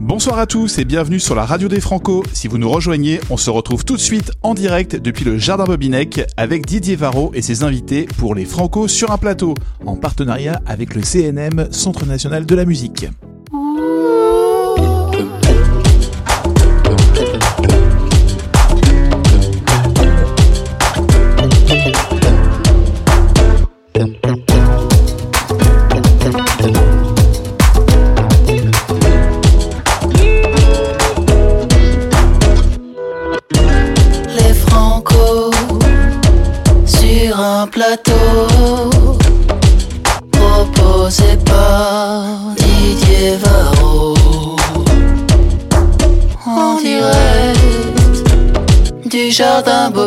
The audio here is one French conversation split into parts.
Bonsoir à tous et bienvenue sur la radio des Franco. Si vous nous rejoignez, on se retrouve tout de suite en direct depuis le Jardin Bobinec avec Didier Varro et ses invités pour les Franco sur un plateau, en partenariat avec le CNM, Centre National de la Musique.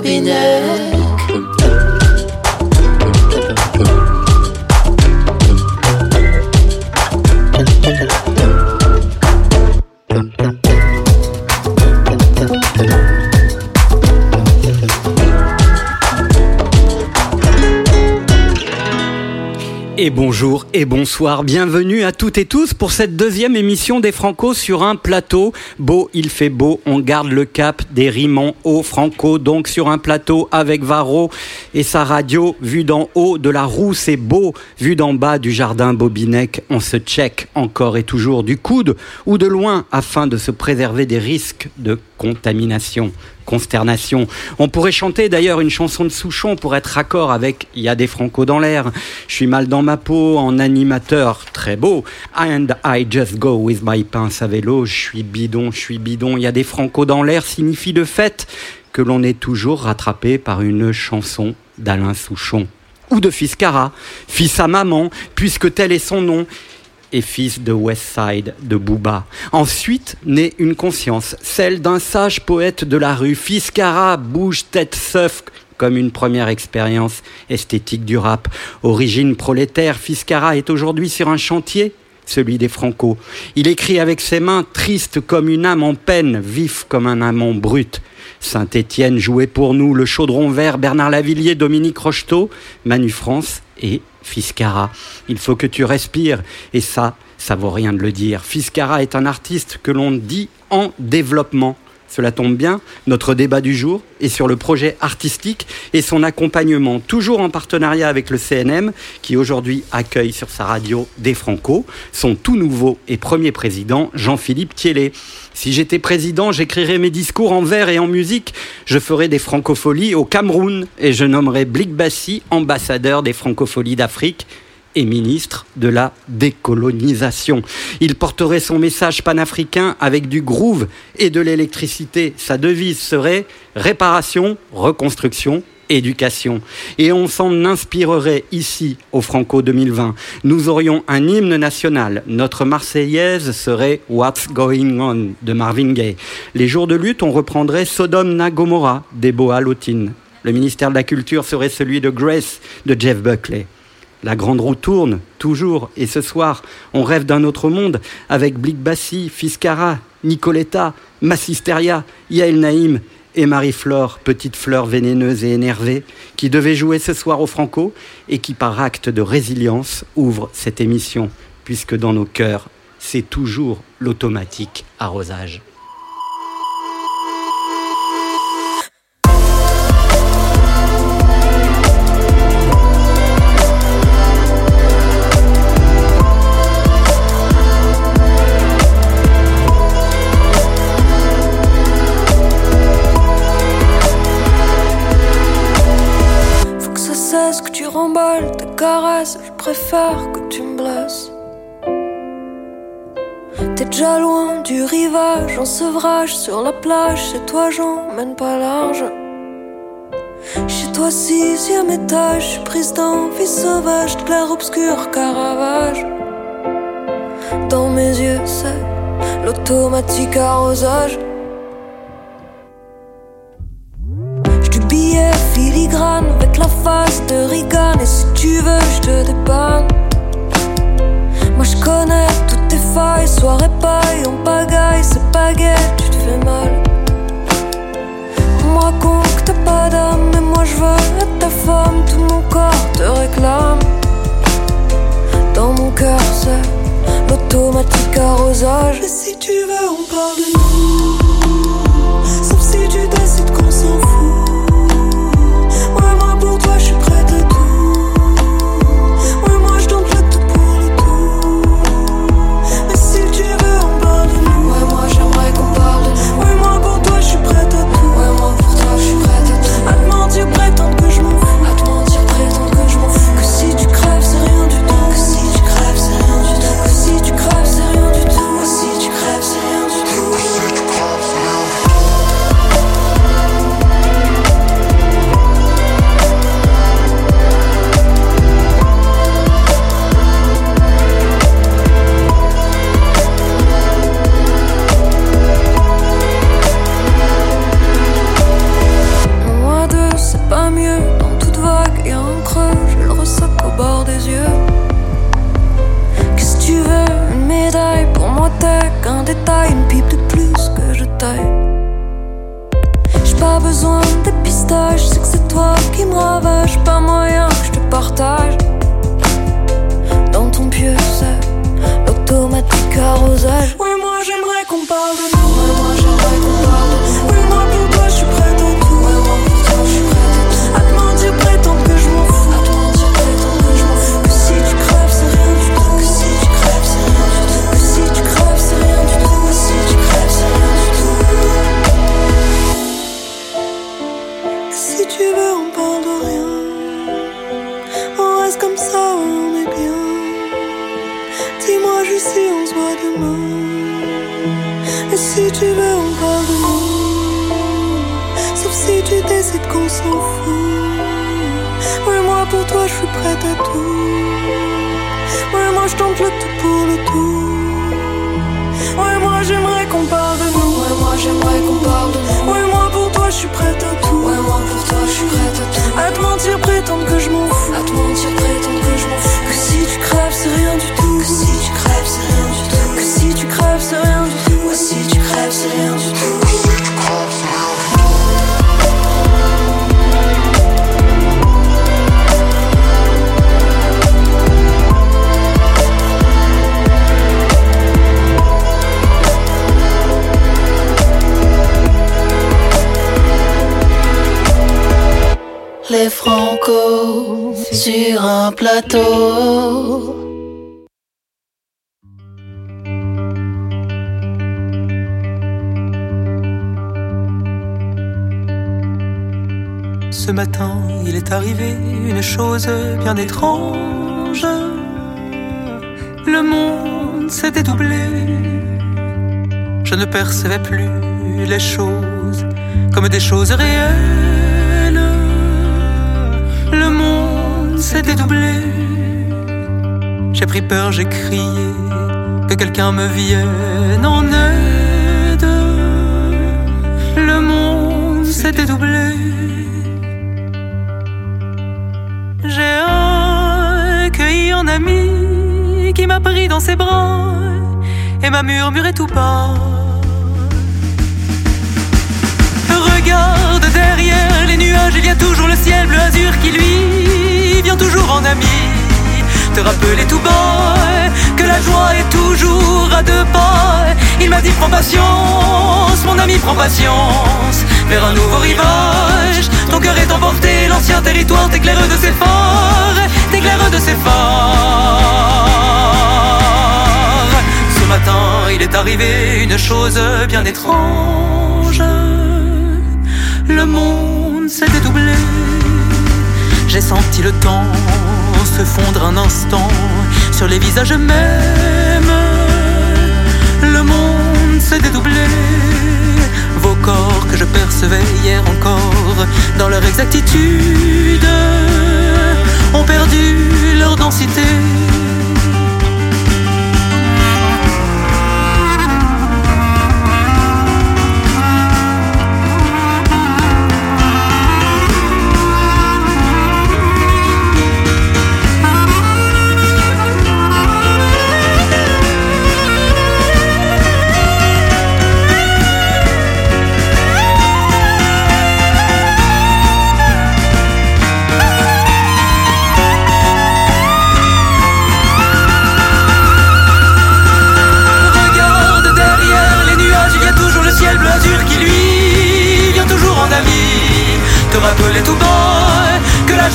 Jardin bonjour et bonsoir, bienvenue à toutes et tous pour cette deuxième émission des Franco sur un plateau. Beau, il fait beau, on garde le cap des Rimons au Franco, donc sur un plateau avec Varro et sa radio, vue d'en haut de la roue, c'est beau, vue d'en bas du jardin Bobinec, on se check encore et toujours du coude ou de loin afin de se préserver des risques de contamination On pourrait chanter d'ailleurs une chanson de Souchon pour être raccord avec Il y a des francos dans l'air. Je suis mal dans ma peau en animateur très beau. And I just go with my pince à vélo. Je suis bidon, je suis bidon. Il y a des francos dans l'air signifie de fait que l'on est toujours rattrapé par une chanson d'Alain Souchon ou de Fiscara, fils à maman, puisque tel est son nom et fils de West Side de Booba. Ensuite naît une conscience, celle d'un sage poète de la rue, Fiscara, bouge tête seuf comme une première expérience esthétique du rap. Origine prolétaire, Fiscara est aujourd'hui sur un chantier celui des Franco. Il écrit avec ses mains, triste comme une âme en peine, vif comme un amant brut. Saint-Étienne jouait pour nous le chaudron vert, Bernard Lavillier, Dominique Rocheteau, Manu France et Fiscara. Il faut que tu respires. Et ça, ça vaut rien de le dire. Fiscara est un artiste que l'on dit en développement. Cela tombe bien, notre débat du jour est sur le projet artistique et son accompagnement, toujours en partenariat avec le CNM, qui aujourd'hui accueille sur sa radio des Franco, son tout nouveau et premier président, Jean-Philippe Thiellet. Si j'étais président, j'écrirais mes discours en vers et en musique, je ferais des francopholies au Cameroun et je nommerais Blik Bassi ambassadeur des francopholies d'Afrique et ministre de la décolonisation. Il porterait son message panafricain avec du groove et de l'électricité. Sa devise serait réparation, reconstruction, éducation. Et on s'en inspirerait ici au Franco 2020. Nous aurions un hymne national. Notre Marseillaise serait What's Going On de Marvin Gaye. Les jours de lutte, on reprendrait Sodom na Gomorrah des Boa. Le ministère de la Culture serait celui de Grace de Jeff Buckley. La grande roue tourne, toujours, et ce soir, on rêve d'un autre monde avec Blik Bassi, Fiscara, Nicoletta, Massisteria, Yael Naïm et Marie-Flore, petite fleur vénéneuse et énervée, qui devait jouer ce soir au Franco et qui, par acte de résilience, ouvre cette émission, puisque dans nos cœurs, c'est toujours l'automatique arrosage. Loin du rivage, en sevrage sur la plage. Chez toi, j'emmène pas large. Chez toi, sixième étage, prise d'envie sauvage, de clair obscur, Caravage. Dans mes yeux, c'est l'automatique arrosage. avec la face de Reagan. Et si tu veux, je te dépanne. Moi je connais toutes tes failles, soirée paille, on pagaille, c'est pas gay, tu te fais mal. Moi con que t'as pas d'âme, mais moi je veux être ta femme, tout mon corps te réclame. Dans mon cœur c'est l'automatique arrosage. Si tu veux Et une pipe de plus que je taille. J'ai pas besoin de dépistage, c'est que c'est toi qui me ravage. Pas moyen que je te partage. Dans ton pieu, c'est l'automatique arrosage. Oui, moi j'aimerais qu'on parle de nous. Ouais, moi je tente le tout pour le tout. Ouais, moi j'aimerais qu'on parle de nous. Ouais, moi j'aimerais qu'on parle de nous. Ouais, moi pour toi, je suis prête à tout. Ouais, moi pour toi, je suis prête à tout. À te mentir, prétendre que je m'en fous. À te mentir, prétendre que je m'en fous. Que si tu crèves, c'est rien du tout. Que si tu crèves, c'est rien du tout. Que si tu crèves, c'est rien du tout. Si tu crèves, c'est rien du tout. Franco sur un plateau. Ce matin, il est arrivé une chose bien étrange. Le monde s'est dédoublé. Je ne percevais plus les choses comme des choses réelles. Monde s'est dédoublé. J'ai pris peur, j'ai crié que quelqu'un me vienne en aide. Le monde s'est dédoublé. J'ai accueilli un ami qui m'a pris dans ses bras et m'a murmuré tout bas. Regarde derrière les nuages, il y a toujours le ciel bleu azur qui lui vient toujours en ami. Te rappeler tout bas que la joie est toujours à deux pas. Il m'a dit prends patience, mon ami prends patience vers un nouveau rivage. Ton cœur est emporté, l'ancien territoire t'éclaire de ses phares, t'éclaire de ses phares. Ce matin, il est arrivé une chose bien étrange. Le monde s'est dédoublé. J'ai senti le temps se fondre un instant sur les visages mêmes. Le monde s'est dédoublé. Vos corps que je percevais hier encore dans leur exactitude ont perdu leur densité.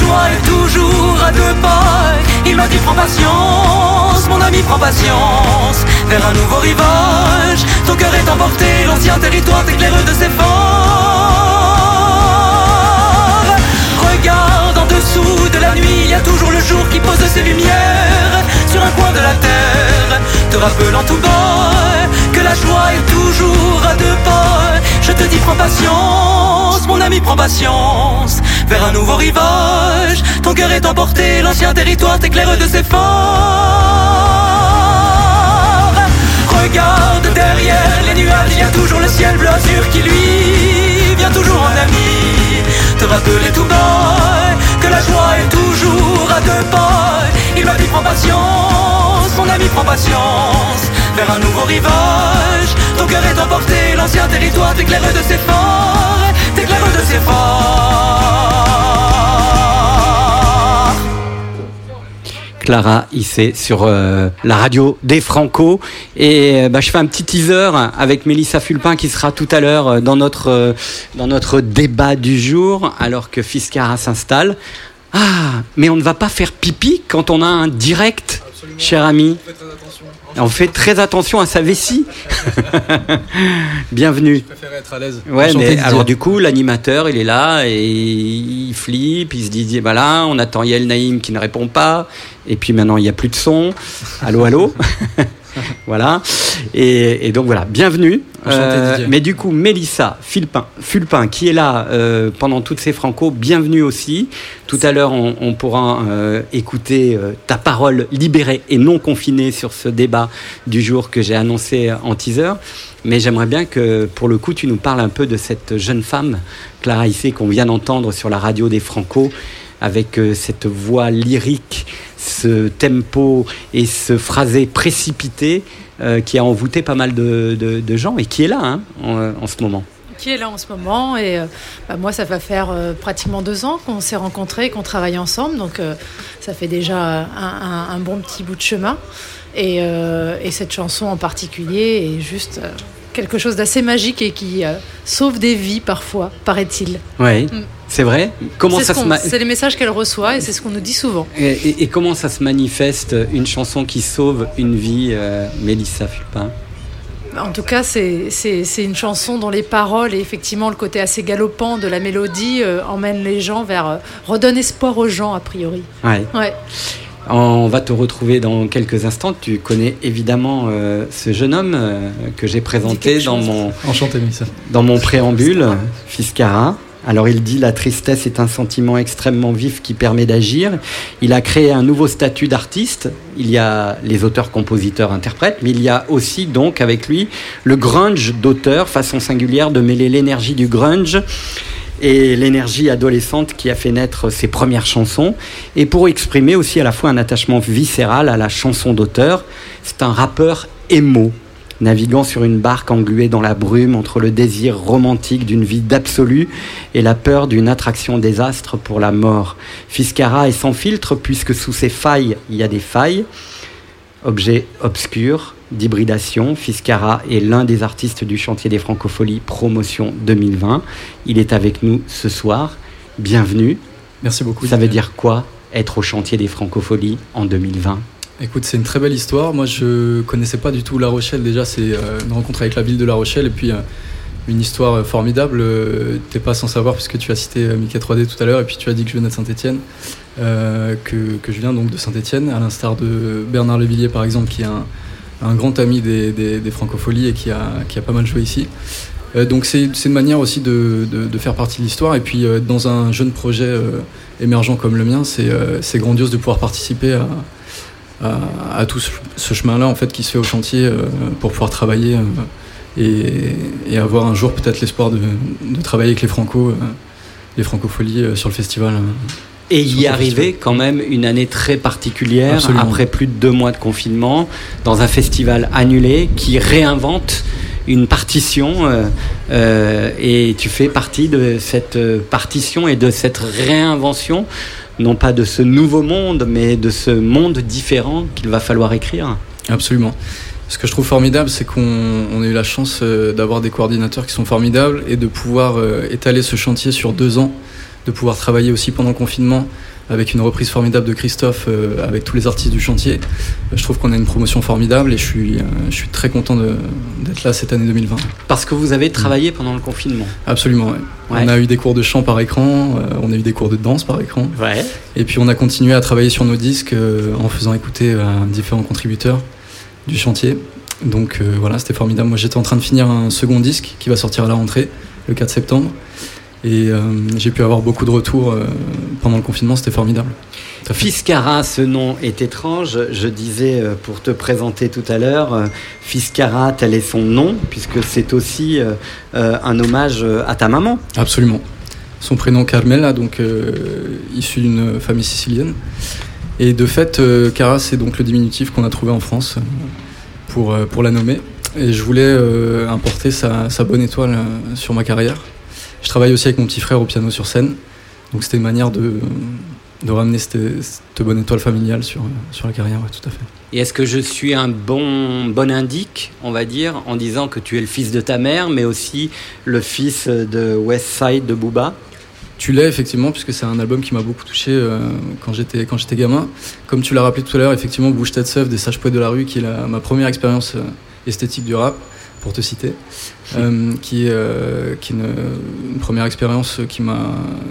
Joie est toujours à deux pas. Il m'a dit prends patience, mon ami prends patience vers un nouveau rivage. Ton cœur est emporté, l'ancien territoire t'éclaire de ses phares. Regarde en dessous de la nuit, il y a toujours le jour qui pose ses lumières sur un coin de la terre, te rappelant tout bas que la joie est toujours à deux pas. Je te dis prends patience, mon ami prends patience vers un nouveau rivage. Ton cœur est emporté, l'ancien territoire t'éclaire de ses phares. Regarde derrière les nuages, il y a toujours le ciel bleu azur qui lui vient toujours en ami. Te rappeler tout bas que la joie est toujours à deux pas. Il m'a dit prends patience, mon ami prends patience vers un nouveau rivage. Ton cœur est emporté, l'ancien territoire t'éclaire de ses phares, t'éclaire de ses phares. Clara Issé sur euh, la radio des Franco. Et euh, bah, je fais un petit teaser avec Mélissa Fulpin qui sera tout à l'heure euh, dans notre, dans notre débat du jour alors que Fiscara s'installe. Ah, mais on ne va pas faire pipi quand on a un direct, cher ami. On fait très attention à sa vessie. Bienvenue. préférais être à l'aise. Ouais, mais alors du coup, l'animateur, il est là et il flippe, il se dit, voilà, on attend Yael Naïm qui ne répond pas, et puis maintenant il n'y a plus de son. Allô, allô? Voilà. Et, et donc voilà, bienvenue. Enchanté, Didier. mais du coup, Mélissa Fulpin, Fulpin qui est là euh, pendant toutes ces franco, bienvenue aussi. Tout à l'heure, on, on pourra euh, écouter euh, ta parole libérée et non confinée sur ce débat du jour que j'ai annoncé en teaser. Mais j'aimerais bien que, pour le coup, tu nous parles un peu de cette jeune femme, Clara Issé, qu'on vient d'entendre sur la radio des Franco, avec euh, cette voix lyrique, ce tempo et ce phrasé précipité euh, qui a envoûté pas mal de, de- de gens et qui est là hein, en, en ce moment. qui est là en ce moment. Et euh, bah, moi, ça va faire euh, pratiquement deux ans qu'on s'est rencontrés, qu'on travaille ensemble. Donc, ça fait déjà un, un- un bon petit bout de chemin. Et, et cette chanson en particulier est juste quelque chose d'assez magique et qui sauve des vies parfois, paraît-il. Oui, Mm. C'est vrai. Comment C'est ça se ma- c'est les messages qu'elle reçoit et c'est ce qu'on nous dit souvent. et, et- et comment ça se manifeste une chanson qui sauve une vie, euh, Mélissa Fulpin? En tout cas, c'est c'est- c'est une chanson dont les paroles et effectivement le côté assez galopant de la mélodie euh, emmènent les gens vers. euh, redonne espoir aux gens, a priori. Ouais. Ouais. On va te retrouver dans quelques instants. Tu connais évidemment euh, ce jeune homme euh, que j'ai présenté dans mon, Enchanté, Mélissa. dans mon préambule, Fiscara. Alors il dit la tristesse est un sentiment extrêmement vif qui permet d'agir. Il a créé un nouveau statut d'artiste. Il y a les auteurs, compositeurs, interprètes, mais il y a aussi donc avec lui le grunge d'auteur, façon singulière de mêler l'énergie du grunge et l'énergie adolescente qui a fait naître ses premières chansons, et pour exprimer aussi à la fois un attachement viscéral à la chanson d'auteur. C'est un rappeur émo, naviguant sur une barque engluée dans la brume entre le désir romantique d'une vie d'absolu et la peur d'une attraction désastre pour la mort. Fiscara est sans filtre puisque sous ses failles, il y a des failles. Objet obscur d'hybridation, Fiscara est l'un des artistes du chantier des Francopholies Promotion 2020. Il est avec nous ce soir. Bienvenue. Merci beaucoup. Ça veut dire quoi être au chantier des Francopholies en 2020 Écoute, c'est une très belle histoire. Moi, je connaissais pas du tout La Rochelle. Déjà, c'est euh, une rencontre avec la ville de La Rochelle et puis euh, une histoire euh, formidable. Euh, T'es pas sans savoir puisque tu as cité euh, Mickey 3D tout à l'heure et puis tu as dit que je venais de Saint-Etienne, que, que je viens donc de Saint-Etienne, à l'instar de Bernard Levillier par exemple, qui est un, grand ami des, francopholies et qui a, pas mal joué ici. Euh, donc c'est une manière aussi de, faire partie de l'histoire et puis euh, dans un jeune projet euh, émergent comme le mien, euh, c'est grandiose de pouvoir participer à, à, à tout ce, ce chemin-là en fait qui se fait au chantier euh, pour pouvoir travailler euh, et, et avoir un jour peut-être l'espoir de, de travailler avec les Franco, euh, les Francopholies euh, sur le festival. euh. Et y arriver festival. quand même une année très particulière, Absolument. après plus de deux mois de confinement, dans un festival annulé qui réinvente une partition euh, euh, et tu fais partie de cette euh, partition et de cette réinvention, non pas de ce nouveau monde, mais de ce monde différent qu'il va falloir écrire. Absolument. Ce que je trouve formidable, c'est qu'on on a eu la chance d'avoir des coordinateurs qui sont formidables et de pouvoir étaler ce chantier sur deux ans, de pouvoir travailler aussi pendant le confinement avec une reprise formidable de Christophe, euh, avec tous les artistes du chantier. Euh, Je trouve qu'on a une promotion formidable et je suis, euh, je suis très content d'être là cette année 2020. Parce que vous avez travaillé pendant le confinement. Absolument, ouais. Ouais. On a eu des cours de chant par écran, euh, on a eu des cours de danse par écran. Ouais. Et puis on a continué à travailler sur nos disques en faisant écouter à différents contributeurs du chantier. Donc voilà, c'était formidable. Moi j'étais en train de finir un second disque qui va sortir à la rentrée le 4 septembre. Et euh, j'ai pu avoir beaucoup de retours euh, pendant le confinement, c'était formidable. Fiscara, ce nom est étrange. Je disais euh, pour te présenter tout à l'heure, Fiscara, tel est son nom, puisque c'est aussi un hommage à ta maman. Absolument. Son prénom Carmela, donc euh, issu d'une famille sicilienne. Et de fait, euh, Cara, c'est donc le diminutif qu'on a trouvé en France pour, pour la nommer. Et je voulais euh, importer sa, sa bonne étoile sur ma carrière. Je travaille aussi avec mon petit frère au piano sur scène. Donc c'était une manière de, de ramener cette, cette bonne étoile familiale sur, sur la carrière, ouais, tout à fait. Et est-ce que je suis un bon, bon indique, on va dire, en disant que tu es le fils de ta mère, mais aussi le fils de West Side de Booba? Tu l'es effectivement, puisque c'est un album qui m'a beaucoup touché euh, quand j'étais quand j'étais gamin. Comme tu l'as rappelé tout à l'heure, effectivement, Bouche Tête Seuf des Sages Poètes de la rue, qui est la- ma première expérience euh, esthétique du rap, pour te citer, euh, qui est, euh, qui est une, une première expérience qui m'a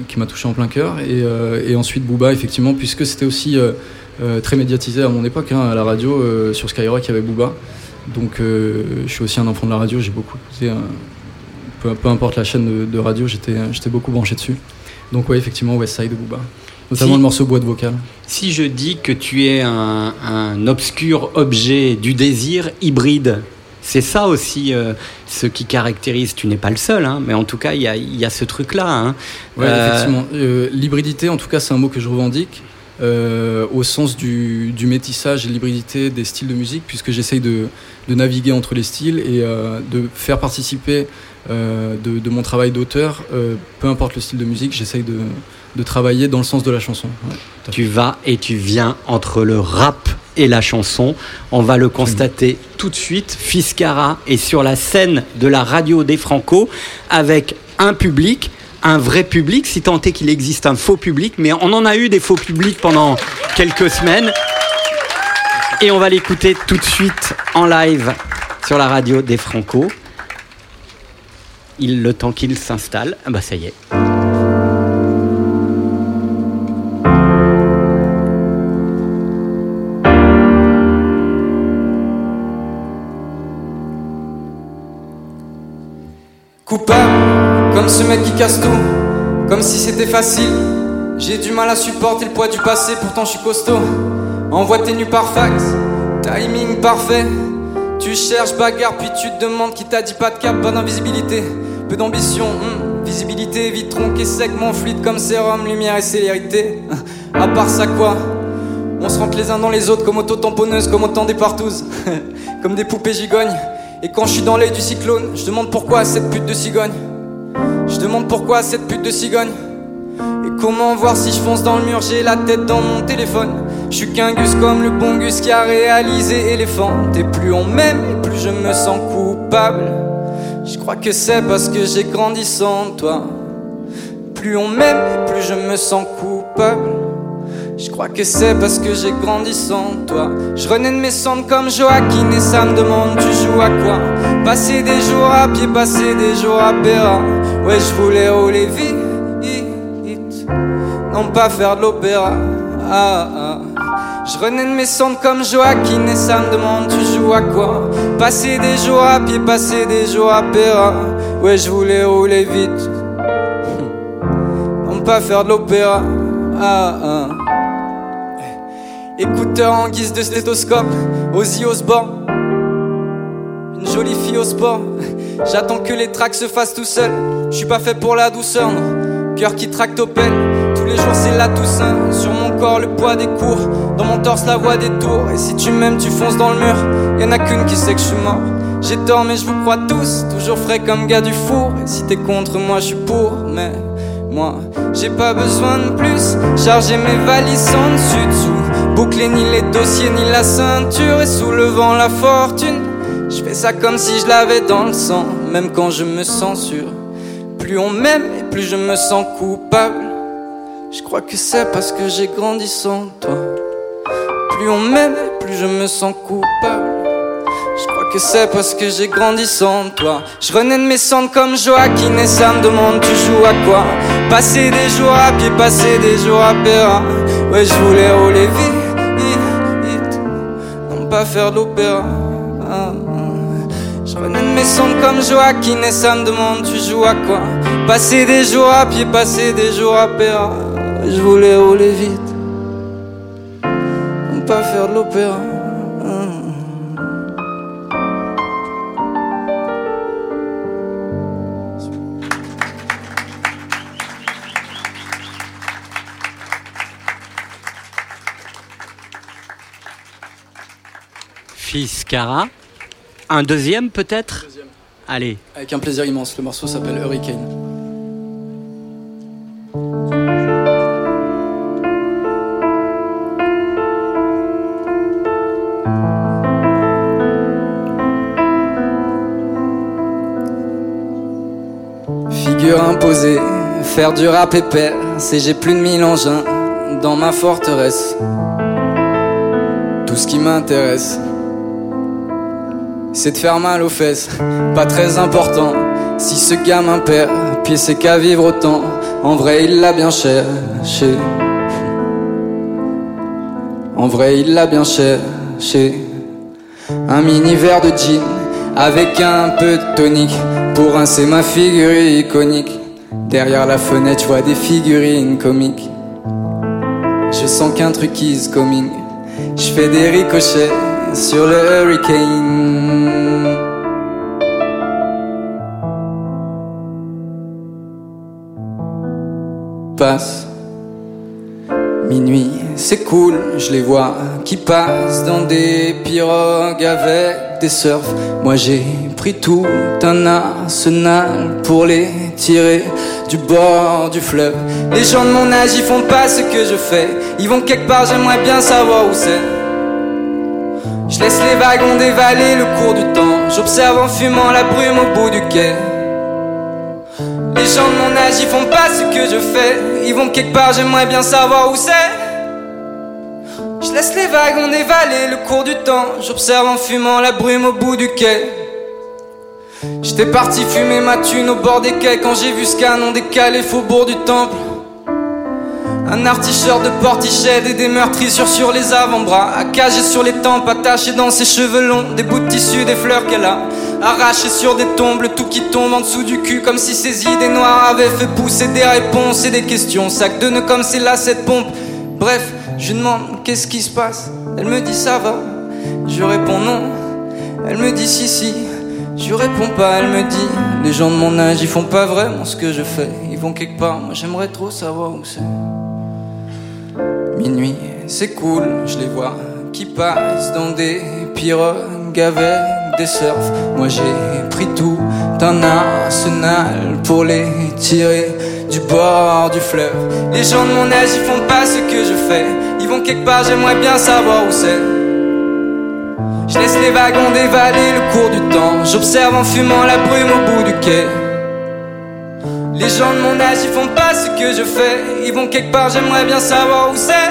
qui m'a touché en plein cœur. Et, euh, et ensuite Booba, effectivement, puisque c'était aussi très médiatisé à mon époque. hein, à la radio, sur Skyrock, il y avait Booba. Donc je suis aussi un enfant de la radio, j'ai beaucoup écouté, euh, peu, peu importe la chaîne de, de radio, j'étais j'étais beaucoup branché dessus. Donc ouais, effectivement, Westside de Booba. Notamment Si- le morceau Boîte vocale. Si je dis que tu es un, un obscur objet du désir hybride, c'est ça aussi euh, ce qui caractérise, tu n'es pas le seul, hein, mais en tout cas, il y a, il y a ce truc-là. hein. Ouais, Euh, effectivement. Euh, l'hybridité, en tout cas, c'est un mot que je revendique. au sens du, du métissage et l'hybridité des styles de musique, puisque j'essaye de, de naviguer entre les styles et de faire participer de, de mon travail d'auteur, peu importe le style de musique, j'essaye de, de travailler dans le sens de la chanson. Ouais. Tu vas et tu viens entre le rap et la chanson. On va le constater tout de suite. Fiscara est sur la scène de la radio des Franco avec un public, un vrai public, si tant est qu'il existe un faux public, mais on en a eu des faux publics pendant quelques semaines. Et on va l'écouter tout de suite en live sur la radio des Franco. Il, le temps qu'il s'installe, ah bah ça y est. ce mec qui casse tout, comme si c'était facile. J'ai du mal à supporter le poids du passé, pourtant je suis costaud. Envoie tes nus par fax, timing parfait. Tu cherches bagarre, puis tu te demandes qui t'a dit pas de cap, pas d'invisibilité, peu d'ambition, hmm, visibilité, vite tronqué, sec, mon fluide comme sérum, lumière et célérité. À part ça, quoi? On se rentre les uns dans les autres comme auto-tamponneuses, comme autant des partouzes, comme des poupées gigognes. Et quand je suis dans l'œil du cyclone, je demande pourquoi cette pute de cigogne. Je demande pourquoi cette pute de cigogne. Et comment voir si je fonce dans le mur, j'ai la tête dans mon téléphone. Je suis qu'un gus comme le bon gus qui a réalisé éléphant. Et plus on m'aime, plus je me sens coupable. Je crois que c'est parce que j'ai grandi sans toi. Plus on m'aime, plus je me sens coupable. Je crois que c'est parce que j'ai grandi sans toi. Je renais de mes cendres comme Joaquin et ça me demande tu joues à quoi? Passer des jours à pied, passer des jours à Péra. Ouais, je voulais rouler vite, non pas faire de l'opéra. Ah, ah. Je renais de mes cendres comme Joaquin et ça me demande tu joues à quoi? Passer des jours à pied, passer des jours à Péra. Ouais, je voulais rouler vite, non pas faire de l'opéra. Ah, ah. Écouteur en guise de stéthoscope, Ozzy Osbourne. Une jolie fille au sport. J'attends que les tracks se fassent tout seul. Je suis pas fait pour la douceur, non. Cœur qui tracte au peine. Tous les jours c'est la Toussaint. Sur mon corps le poids des cours. Dans mon torse la voix des tours. Et si tu m'aimes, tu fonces dans le mur. Y'en a qu'une qui sait que je suis mort. J'ai tort, mais je vous crois tous. Toujours frais comme gars du four. Et si t'es contre moi, je suis pour. Mais moi, j'ai pas besoin de plus. Charger mes valises sans dessus dessous. Boucler ni les dossiers ni la ceinture. Et soulevant la fortune. Je fais ça comme si je l'avais dans le sang. Même quand je me censure. Plus on m'aime et plus je me sens coupable. Je crois que c'est parce que j'ai grandi sans toi. Plus on m'aime et plus je me sens coupable. Je crois que c'est parce que j'ai grandi sans toi. Je renais de mes cendres comme Joaquin et ça me demande tu joues à quoi Passer des jours à pied, passer des jours à Péra. Ouais, je voulais rouler vite, vite, vite. Non pas faire de l'opéra. Ah. Je renais de mes cendres comme Joaquin et ça me demande tu joues à quoi? Passer des jours à pied, passer des jours à. Ouais, Je voulais rouler vite. Pas faire de l'opéra. Ah, ah. Un deuxième peut-être Allez. Avec un plaisir immense. Le morceau s'appelle Hurricane. Figure imposée, faire du rap épais, c'est j'ai plus de mille engins dans ma forteresse. Tout ce qui m'intéresse, c'est de faire mal aux fesses, pas très important. Si ce gamin perd, puis c'est qu'à vivre autant. En vrai, il l'a bien cherché. En vrai, il l'a bien cherché. Un mini verre de gin avec un peu de tonique pour rincer ma figure iconique. Derrière la fenêtre, je vois des figurines comiques. Je sens qu'un truc is coming. Je fais des ricochets sur le hurricane. Passe minuit, c'est cool, je les vois qui passent dans des pirogues avec des surfs. Moi j'ai pris tout un arsenal pour les tirer du bord du fleuve. Les gens de mon âge, ils font pas ce que je fais. Ils vont quelque part, j'aimerais bien savoir où c'est. Je laisse les wagons dévaler le cours du temps. J'observe en fumant la brume au bout du quai. Les gens de mon âge, ils font pas ce que je fais. Ils vont quelque part, j'aimerais bien savoir où c'est. Je laisse les wagons dévaler le cours du temps. J'observe en fumant la brume au bout du quai. J'étais parti fumer ma thune au bord des quais quand j'ai vu ce canon décalé faubourg du temple. Un articheur de portichette et des meurtrissures sur les avant-bras, accagé sur les tempes, attaché dans ses cheveux longs, des bouts de tissu, des fleurs qu'elle a arrachées sur des tombes, le tout qui tombe en dessous du cul, comme si ses idées noires avaient fait pousser des réponses et des questions. Sac de nœuds comme c'est là cette pompe. Bref, je demande qu'est-ce qui se passe? Elle me dit ça va. Je réponds non. Elle me dit si si. Je réponds pas, elle me dit Les gens de mon âge, ils font pas vraiment ce que je fais. Ils vont quelque part, moi j'aimerais trop savoir où c'est. Minuit, cool, je les vois qui passent dans des pirogues avec des surfs. Moi j'ai pris tout un arsenal pour les tirer du bord du fleuve. Les gens de mon âge, ils font pas ce que je fais. Ils vont quelque part, j'aimerais bien savoir où c'est. Je laisse les wagons dévaler le cours du temps. J'observe en fumant la brume au bout du quai. Les gens de mon âge, ils font pas ce que je fais. Ils vont quelque part, j'aimerais bien savoir où c'est.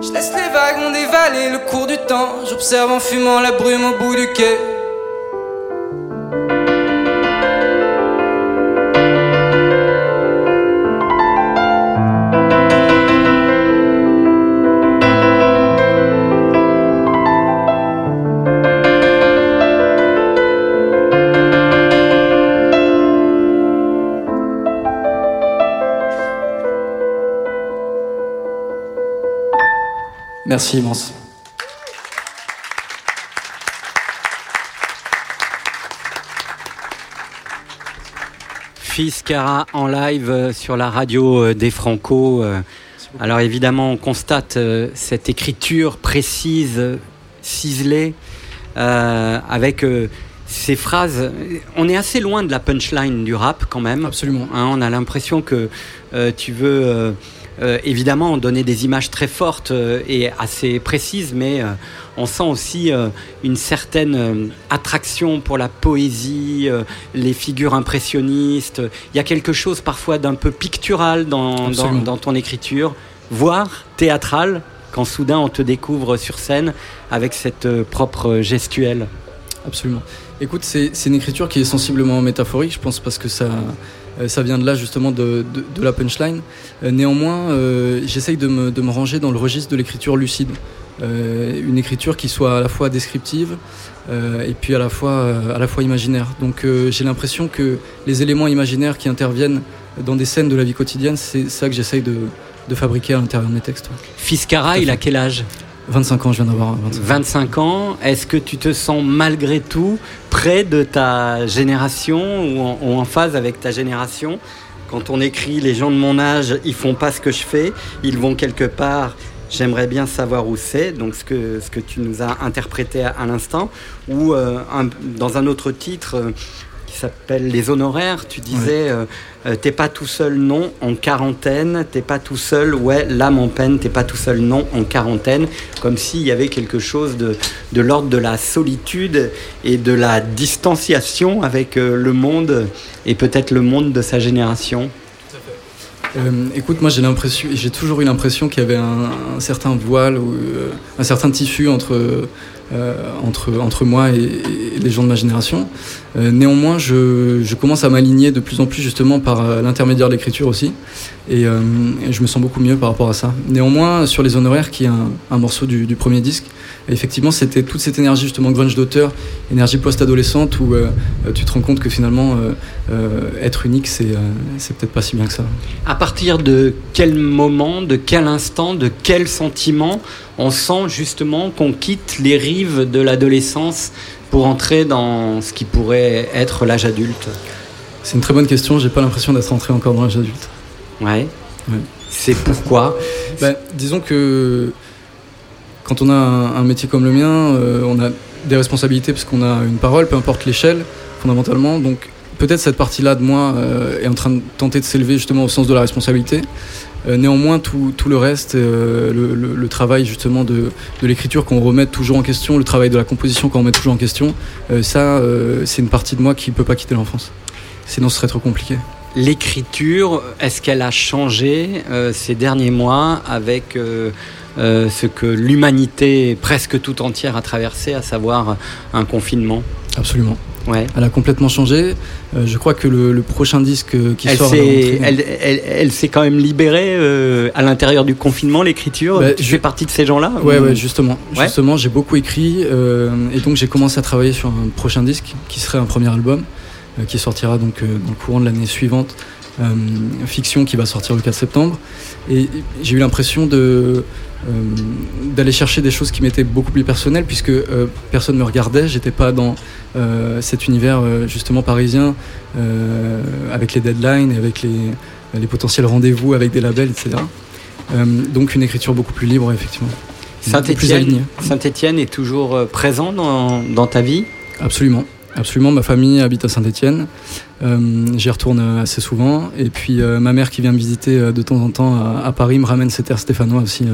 Je laisse les wagons dévaler le cours du temps. J'observe en fumant la brume au bout du quai. Merci immense. Fiskara en live euh, sur la radio euh, des Franco. euh. Alors évidemment, on constate cette écriture précise, ciselée, euh, avec ces phrases. On est assez loin de la punchline du rap quand même. Absolument. Hein, on a l'impression que euh, tu veux euh, euh, évidemment donner des images très fortes euh, et assez précises, mais euh, on sent aussi euh, une certaine attraction pour la poésie, les figures impressionnistes. Il y a quelque chose parfois d'un peu pictural dans, dans, ton écriture, voire théâtral, quand soudain on te découvre sur scène avec cette propre gestuelle. Absolument. Écoute, c'est une écriture qui est sensiblement métaphorique, je pense, parce que ça, ça vient de là, justement, de, de- de la punchline. Euh, néanmoins, euh, j'essaye de me, de me ranger dans le registre de l'écriture lucide. Euh, une écriture qui soit à la fois descriptive euh, et puis à la fois, euh, à la fois imaginaire. Donc euh, j'ai l'impression que les éléments imaginaires qui interviennent dans des scènes de la vie quotidienne, c'est ça que j'essaye de, de fabriquer à l'intérieur de mes textes. à il a quel âge? 25 ans, je viens d'avoir 25 ans. 25 ans, est-ce que tu te sens malgré tout près de ta génération ou en, phase avec ta génération? Quand on écrit les gens de mon âge, ils font pas ce que je fais, ils vont quelque part, j'aimerais bien savoir où c'est, donc ce que, ce que tu nous as interprété à, l'instant, ou euh, dans un autre titre euh, s'appelle Les honoraires, tu disais euh, euh, t'es pas tout seul non en quarantaine, t'es pas tout seul, ouais, l'âme en peine, t'es pas tout seul non en quarantaine, comme s'il y avait quelque chose de, de l'ordre de la solitude et de la distanciation avec euh, le monde et peut-être le monde de sa génération. Euh, écoute, moi j'ai l'impression, j'ai toujours eu l'impression qu'il y avait un, un certain voile ou euh, un certain tissu entre euh, entre, entre moi et, et les gens de ma génération. Euh, néanmoins, je, je commence à m'aligner de plus en plus justement par euh, l'intermédiaire de l'écriture aussi. Et, euh, et je me sens beaucoup mieux par rapport à ça. Néanmoins, sur les honoraires, qui est un, un morceau du, du premier disque, effectivement, c'était toute cette énergie justement grunge d'auteur, énergie post-adolescente où euh, tu te rends compte que finalement, euh, euh, être unique, c'est peut-être pas si bien que ça. À partir de quel moment, de quel instant, de quel sentiment on sent justement qu'on quitte les rives de l'adolescence pour entrer dans ce qui pourrait être l'âge adulte? C'est une très bonne question. J'ai pas l'impression d'être rentré encore dans l'âge adulte. Ouais. Ouais. C'est pourquoi? Ben, disons que quand on a un, métier comme le mien, euh, on a des responsabilités parce qu'on a une parole, peu importe l'échelle, fondamentalement. Donc peut-être cette partie-là de moi euh, est en train de tenter de s'élever justement au sens de la responsabilité. Euh, néanmoins, tout, le reste, le, travail justement de, de l'écriture qu'on remet toujours en question, le travail de la composition qu'on remet toujours en question, ça, c'est une partie de moi qui peut pas quitter l'enfance. Sinon, ce serait trop compliqué. L'écriture, est-ce qu'elle a changé euh, ces derniers mois avec euh, euh, ce que l'humanité presque tout entière a traversé, à savoir un confinement? Absolument. Ouais. Elle a complètement changé. Euh, je crois que le, le prochain disque euh, qui Elle sort. s'est, elle, elle- elle s'est quand même libérée euh, à l'intérieur du confinement, l'écriture. Bah, tu je- fais partie de ces gens-là Ouais, ou- ouais, justement. Ouais. Justement, j'ai beaucoup écrit et donc j'ai commencé à travailler sur un prochain disque qui serait un premier album qui sortira donc euh, dans le courant de l'année suivante. Euh, fiction qui va sortir le 4 septembre et j'ai eu l'impression de euh, d'aller chercher des choses qui m'étaient beaucoup plus personnelles puisque euh, personne me regardait j'étais pas dans euh, cet univers euh, justement parisien euh, avec les deadlines et avec les, les potentiels rendez-vous avec des labels etc Euh, donc une écriture beaucoup plus libre effectivement Saint-Étienne. Saint-Étienne est toujours euh, présent dans, dans ta vie? Absolument. Absolument, ma famille habite à Saint-Étienne. Euh, J'y retourne assez souvent. Et puis euh, ma mère qui vient me visiter euh, de temps en temps à, Paris me ramène cet air stéphanois aussi,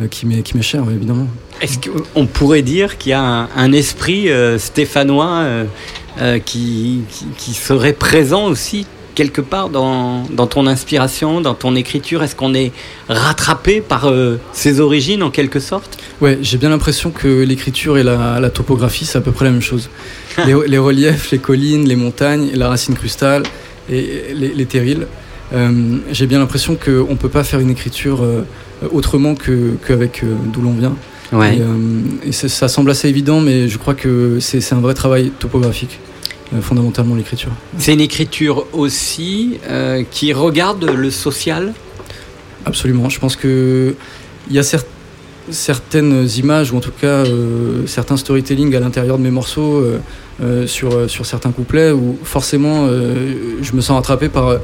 euh, qui m'est cher, évidemment. Est-ce qu'on pourrait dire qu'il y a un, esprit stéphanois qui serait présent aussi quelque part dans, dans ton inspiration, dans ton écriture Est-ce qu'on est rattrapé par euh, ses origines en quelque sorte? Ouais, j'ai bien l'impression que l'écriture et la, la topographie, c'est à peu près la même chose. les, les reliefs, les collines, les montagnes, la racine crustale et les, les terrils. Euh, j'ai bien l'impression qu'on ne peut pas faire une écriture euh, autrement que- qu'avec euh, d'où l'on vient. Et, euh, et c'est- ça semble assez évident, mais je crois que c'est un vrai travail topographique, fondamentalement l'écriture. C'est une écriture aussi euh, qui regarde le social? Absolument. Je pense que il y a cer- certaines images, ou en tout cas euh, certains storytelling à l'intérieur de mes morceaux euh, euh, sur, sur certains couplets où forcément je me sens attrapé par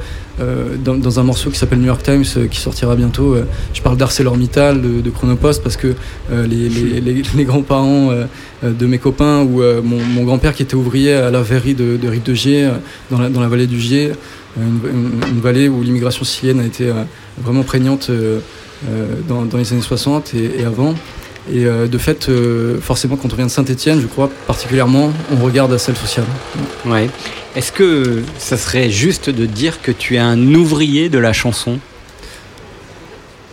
dans, dans un morceau qui s'appelle New York Times qui sortira bientôt. je parle d'ArcelorMittal, de, de Chronopost parce que les, les, les- les grands-parents de mes copains ou mon, mon grand-père qui était ouvrier à la verrerie de, de Rive de Gier dans la, dans la vallée du Gier, une, une- une vallée où l'immigration sicilienne a été euh, vraiment prégnante euh, dans, dans les années 60 et, et avant. Et euh, de fait, euh, forcément, quand on vient de Saint-Etienne, je crois particulièrement, on regarde à celle sociale. Ouais. Est-ce que ça serait juste de dire que tu es un ouvrier de la chanson?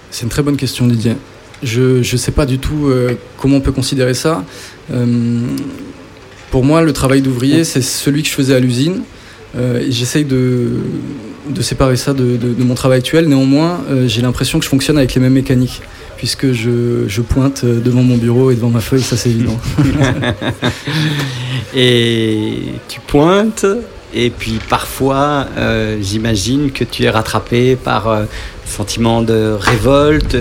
C'est une très bonne question, Didier. Je ne sais pas du tout euh, comment on peut considérer ça. Euh, pour moi, le travail d'ouvrier, c'est celui que je faisais à l'usine. Euh, J'essaye de, de séparer ça de, mon travail actuel. Néanmoins, euh, j'ai l'impression que je fonctionne avec les mêmes mécaniques, puisque je, pointe euh, devant mon bureau et devant ma feuille, ça c'est évident. Et tu pointes, et puis parfois, euh, j'imagine que tu es rattrapé par euh, sentiment de révolte,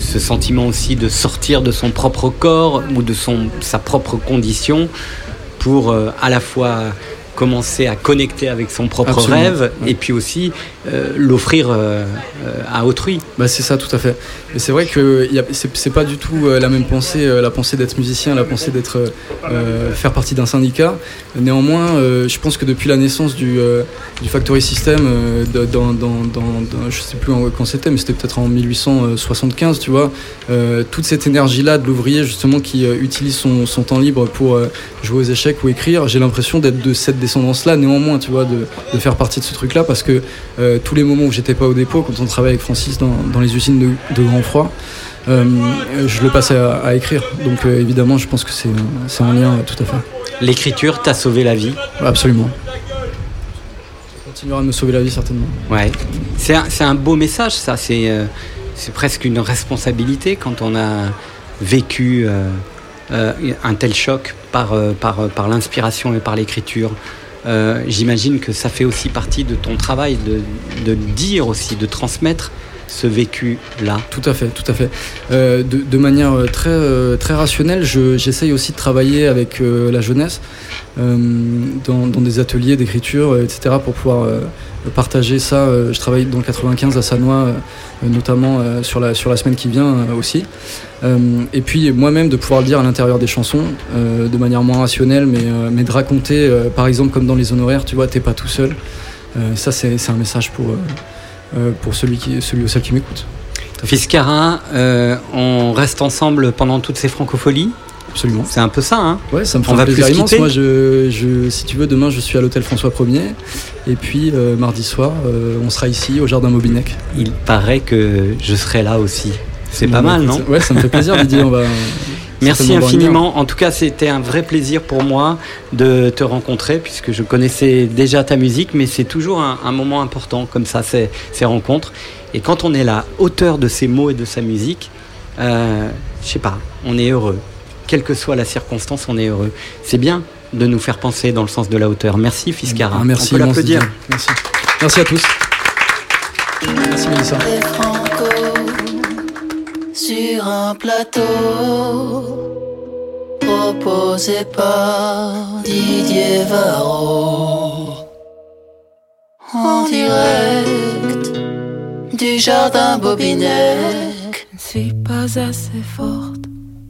ce sentiment aussi de sortir de son propre corps ou de sa propre condition pour à la fois commencer à connecter avec son propre Absolument, rêve ouais. et puis aussi euh, l'offrir euh, euh, à autrui. Bah, c'est ça, tout à fait. C'est vrai que c'est pas du tout la même pensée, la pensée d'être musicien, la pensée d'être euh, faire partie d'un syndicat. Néanmoins, je pense que depuis la naissance du, du Factory System, dans, dans, dans, je sais plus quand c'était, mais c'était peut-être en 1875, tu vois, toute cette énergie-là de l'ouvrier justement qui utilise son, son temps libre pour jouer aux échecs ou écrire, j'ai l'impression d'être de cette descendance-là, néanmoins, tu vois, de, de faire partie de ce truc-là, parce que euh, tous les moments où j'étais pas au dépôt, quand on travaillait avec Francis dans, dans les usines de, de grand froid, euh, je le passais à, à écrire. Donc euh, évidemment, je pense que c'est en lien tout à fait. L'écriture t'a sauvé la vie? Absolument. Ça continuera de me sauver la vie certainement. Ouais. C'est un, un beau message, ça. C'est presque une responsabilité quand on a vécu un tel choc par, euh, par, euh, par l'inspiration et par l'écriture. Euh, J'imagine que ça fait aussi partie de ton travail de, de dire aussi, de transmettre ce vécu-là. Tout à fait, tout à fait. Euh, de, manière euh, très, euh, très rationnelle, je- j'essaye aussi de travailler avec la jeunesse dans, des ateliers d'écriture, etc., pour pouvoir partager ça. Je travaille dans le 95 à Sanois, notamment sur, la, sur la semaine qui vient aussi. Et puis moi-même de pouvoir le dire à l'intérieur des chansons, de manière moins rationnelle, mais, mais de raconter, par exemple, comme dans les honoraires, tu vois, t'es pas tout seul. Ça, c'est un message pour, pour celui, qui, celui ou celle qui m'écoute. Fiscara, euh, on reste ensemble pendant toutes ces francopholies. Absolument. C'est un peu ça, hein Ouais, ça me fait On va plaisir plus immense. Moi, je, je, si tu veux, demain, je suis à l'hôtel François 1er. Et puis, euh, mardi soir, euh, on sera ici, au Jardin Mobinec. Il paraît que je serai là aussi. C'est pas mal, non Ouais, ça me fait plaisir, Didier. On va, Merci infiniment. En tout cas, c'était un vrai plaisir pour moi de te rencontrer puisque je connaissais déjà ta musique, mais c'est toujours un, un moment important comme ça, ces, ces rencontres. Et quand on est la hauteur de ses mots et de sa musique, euh, je sais pas, on est heureux. Quelle que soit la circonstance, on est heureux. C'est bien de nous faire penser dans le sens de la hauteur. Merci Fiscara. Ah, merci, on peut l'applaudir. Merci. Merci à tous. Merci, Mélissa. Sur un plateau proposé par Didier Varro en direct du jardin Bobinec. Je ne suis pas assez forte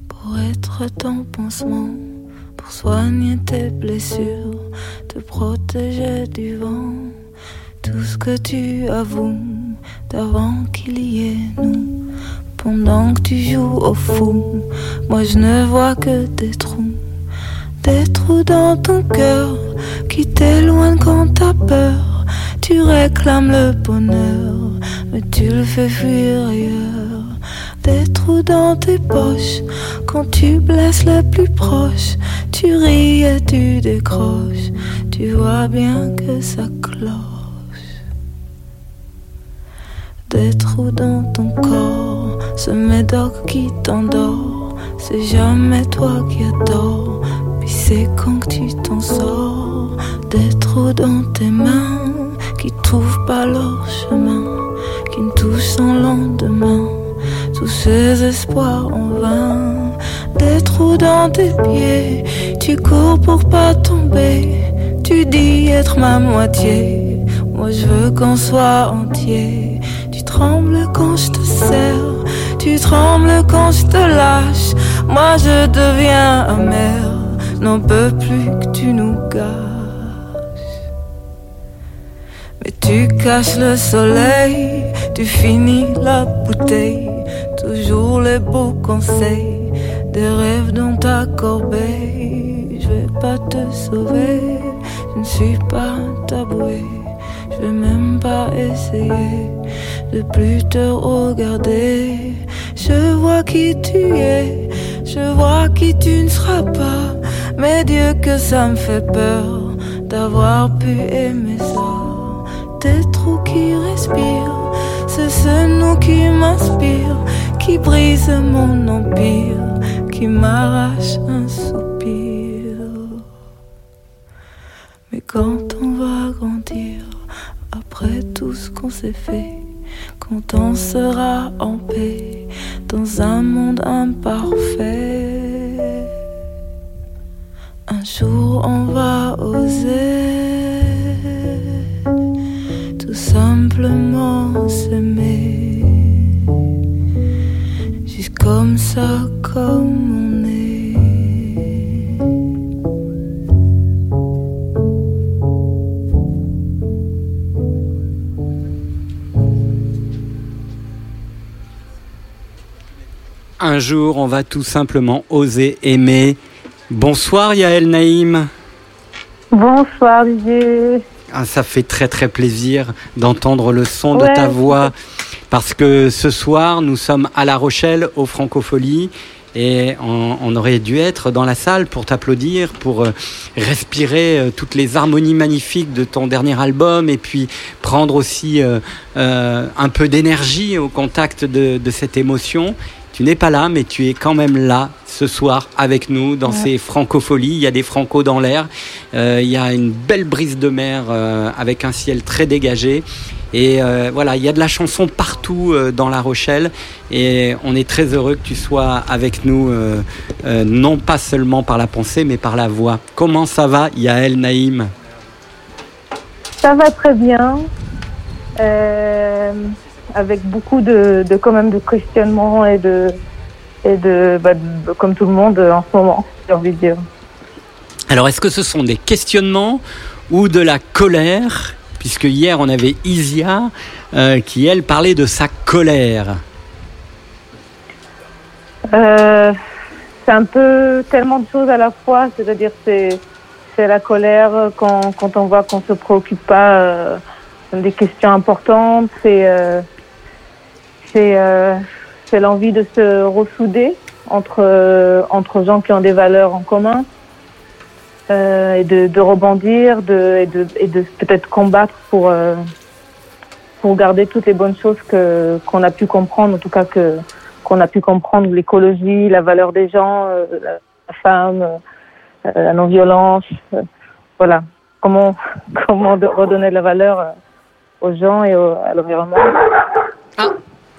pour être ton pansement, pour soigner tes blessures, te protéger du vent. Tout ce que tu avoues d'avant qu'il y ait nous, pendant que tu joues au fou, moi je ne vois que des trous. Des trous dans ton cœur qui t'éloignent quand t'as peur. Tu réclames le bonheur, mais tu le fais fuir ailleurs. Des trous dans tes poches quand tu blesses le plus proche. Tu ris et tu décroches. Tu vois bien que ça cloche. Des trous dans ton corps, ce médoc qui t'endort. C'est jamais toi qui as tort, puis c'est quand que tu t'en sors. Des trous dans tes mains qui trouvent pas leur chemin, qui ne touchent sans lendemain. Tous ces espoirs en vain, des trous dans tes pieds. Tu cours pour pas tomber, tu dis être ma moitié. Moi je veux qu'on soit entier. Tu trembles quand je te serre, tu trembles quand je te lâche. Moi je deviens amer, n'en peux plus que tu nous gâches. Mais tu caches le soleil, tu finis la bouteille. Toujours les beaux conseils, des rêves dans ta corbeille. Je vais pas te sauver, je ne suis pas taboué. Je vais même pas essayer de plus te regarder. Je vois qui tu es, je vois qui tu ne seras pas. Mais Dieu que ça me fait peur d'avoir pu aimer ça. Des trous qui respirent, c'est ce nom qui m'inspire, qui brise mon empire, qui m'arrache un soupir. Mais quand on va grandir, après tout ce qu'on s'est fait, on sera en paix dans un monde imparfait, un jour on va oser tout simplement s'aimer, juste comme ça, comme Un jour, on va tout simplement oser aimer. Bonsoir Yael Naïm. Bonsoir Didier. Ah, ça fait très très plaisir d'entendre le son de ta voix. parce que ce soir, nous sommes à La Rochelle, au Francofolie, et on, aurait dû être dans la salle pour t'applaudir, pour euh, respirer euh, toutes les harmonies magnifiques de ton dernier album et puis prendre aussi euh, un peu d'énergie au contact de, cette émotion. Tu n'es pas là, mais tu es quand même là ce soir avec nous dans ces francopholies. Il y a des francos dans l'air, il y a une belle brise de mer avec un ciel très dégagé. Et euh, voilà, il y a de la chanson partout euh, dans La Rochelle et on est très heureux que tu sois avec nous, euh, non pas seulement par la pensée, mais par la voix. Comment ça va, Yael Naïm? Ça va très bien, avec beaucoup de, quand même de questionnements et de, et bah, de, comme tout le monde en ce moment, j'ai envie de dire. Alors, est-ce que ce sont des questionnements ou de la colère? Puisque hier on avait Isia euh, qui, elle, parlait de sa colère. Euh, c'est un peu tellement de choses à la fois, c'est-à-dire c'est c'est la colère quand, quand on voit qu'on se préoccupe pas euh, des questions importantes, c'est c'est c'est l'envie de se ressouder entre entre gens qui ont des valeurs en commun. Euh, et de, rebondir de, et de, peut-être combattre pour, euh, pour garder toutes les bonnes choses que, qu'on a pu comprendre, en tout cas que, qu'on a pu comprendre, l'écologie, la valeur des gens, euh, la, femme, la non-violence, voilà. Comment, comment redonner la valeur aux gens et à l'environnement.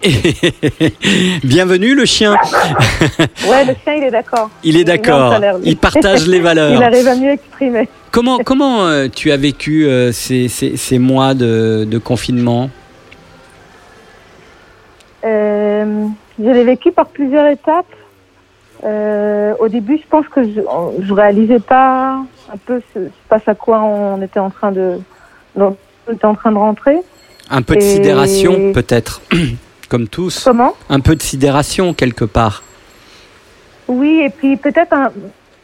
Bienvenue le chien. ouais, le chien il est d'accord. Il est d'accord. Il partage les valeurs. il arrive à mieux exprimer. Comment, comment euh, tu as vécu euh, ces, ces, mois de, de confinement? Euh, Je l'ai vécu par plusieurs étapes. au début, je pense que je, je réalisais pas un peu ce, face à quoi on était en train de, on était en train de rentrer. Un peu de sidération, peut-être comme tous. Comment Un peu de sidération quelque part. Oui, et puis peut-être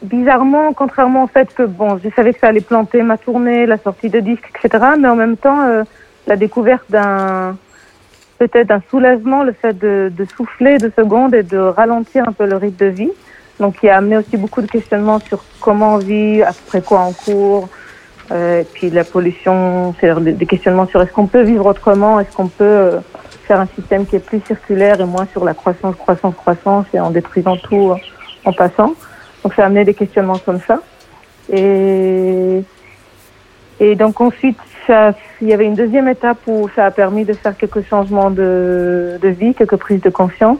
bizarrement, contrairement au fait que bon, je savais que ça allait planter ma tournée, la sortie de disques, etc. Mais en même temps, euh, la découverte d'un peut-être d'un soulagement, le fait de, souffler deux secondes et de ralentir un peu le rythme de vie. Donc, qui a amené aussi beaucoup de questionnements sur comment on vit, après quoi on court, euh, et puis la pollution, c'est-à-dire des, questionnements sur est-ce qu'on peut vivre autrement, est-ce qu'on peut euh, un système qui est plus circulaire et moins sur la croissance, croissance, croissance et en détruisant tout en passant. Donc ça a amené des questionnements comme ça. Et, donc ensuite, il y avait une deuxième étape où ça a permis de faire quelques changements de, vie, quelques prises de conscience.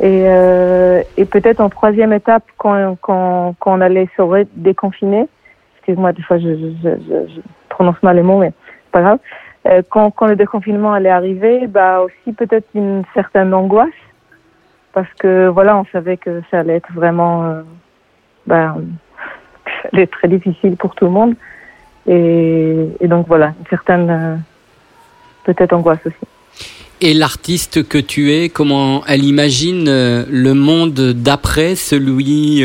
Et, euh, peut-être en troisième étape, quand, on allait se déconfiner, excuse-moi, des fois je, je, prononce mal les mots, mais c'est pas grave. Euh, quand, quand, le déconfinement allait arriver, bah aussi peut-être une certaine angoisse parce que voilà, on savait que ça allait être vraiment, euh, bah, ça allait être très difficile pour tout le monde et, et donc voilà, une certaine euh, peut-être angoisse aussi. Et l'artiste que tu es, comment elle imagine le monde d'après, celui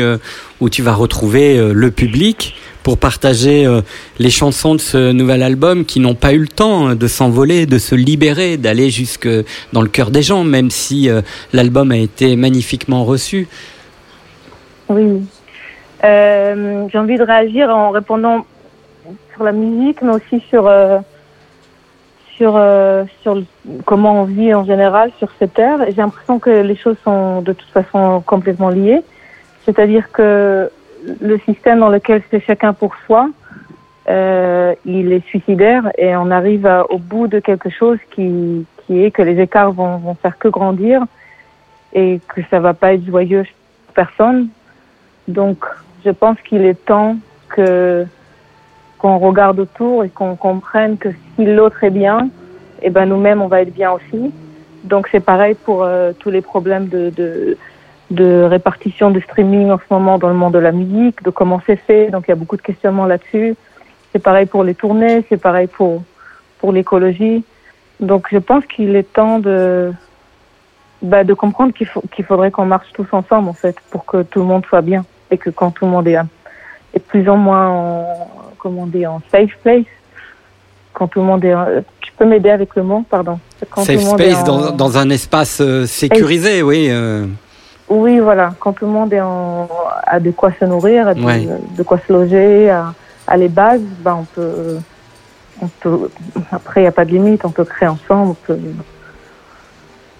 où tu vas retrouver le public pour partager euh, les chansons de ce nouvel album qui n'ont pas eu le temps de s'envoler, de se libérer, d'aller jusque dans le cœur des gens, même si euh, l'album a été magnifiquement reçu. Oui. Euh, j'ai envie de réagir en répondant sur la musique, mais aussi sur, sur, sur comment on vit en général sur cette terre. J'ai l'impression que les choses sont de toute façon complètement liées. C'est-à-dire que le système dans lequel c'est chacun pour soi, euh, il est suicidaire et on arrive au bout de quelque chose qui, qui est que les écarts vont, vont faire que grandir et que ça va pas être joyeux pour personne. Donc, je pense qu'il est temps que qu'on regarde autour et qu'on comprenne que si l'autre est bien, eh ben nous-mêmes on va être bien aussi. Donc c'est pareil pour euh, tous les problèmes de, de de répartition de streaming en ce moment dans le monde de la musique, de comment c'est fait. Donc il y a beaucoup de questionnements là-dessus. C'est pareil pour les tournées, c'est pareil pour pour l'écologie. Donc je pense qu'il est temps de bah, de comprendre qu'il qu'il faudrait qu'on marche tous ensemble en fait pour que tout le monde soit bien et que quand tout le monde est, est plus ou moins comment dire en safe place, quand tout le monde est peux m'aider avec le mot, pardon. Quand Safe space dans, dans, un espace euh, sécurisé, oui. Euh. Oui, voilà. Quand tout le monde est en... a de quoi se nourrir, a de, quoi se loger, à, les bases, ben on peut, on peut. Après, il n'y a pas de limite. On peut créer ensemble. On peut...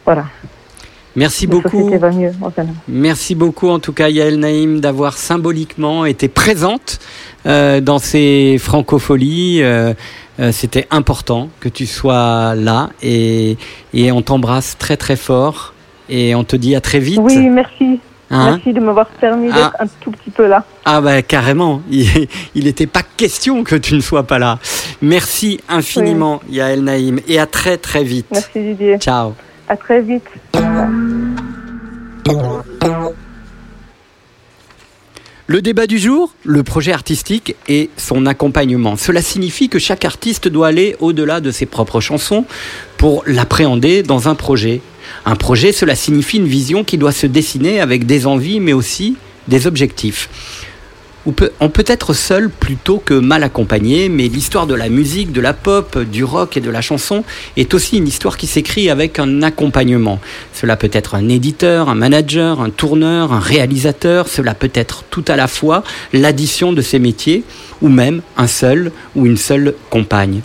Voilà. Merci beaucoup. Merci beaucoup en tout cas Yael Naïm d'avoir symboliquement été présente euh, dans ces francopholies. Euh, euh, c'était important que tu sois là et, et on t'embrasse très très fort et on te dit à très vite. Oui, merci. Hein? Merci de m'avoir permis d'être ah. un tout petit peu là. Ah bah carrément, il n'était pas question que tu ne sois pas là. Merci infiniment Yael Naïm et à très très vite. Merci Didier. Ciao. À très vite. Le débat du jour, le projet artistique et son accompagnement. Cela signifie que chaque artiste doit aller au-delà de ses propres chansons pour l'appréhender dans un projet. Un projet, cela signifie une vision qui doit se dessiner avec des envies mais aussi des objectifs on peut être seul plutôt que mal accompagné, mais l'histoire de la musique, de la pop, du rock et de la chanson est aussi une histoire qui s'écrit avec un accompagnement. Cela peut être un éditeur, un manager, un tourneur, un réalisateur, cela peut être tout à la fois l'addition de ces métiers, ou même un seul ou une seule compagne.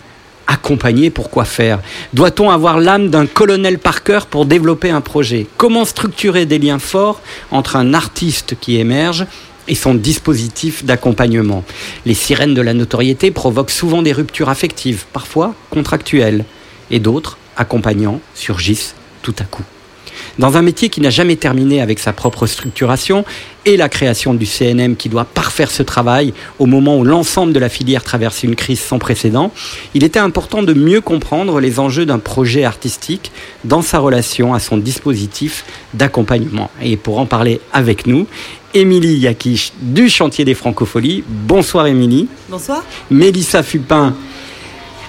Accompagner, pour quoi faire? Doit-on avoir l'âme d'un colonel Parker pour développer un projet? Comment structurer des liens forts entre un artiste qui émerge et son dispositif d'accompagnement. Les sirènes de la notoriété provoquent souvent des ruptures affectives, parfois contractuelles, et d'autres, accompagnants, surgissent tout à coup. Dans un métier qui n'a jamais terminé avec sa propre structuration et la création du CNM qui doit parfaire ce travail au moment où l'ensemble de la filière traverse une crise sans précédent, il était important de mieux comprendre les enjeux d'un projet artistique dans sa relation à son dispositif d'accompagnement. Et pour en parler avec nous, Émilie Yakish du Chantier des Francopholies. Bonsoir Émilie. Bonsoir. Mélissa Fupin.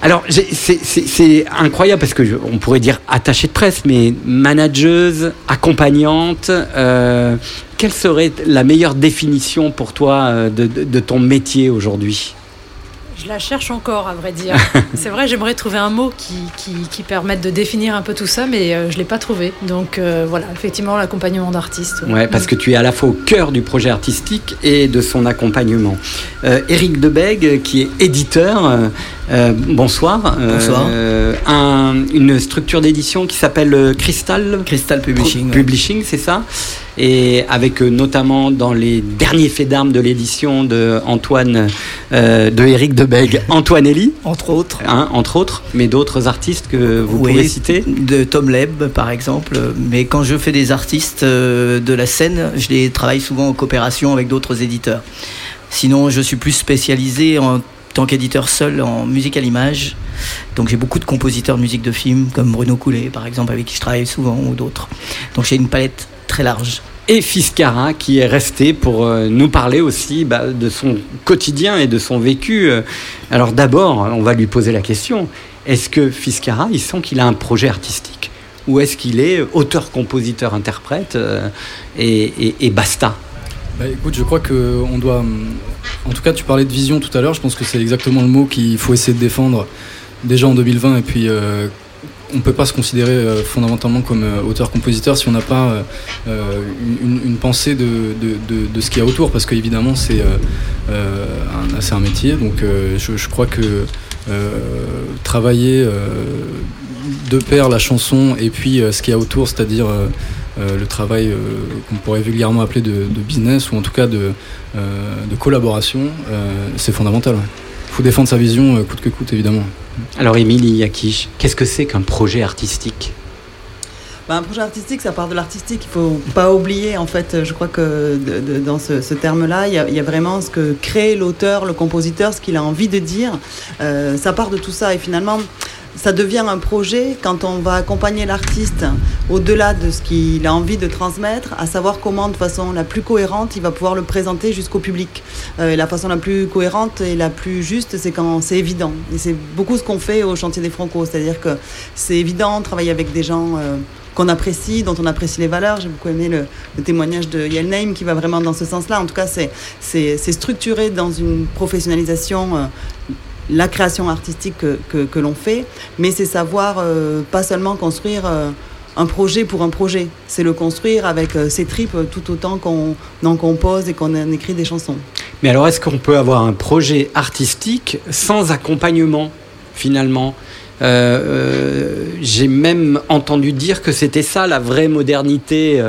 Alors, c'est incroyable parce que on pourrait dire attachée de presse, mais manageuse, accompagnante. Euh, quelle serait la meilleure définition pour toi euh, de ton métier aujourd'hui? Je la cherche encore, à vrai dire. c'est vrai, j'aimerais trouver un mot qui, qui, permette de définir un peu tout ça, mais euh, je ne l'ai pas trouvé. Donc euh, voilà, effectivement, l'accompagnement d'artistes. Ouais. parce que tu es à la fois au cœur du projet artistique et de son accompagnement. Euh, Éric Debeg, qui est éditeur, bonsoir. Bonsoir. une structure d'édition qui s'appelle Crystal. Crystal Publishing. Publishing, c'est ça? Et avec euh, notamment dans les derniers faits d'armes de l'édition de Antoine, euh, de Eric Debeg, Antoine Elie. Entre autres. Hein, entre autres, mais d'autres artistes que vous pouvez citer De Tom Leb, par exemple. Mais quand je fais des artistes euh, de la scène, je les travaille souvent en coopération avec d'autres éditeurs. Sinon, je suis plus spécialisé en tant qu'éditeur seul en musique à l'image. Donc j'ai beaucoup de compositeurs de musique de film, comme Bruno Coulet par exemple, avec qui je travaille souvent, ou d'autres. Donc j'ai une palette très large. Et Fiscara qui est resté pour euh, nous parler aussi bah, de son quotidien et de son vécu. Alors d'abord, on va lui poser la question, est-ce que Fiscara, il sent qu'il a un projet artistique? Ou est-ce qu'il est auteur, compositeur, interprète euh, et, basta? Bah, écoute, je crois qu'on doit. En tout cas, tu parlais de vision tout à l'heure. Je pense que c'est exactement le mot qu'il faut essayer de défendre déjà en 2020 et puis euh, on ne peut pas se considérer euh, fondamentalement comme euh, auteur-compositeur si on n'a pas euh, une, pensée de, ce qu'il y a autour, parce qu'évidemment c'est un, un, métier, donc je, crois que travailler de pair la chanson et puis ce qu'il y a autour, c'est-à-dire le travail qu'on pourrait vulgairement appeler de, business ou en tout cas de, collaboration, c'est fondamental. Il faut défendre sa vision coûte que coûte évidemment. Alors Émilie Yakish, qu'est-ce que c'est qu'un projet artistique? Bah, un projet artistique, ça part de l'artistique. Il faut pas oublier, en fait, je crois que dans ce, terme-là, il y, a vraiment ce que crée l'auteur, le compositeur, ce qu'il a envie de dire. Euh, ça part de tout ça. Et finalement, ça devient un projet quand on va accompagner l'artiste au-delà de ce qu'il a envie de transmettre, à savoir comment de façon la plus cohérente il va pouvoir le présenter jusqu'au public. Euh, la façon la plus cohérente et la plus juste, c'est quand c'est évident. Et c'est beaucoup ce qu'on fait au chantier des Franco, c'est-à-dire que c'est évident, de travailler avec des gens. Euh, qu'on apprécie, dont on apprécie les valeurs. J'ai beaucoup aimé le, témoignage de Yael Naim qui va vraiment dans ce sens-là. En tout cas, c'est structuré dans une professionnalisation euh, la création artistique que, que, l'on fait, mais c'est savoir euh, pas seulement construire euh, un projet pour un projet, c'est le construire avec euh, ses tripes tout autant qu'on en compose et qu'on en écrit des chansons. Mais alors, est-ce qu'on peut avoir un projet artistique sans accompagnement, finalement? Euh, euh, J'ai même entendu dire que c'était ça la vraie modernité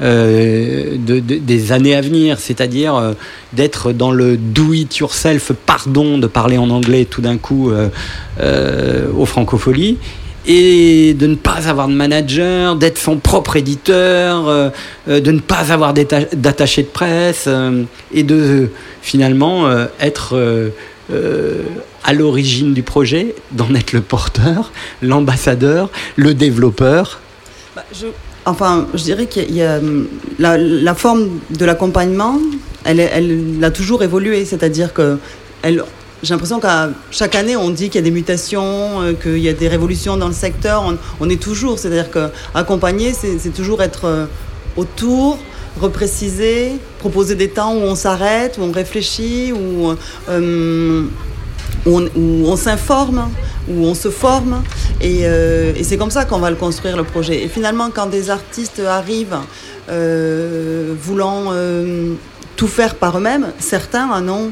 euh, de, de- des années à venir, c'est-à-dire d'être dans le do it yourself, pardon de parler en anglais tout d'un coup aux francopholies. Et de ne pas avoir de manager, d'être son propre éditeur, de ne pas avoir d'attaché de presse, et de finalement être à l'origine du projet, d'en être le porteur, l'ambassadeur, le développeur. Bah, Enfin, je dirais qu'il hum, la, forme de l'accompagnement, elle, a toujours évolué, c'est-à-dire que j'ai l'impression qu'à chaque année on dit qu'il y a des mutations, euh, qu'il y a des révolutions dans le secteur. On, est toujours, c'est-à-dire que accompagner, c'est toujours être euh, autour, repréciser, proposer des temps où on s'arrête, où on réfléchit, où euh, où on, où on s'informe, où on se forme. Et, euh, et c'est comme ça qu'on va le construire, le projet. Et finalement, quand des artistes arrivent euh, voulant euh, tout faire par eux-mêmes, certains en ont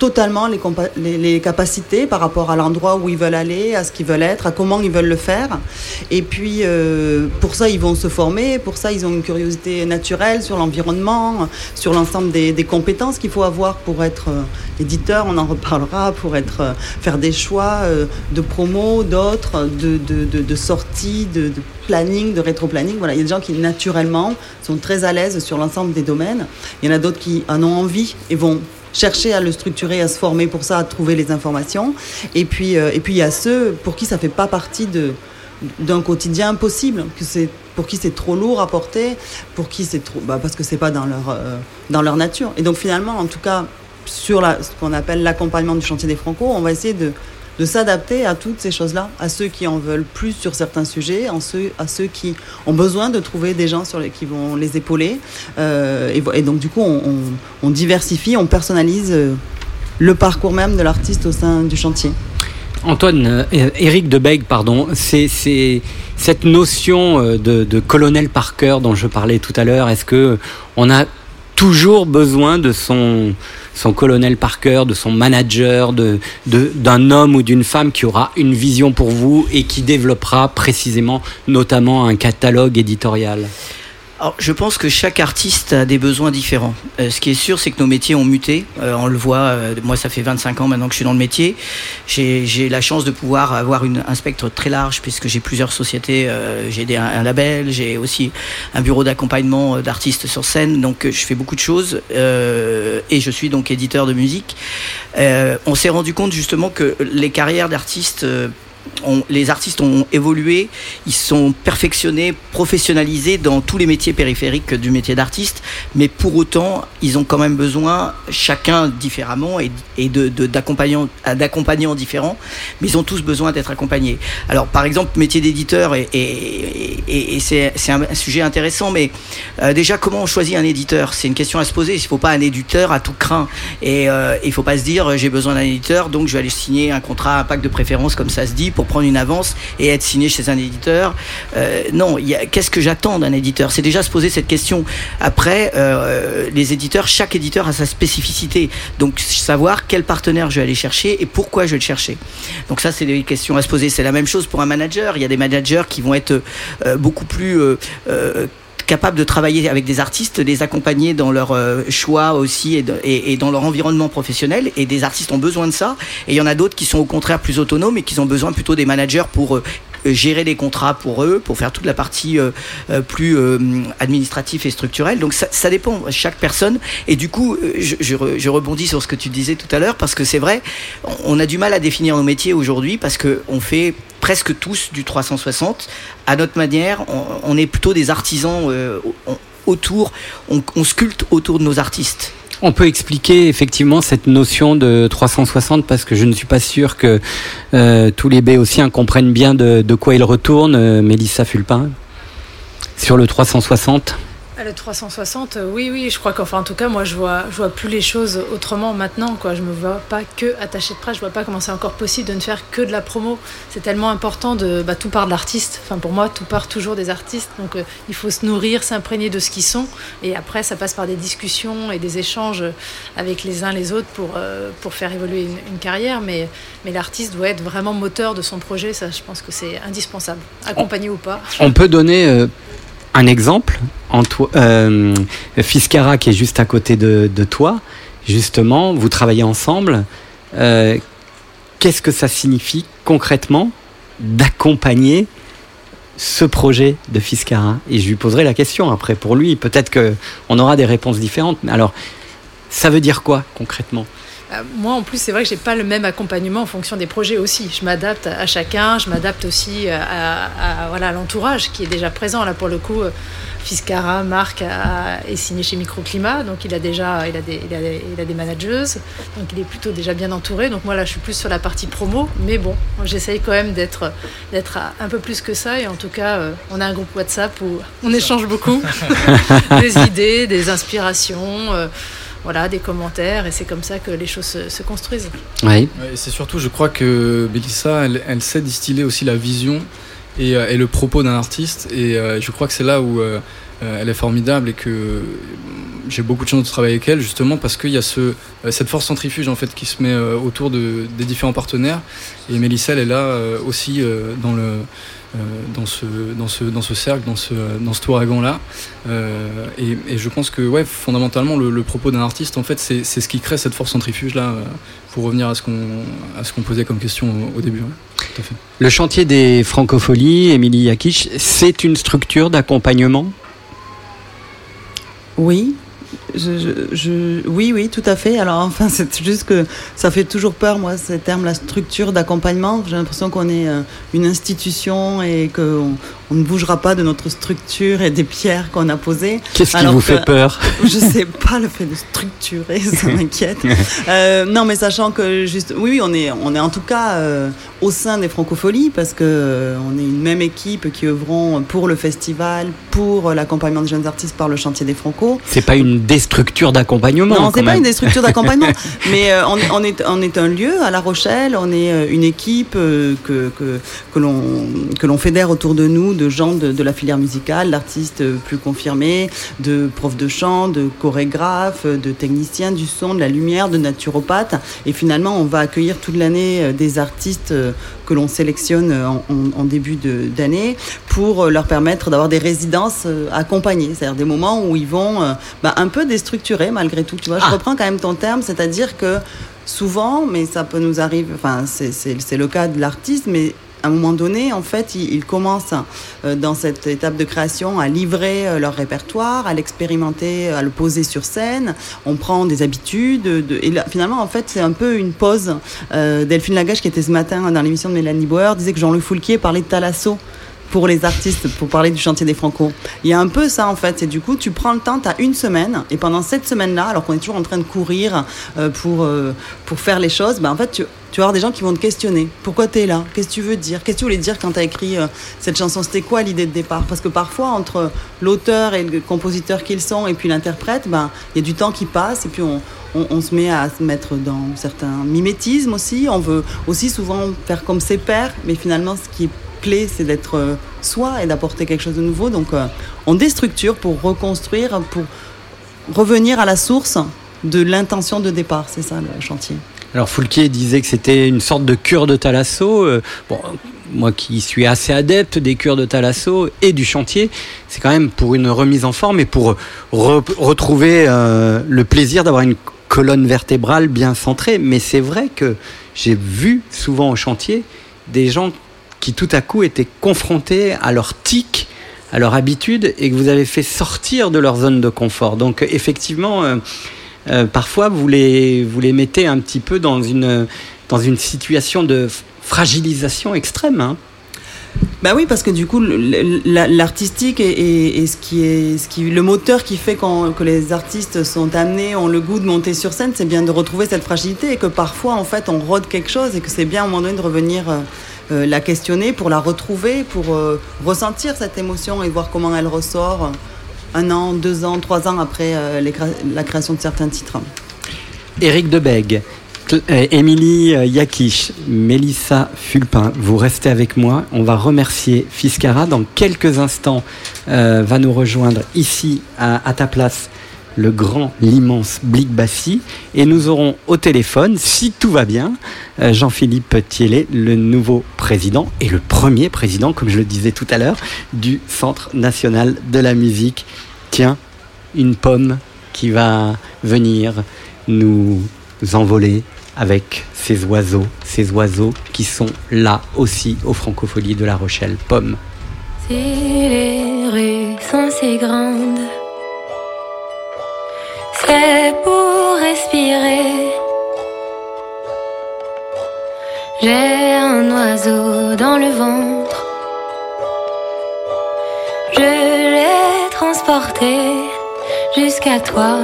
totalement les, capacités par rapport à l'endroit où ils veulent aller, à ce qu'ils veulent être, à comment ils veulent le faire. Et puis, euh, pour ça, ils vont se former. Pour ça, ils ont une curiosité naturelle sur l'environnement, sur l'ensemble des, compétences qu'il faut avoir pour être euh, éditeur. On en reparlera, pour être, euh, faire des choix euh, de promo, d'autres, de, de, de, de sorties, de, de planning, de rétro-planning. Voilà, il y a des gens qui, naturellement, sont très à l'aise sur l'ensemble des domaines. Il y en a d'autres qui en ont envie et vont chercher à le structurer, à se former pour ça, à trouver les informations. Et puis, euh, et puis il y a ceux pour qui ça fait pas partie de d'un quotidien possible, que c'est pour qui c'est trop lourd à porter, pour qui c'est trop, bah, parce que c'est pas dans leur euh, dans leur nature. Et donc finalement, en tout cas, sur ce qu'on appelle l'accompagnement du chantier des Franco, on va essayer de de s'adapter à toutes ces choses-là, à ceux qui en veulent plus sur certains sujets, en à ceux qui ont besoin de trouver des gens sur les, qui vont les épauler. Euh, et, donc du coup, on, diversifie, on personnalise euh, le parcours même de l'artiste au sein du chantier. Antoine, euh, Éric de Bègue, pardon, c'est cette notion de, de colonel par cœur dont je parlais tout à l'heure. Est-ce que on a toujours besoin de son son colonel par cœur, de son manager, d'un homme ou d'une femme qui aura une vision pour vous et qui développera précisément, notamment un catalogue éditorial. Alors, je pense que chaque artiste a des besoins différents. Euh, ce qui est sûr, c'est que nos métiers ont muté. Euh, on le voit, euh, moi, ça fait 25 ans maintenant que je suis dans le métier. J'ai la chance de pouvoir avoir un spectre très large, puisque j'ai plusieurs sociétés. J'ai un, label, j'ai aussi un bureau d'accompagnement d'artistes sur scène. Donc, je fais beaucoup de choses. Et je suis donc éditeur de musique. On s'est rendu compte justement que les carrières d'artistes... les artistes ont évolué, ils sont perfectionnés, professionnalisés dans tous les métiers périphériques du métier d'artiste, mais pour autant, ils ont quand même besoin, chacun différemment et, et d'accompagnants, différents, mais ils ont tous besoin d'être accompagnés. Alors, par exemple, métier d'éditeur, et, et, c'est, un sujet intéressant, mais euh, déjà, comment on choisit un éditeur? C'est une question à se poser. Il ne faut pas un éditeur à tout craint. Et euh, il ne faut pas se dire, j'ai besoin d'un éditeur, donc je vais aller signer un contrat, un pacte de préférence, comme ça se dit, pour prendre une avance et être signé chez un éditeur. Euh, non, qu'est-ce que j'attends d'un éditeur? C'est déjà se poser cette question. Après, euh, les éditeurs, chaque éditeur a sa spécificité. Donc, savoir quel partenaire je vais aller chercher et pourquoi je vais le chercher. Donc ça, c'est des questions à se poser. C'est la même chose pour un manager. Il y a des managers qui vont être euh, beaucoup plus capables de travailler avec des artistes, les accompagner dans leur euh, choix aussi et dans leur environnement professionnel. Et des artistes ont besoin de ça. Et il y en a d'autres qui sont au contraire plus autonomes et qui ont besoin plutôt des managers pour euh, gérer les contrats pour eux, pour faire toute la partie euh, euh, plus euh, administrative et structurelle. Donc ça, dépend chaque personne. Et du coup, euh, je, je re- je rebondis sur ce que tu disais tout à l'heure parce que c'est vrai, on- a du mal à définir nos métiers aujourd'hui parce que on fait presque tous du 360 à notre manière. On, est plutôt des artisans euh, autour, on sculpte autour de nos artistes. On peut expliquer effectivement cette notion de 360 parce que je ne suis pas sûr que euh, tous les béotiens comprennent bien de, quoi il retourne, euh, Mélissa Fulpin, sur le 360. Ah, Le 360, euh, oui, oui, je crois qu'enfin, en tout cas, moi, je vois, vois plus les choses autrement maintenant, quoi. Je me vois pas que attaché de presse, je vois pas comment c'est encore possible de ne faire que de la promo. C'est tellement important de, bah, tout part de l'artiste. Enfin, pour moi, tout part toujours des artistes. Donc, euh, il faut se nourrir, s'imprégner de ce qu'ils sont. Et après, ça passe par des discussions et des échanges avec les uns les autres pour, euh, pour faire évoluer une, carrière. Mais, mais l'artiste doit être vraiment moteur de son projet. Ça, je pense que c'est indispensable, accompagné ou pas. On peut donner un exemple. Euh, Fiscara, qui est juste à côté de, toi, justement, vous travaillez ensemble. Euh, Qu'est-ce que ça signifie concrètement d'accompagner ce projet de Fiscara Et je lui poserai la question après pour lui. Peut-être qu'on aura des réponses différentes. Mais alors, ça veut dire quoi concrètement? Moi, en plus, c'est vrai que j'ai pas le même accompagnement en fonction des projets aussi. Je m'adapte à chacun, je m'adapte aussi à, à- voilà, à l'entourage qui est déjà présent. Là, pour le coup, euh, Fiscara, Marc, a- est signé chez Microclimat, donc il a déjà il a des, il a des, il a des manageuses, donc il est plutôt déjà bien entouré. Donc moi, là, je suis plus sur la partie promo, mais bon, j'essaye quand même d'être d'être un peu plus que ça. Et en tout cas, euh, on a un groupe WhatsApp où on échange beaucoup des idées, des inspirations. Voilà, des commentaires, et c'est comme ça que les choses se, se construisent. Oui. C'est surtout, je crois que Mélissa, elle, elle sait distiller aussi la vision et, euh, et le propos d'un artiste. Et euh, je crois que c'est là où euh, elle est formidable et que j'ai beaucoup de chance de travailler avec elle, justement parce qu'il y a ce, cette force centrifuge en fait qui se met autour de, des différents partenaires. Et Mélissa, elle est là aussi dans le dans ce dans ce dans ce cercle, dans ce dans ce touragan là. et, et je pense que ouais, fondamentalement, le, le propos d'un artiste, en fait, c'est c'est ce qui crée cette force centrifuge là. euh, pour revenir à ce qu'on à ce qu'on posait comme question au, au début. ouais. Tout à fait. Le chantier des francopholies, Émilie Yakish, c'est une structure d'accompagnement? Oui. Je, je- je- oui, oui, tout à fait. Alors, enfin, c'est juste que ça fait toujours peur, moi, ces termes, la structure d'accompagnement. J'ai l'impression qu'on est euh, une institution et qu'on on ne bougera pas de notre structure et des pierres qu'on a posées. Qu'est-ce qui vous que- fait peur Je sais pas le fait de structurer, ça m'inquiète. Euh, non, mais sachant que juste, oui, oui, on est, on est en tout cas euh, au sein des Francopholies parce que euh, on est une même équipe qui œuvront pour le festival, pour l'accompagnement des jeunes artistes par le chantier des Franco. C'est pas une déstructure d'accompagnement Non, c'est pas une des structures d'accompagnement, mais euh, on, est, on, est, on est un lieu à La Rochelle, on est euh, une équipe euh, que, que, que l'on fédère autour de nous, de gens de, de la filière musicale, d'artistes plus confirmés, de profs de chant, de chorégraphes, de techniciens du son, de la lumière, de naturopathes. Et finalement, on va accueillir toute l'année des artistes que l'on sélectionne en, en- en début d'année pour euh, leur permettre d'avoir des résidences euh, accompagnées, c'est-à-dire des moments où ils vont euh, bah, un peu déstructurer malgré tout. Tu vois, je Ah. reprends quand même ton terme, c'est-à-dire que souvent, mais ça peut nous arriver, enfin c'est le cas de l'artiste, mais à un moment donné, en fait, ils, commencent euh, dans cette étape de création à livrer euh, leur répertoire, à l'expérimenter, à le poser sur scène. On prend des habitudes. De, et là, finalement, en fait, c'est un peu une pause. Euh, Delphine Lagache, qui était ce matin dans l'émission de Mélanie Bauer, disait que Jean-Louis Foulquier parlait de Thalasso pour les artistes, pour parler du chantier des Franco. Il y a un peu ça en fait, et du coup tu prends le temps, tu as une semaine, et pendant cette semaine-là, alors qu'on est toujours en train de courir euh, pour, euh, pour faire les choses, ben, en fait tu, vas avoir des gens qui vont te questionner. Pourquoi tu es là? Qu'est-ce que tu veux dire? Qu'est-ce que tu voulais dire quand tu as écrit euh, cette chanson? C'était quoi l'idée de départ? Parce que parfois entre l'auteur et le compositeur qu'ils sont et puis l'interprète, ben, il y a du temps qui passe, et puis on, on, se met à se mettre dans certains mimétismes aussi. On veut aussi souvent faire comme ses pairs, mais finalement, ce qui est clé, c'est d'être euh, soi et d'apporter quelque chose de nouveau. Donc, euh, on déstructure pour reconstruire, pour revenir à la source de l'intention de départ. C'est ça le chantier. Alors Foulquier disait que c'était une sorte de cure de Thalasso. Euh, bon, moi qui suis assez adepte des cures de Thalasso et du chantier, c'est quand même pour une remise en forme et pour re- retrouver le plaisir d'avoir une colonne vertébrale bien centrée. Mais c'est vrai que j'ai vu souvent au chantier des gens qui tout à coup étaient confrontés à leur tic, à leur habitude, et que vous avez fait sortir de leur zone de confort. Donc effectivement, euh, euh, parfois vous les, vous les mettez un petit peu dans une, dans une situation de fragilisation extrême. hein. Bah oui, parce que du coup, l'artistique est, est- est ce qui est, ce qui, le moteur qui fait qu'on- que les artistes sont amenés, ont le goût de monter sur scène, c'est bien de retrouver cette fragilité et que parfois, en fait, on rôde quelque chose et que c'est bien à un moment donné de revenir euh, euh, la questionner pour la retrouver, pour euh, ressentir cette émotion et voir comment elle ressort. un an, deux ans, trois ans après euh, les la création de certains titres. Éric Debeg, euh, Émilie euh, Yakish, Mélissa Fulpin, vous restez avec moi. On va remercier Fiscara. Dans quelques instants, euh, va nous rejoindre ici, à ta place, le grand, l'immense Blic Bassi. Et nous aurons au téléphone, si tout va bien, euh, Jean-Philippe Thiellet, le nouveau président et le premier président, comme je le disais tout à l'heure, du Centre national de la musique. Tiens, une pomme qui va venir nous envoler avec ces oiseaux, ces oiseaux qui sont là aussi aux Francopholies de La Rochelle. Pomme. Pour respirer. J'ai un oiseau dans le ventre. Je l'ai transporté jusqu'à toi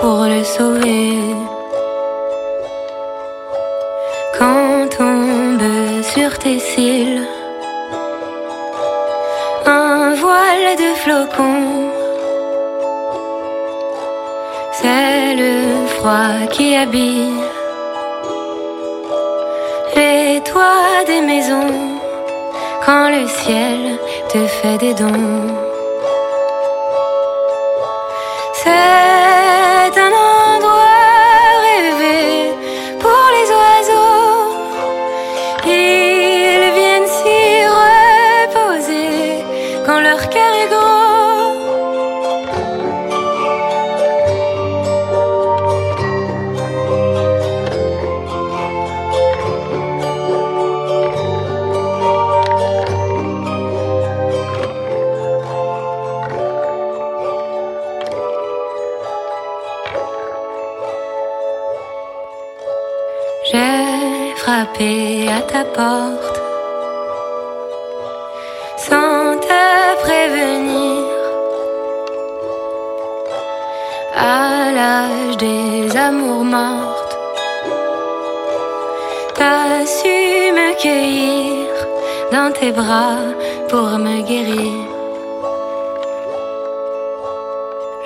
pour le sauver. Quand tombe sur tes cils un voile de flocons. C'est le froid qui habille les toits des maisons quand le ciel te fait des dons. Porte sans te prévenir. À l'âge des amours mortes, t'as su me cueillir dans tes bras pour me guérir.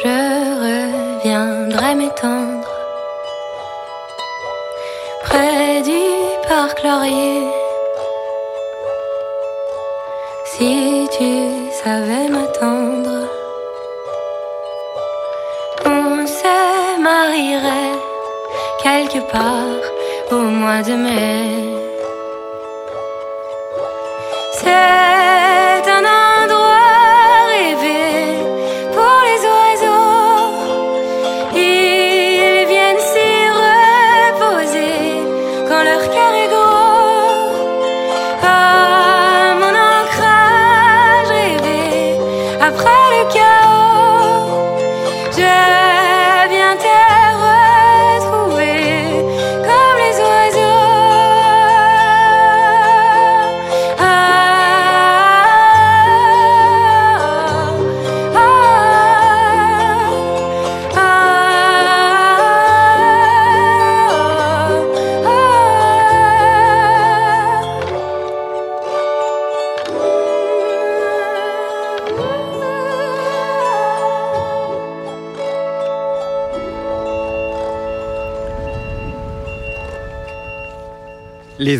Je reviendrai près Si tu savais m'attendre, on se marierait quelque part au mois de mai.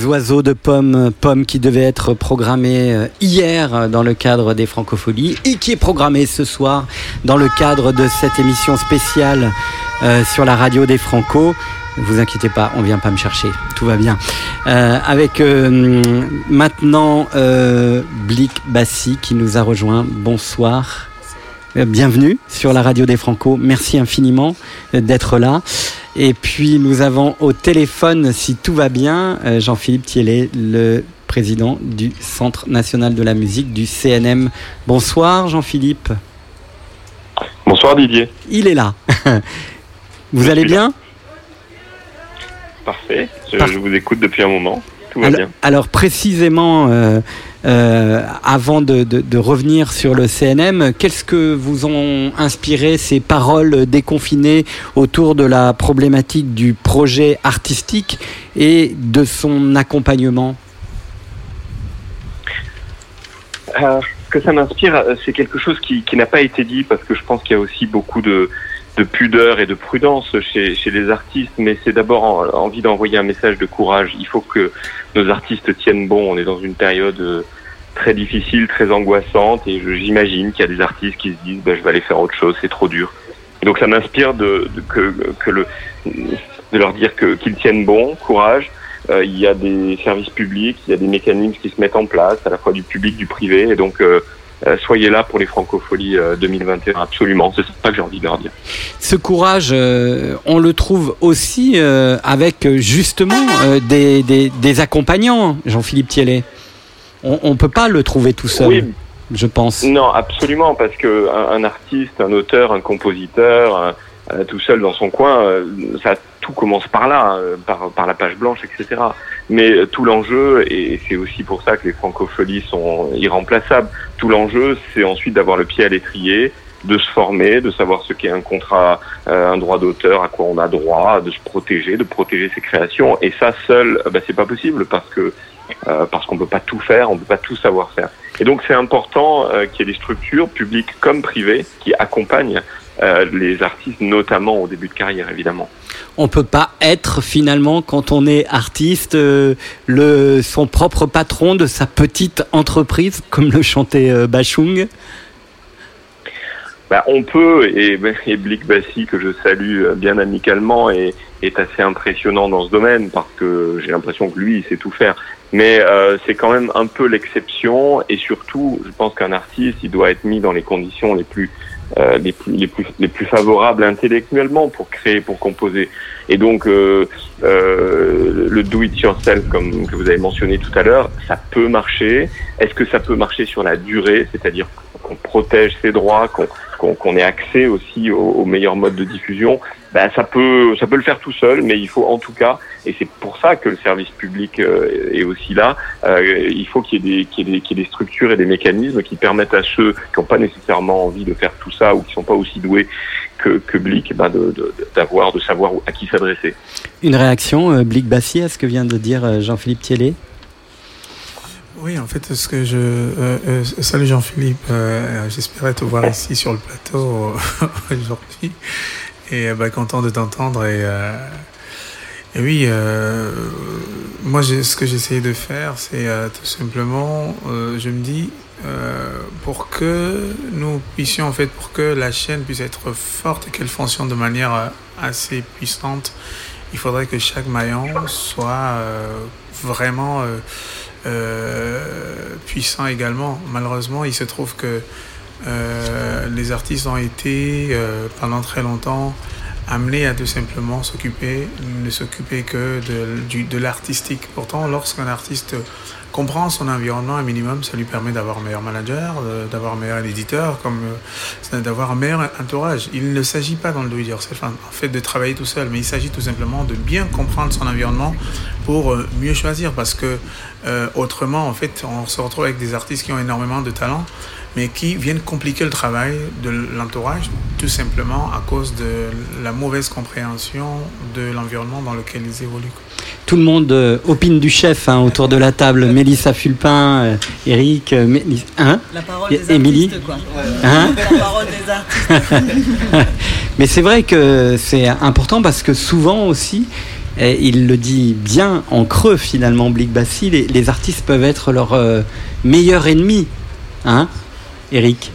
Oiseaux de pommes, pommes qui devaient être programmées euh, hier dans le cadre des Francopholies et qui est programmée ce soir dans le cadre de cette émission spéciale euh, sur la radio des Franco. Vous inquiétez pas, on vient pas me chercher, tout va bien. Euh, avec maintenant Blic Bassi qui nous a rejoint. Bonsoir. Bienvenue sur la radio des Franco. Merci infiniment d'être là. Et puis nous avons au téléphone, si tout va bien, euh, Jean-Philippe Thiellet, le président du Centre national de la musique du CNM. Bonsoir Jean-Philippe. Bonsoir Didier. Il est là. Vous allez bien? Parfait. Je, Par- je vous écoute depuis un moment. Tout va alors, bien. alors, précisément, euh, euh, avant de, revenir sur le CNM, qu'est-ce que vous ont inspiré ces paroles déconfinées autour de la problématique du projet artistique et de son accompagnement Euh, que ça m'inspire, euh, c'est quelque chose qui n'a pas été dit parce que je pense qu'il y a aussi beaucoup de, de pudeur et de prudence chez, chez les artistes, mais c'est d'abord en- envie d'envoyer un message de courage. Il faut que nos artistes tiennent bon. On est dans une période euh, très difficile, très angoissante, et j'imagine qu'il y a des artistes qui se disent bah, je vais aller faire autre chose, c'est trop dur. Donc ça m'inspire de, de- que, que le, de leur dire que qu'ils tiennent bon, courage. Euh, il y a des services publics, il y a des mécanismes qui se mettent en place, à la fois du public, du privé, et donc euh, euh, soyez là pour les Francopholies euh, 2021, absolument. C'est ça que j'ai envie de leur dire. Ce courage, euh, on le trouve aussi euh, avec euh, justement euh, des, des, des accompagnants, Jean-Philippe Thiellet. On ne peut pas le trouver tout seul, Oui. je pense. Non, absolument, parce que un, un artiste, un auteur, un compositeur, un- euh, tout seul dans son coin, euh, ça tout commence par là, euh, par, par la page blanche, etc. Mais euh, tout l'enjeu, et c'est aussi pour ça que les francopholies sont irremplaçables, tout l'enjeu, c'est ensuite d'avoir le pied à l'étrier, de se former, de savoir ce qu'est un contrat, euh, un droit d'auteur, à quoi on a droit, de se protéger, de protéger ses créations. Et ça seul, euh, bah, c'est pas possible parce que euh, parce qu'on peut pas tout faire, on peut pas tout savoir faire. Et donc c'est important euh, qu'il y ait des structures publiques comme privées qui accompagnent euh, les artistes, notamment au début de carrière, évidemment. On peut pas être finalement, quand on est artiste, euh, le, son propre patron de sa petite entreprise, comme le chantait euh, Bachung? Bah, on peut, et, et Blick Bassi, que je salue euh, bien amicalement, est, est assez impressionnant dans ce domaine parce que j'ai l'impression que lui, il sait tout faire. Mais euh, c'est quand même un peu l'exception et surtout, je pense qu'un artiste, il doit être mis dans les conditions les plus, euh, les plus, les plus, les plus favorables intellectuellement pour créer, pour composer. Et donc, euh, euh, le do it yourself, comme que vous avez mentionné tout à l'heure, ça peut marcher. Est-ce que ça peut marcher sur la durée, c'est-à-dire qu'on protège ses droits, qu'on qu'on ait accès aussi aux, aux meilleurs modes de diffusion, ben ça peut ça peut le faire tout seul, mais il faut en tout cas, et c'est pour ça que le service public euh, est aussi là, euh, il faut qu'il y, ait des- structures et des mécanismes qui permettent à ceux qui n'ont pas nécessairement envie de faire tout ça ou qui sont pas aussi doués que, que Blick, ben de- de- d'avoir, de, savoir à qui s'adresser. Une réaction, euh, Blick Bassi, à ce que vient de dire euh, Jean-Philippe Thiellet Oui, en fait, ce que je. euh, euh, salut Jean-Philippe, euh, j'espérais te voir ici sur le plateau aujourd'hui. Et bah, content de t'entendre. Et, et oui, moi, ce que j'essayais de faire, c'est tout simplement, je me dis, pour que nous puissions, en fait, pour que la chaîne puisse être forte et qu'elle fonctionne de manière assez puissante, il faudrait que chaque maillon soit vraiment puissant également. Malheureusement, il se trouve que euh, les artistes ont été euh, pendant très longtemps amenés à tout simplement s'occuper, ne s'occuper que de, de l'artistique. Pourtant, lorsqu'un artiste comprend son environnement un minimum, ça lui permet d'avoir un meilleur manager, de- d'avoir un meilleur éditeur, comme euh, d'avoir un meilleur entourage. Il ne s'agit pas dans le do it yourself, en fait, de travailler tout seul, mais il s'agit tout simplement de bien comprendre son environnement pour euh, mieux choisir, parce que euh, autrement, en fait, on se retrouve avec des artistes qui ont énormément de talent, mais qui viennent compliquer le travail de l'entourage, tout simplement à cause de la mauvaise compréhension de l'environnement dans lequel ils évoluent. Tout le monde euh, opine du chef hein, autour de la table. Mélissa Fulpin, euh, Eric, euh, hein La parole des Émilie artistes, quoi. Hein La parole des artistes. Mais c'est vrai que c'est important parce que souvent aussi, et il le dit bien en creux finalement, Blick Bassi, les, les artistes peuvent être leur euh, meilleur ennemi. Hein Eric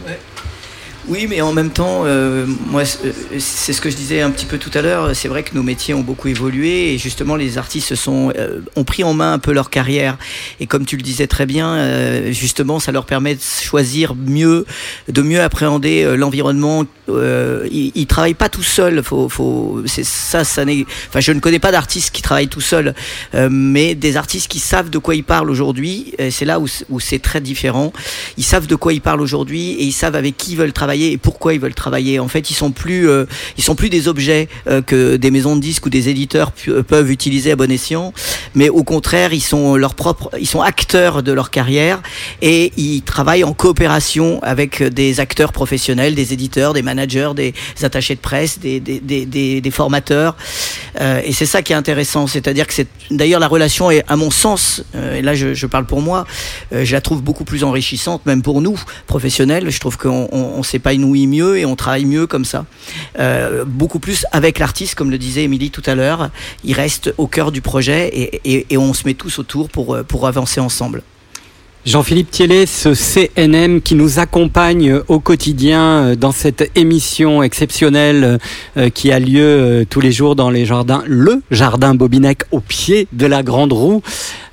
Oui, mais en même temps, euh, moi, c'est euh, c'est ce que je disais un petit peu tout à l'heure. C'est vrai que nos métiers ont beaucoup évolué et justement, les artistes sont, euh, ont pris en main un peu leur carrière. Et comme tu le disais très bien, euh, justement, ça leur permet de choisir mieux, de mieux appréhender euh, l'environnement. Euh, ils, ils travaillent pas tout seuls. Faut, faut, c'est ça, ça n'est. Enfin, je ne connais pas d'artistes qui travaillent tout seuls, mais des artistes qui savent de quoi ils parlent aujourd'hui. C'est là où, où c'est très différent. Ils savent de quoi ils parlent aujourd'hui et ils savent avec qui ils veulent travailler et pourquoi ils veulent travailler. En fait, ils sont plus, euh, ils sont plus des objets euh, que des maisons de disques ou des éditeurs pu- peuvent utiliser à bon escient, mais au contraire, ils sont leurs propres, ils sont acteurs de leur carrière et ils travaillent en coopération avec des acteurs professionnels, des éditeurs, des managers, des attachés de presse, des, des, des, des, formateurs. Euh, et c'est ça qui est intéressant, c'est-à-dire que c'est d'ailleurs la relation est, à mon sens, euh, et là je, parle pour moi, euh, je la trouve beaucoup plus enrichissante, même pour nous professionnels. Je trouve qu'on on, on s'épanouit mieux et on travaille mieux comme ça, Euh, beaucoup plus avec l'artiste, comme le disait Émilie tout à l'heure. Il reste au cœur du projet et, et, et on se met tous autour pour euh, pour avancer ensemble. Jean-Philippe Thiellet, ce CNM qui nous accompagne au quotidien euh, dans cette émission exceptionnelle euh, qui a lieu euh, tous les jours dans les jardins, le jardin Bobinec au pied de la grande roue,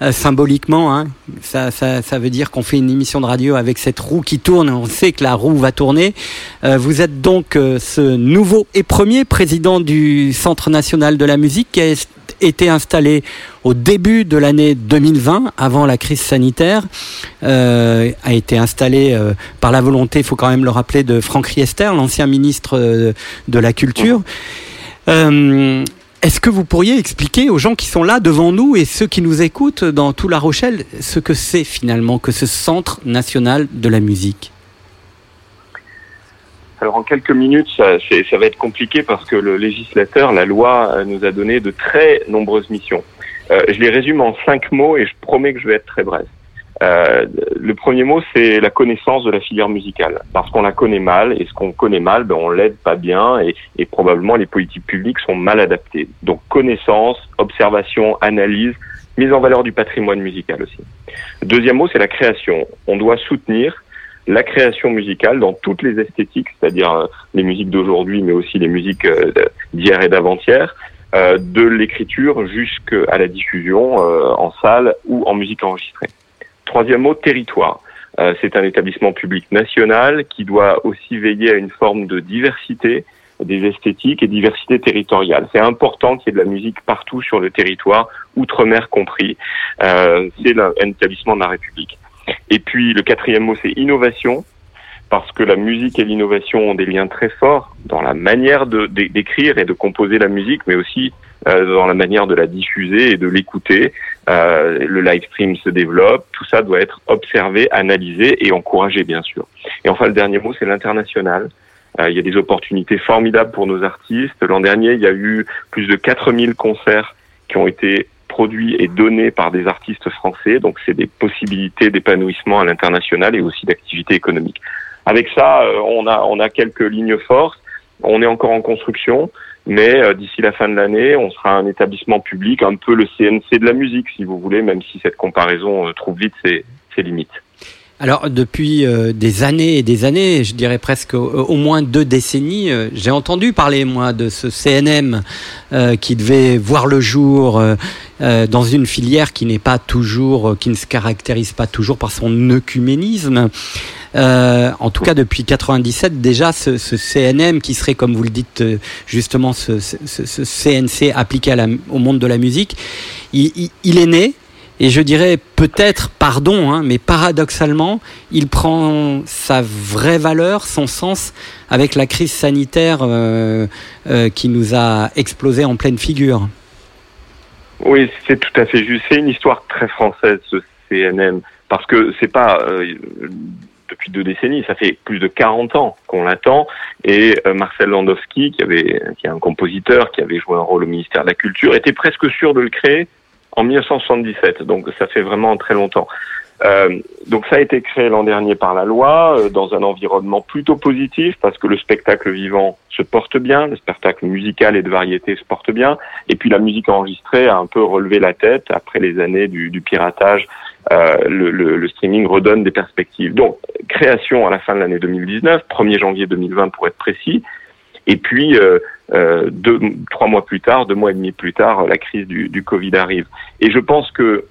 euh, symboliquement. Hein, ça, veut dire qu'on fait une émission de radio avec cette roue qui tourne. On sait que la roue va tourner. Euh, vous êtes donc euh, ce nouveau et premier président du Centre national de la musique été installé au début de l'année 2020, avant la crise sanitaire, euh, a été installé euh, par la volonté, il faut quand même le rappeler, de Franck Riester, l'ancien ministre euh, de la Culture. Est-ce que vous pourriez expliquer aux gens qui sont là devant nous et ceux qui nous écoutent dans tout La Rochelle ce que c'est finalement que ce Centre national de la musique? Alors en quelques minutes, ça, ça va être compliqué parce que le législateur, la loi, euh, nous a donné de très nombreuses missions. Euh, je les résume en cinq mots et je promets que je vais être très bref. Euh, le premier mot, c'est la connaissance de la filière musicale, parce qu'on la connaît mal, et ce qu'on connaît mal, ben, on l'aide pas bien, et, et probablement les politiques publiques sont mal adaptées. Donc connaissance, observation, analyse, mise en valeur du patrimoine musical aussi. Deuxième mot, c'est la création. On doit soutenir la création musicale dans toutes les esthétiques, c'est-à-dire euh, les musiques d'aujourd'hui, mais aussi les musiques euh, d'hier et d'avant-hier, euh, de l'écriture jusqu'à la diffusion en salle ou en musique enregistrée. Troisième mot, territoire. C'est un établissement public national qui doit aussi veiller à une forme de diversité des esthétiques et diversité territoriale. C'est important qu'il y ait de la musique partout sur le territoire, outre-mer compris. C'est un établissement de la République. Et puis le quatrième mot, c'est innovation, parce que la musique et l'innovation ont des liens très forts dans la manière d'écrire et de composer la musique, mais aussi euh, dans la manière de la diffuser et de l'écouter. Euh, le live stream se développe, tout ça doit être observé, analysé et encouragé, bien sûr. Et enfin, le dernier mot, c'est l'international. Euh, il y a des opportunités formidables pour nos artistes. L'an dernier, il y a eu plus de 4000 concerts qui ont été produits et donnés par des artistes français. Donc, c'est des possibilités d'épanouissement à l'international et aussi d'activité économique. Avec ça, euh, on a, on a quelques lignes fortes. On est encore en construction, mais euh, d'ici la fin de l'année, on sera un établissement public, un peu le CNC de la musique, si vous voulez, même si cette comparaison euh, trouve vite ses, ses limites. Alors depuis euh, des années et des années, je dirais presque au, moins deux décennies, euh, j'ai entendu parler moi de ce CNM euh, qui devait voir le jour dans une filière qui n'est pas toujours, qui ne se caractérise pas toujours par son œcuménisme. En tout cas, depuis 97, déjà, ce, CNM qui serait, comme vous le dites justement, ce, CNC appliqué au monde de la musique, il est né. Et je dirais peut-être, pardon, hein, mais paradoxalement, il prend sa vraie valeur, son sens, avec la crise sanitaire euh, euh, qui nous a explosé en pleine figure. Oui, c'est tout à fait juste. C'est une histoire très française, ce CNM, parce que c'est pas euh, depuis deux décennies, ça fait plus de 40 ans qu'on l'attend. Et Marcel Landowski, qui avait, qui est un compositeur, qui avait joué un rôle au ministère de la Culture, était presque sûr de le créer en 1977. Donc ça fait vraiment très longtemps. Euh, donc ça a été créé l'an dernier par la loi, euh, dans un environnement plutôt positif, parce que le spectacle vivant se porte bien, le spectacle musical et de variété se porte bien, et puis la musique enregistrée a un peu relevé la tête après les années du, du piratage. Euh, le, le- le streaming redonne des perspectives. Donc création à la fin de l'année 2019, 1er janvier 2020 pour être précis, et puis euh, deux, trois mois plus tard, deux mois et demi plus tard, la crise du, du Covid arrive. Et je pense que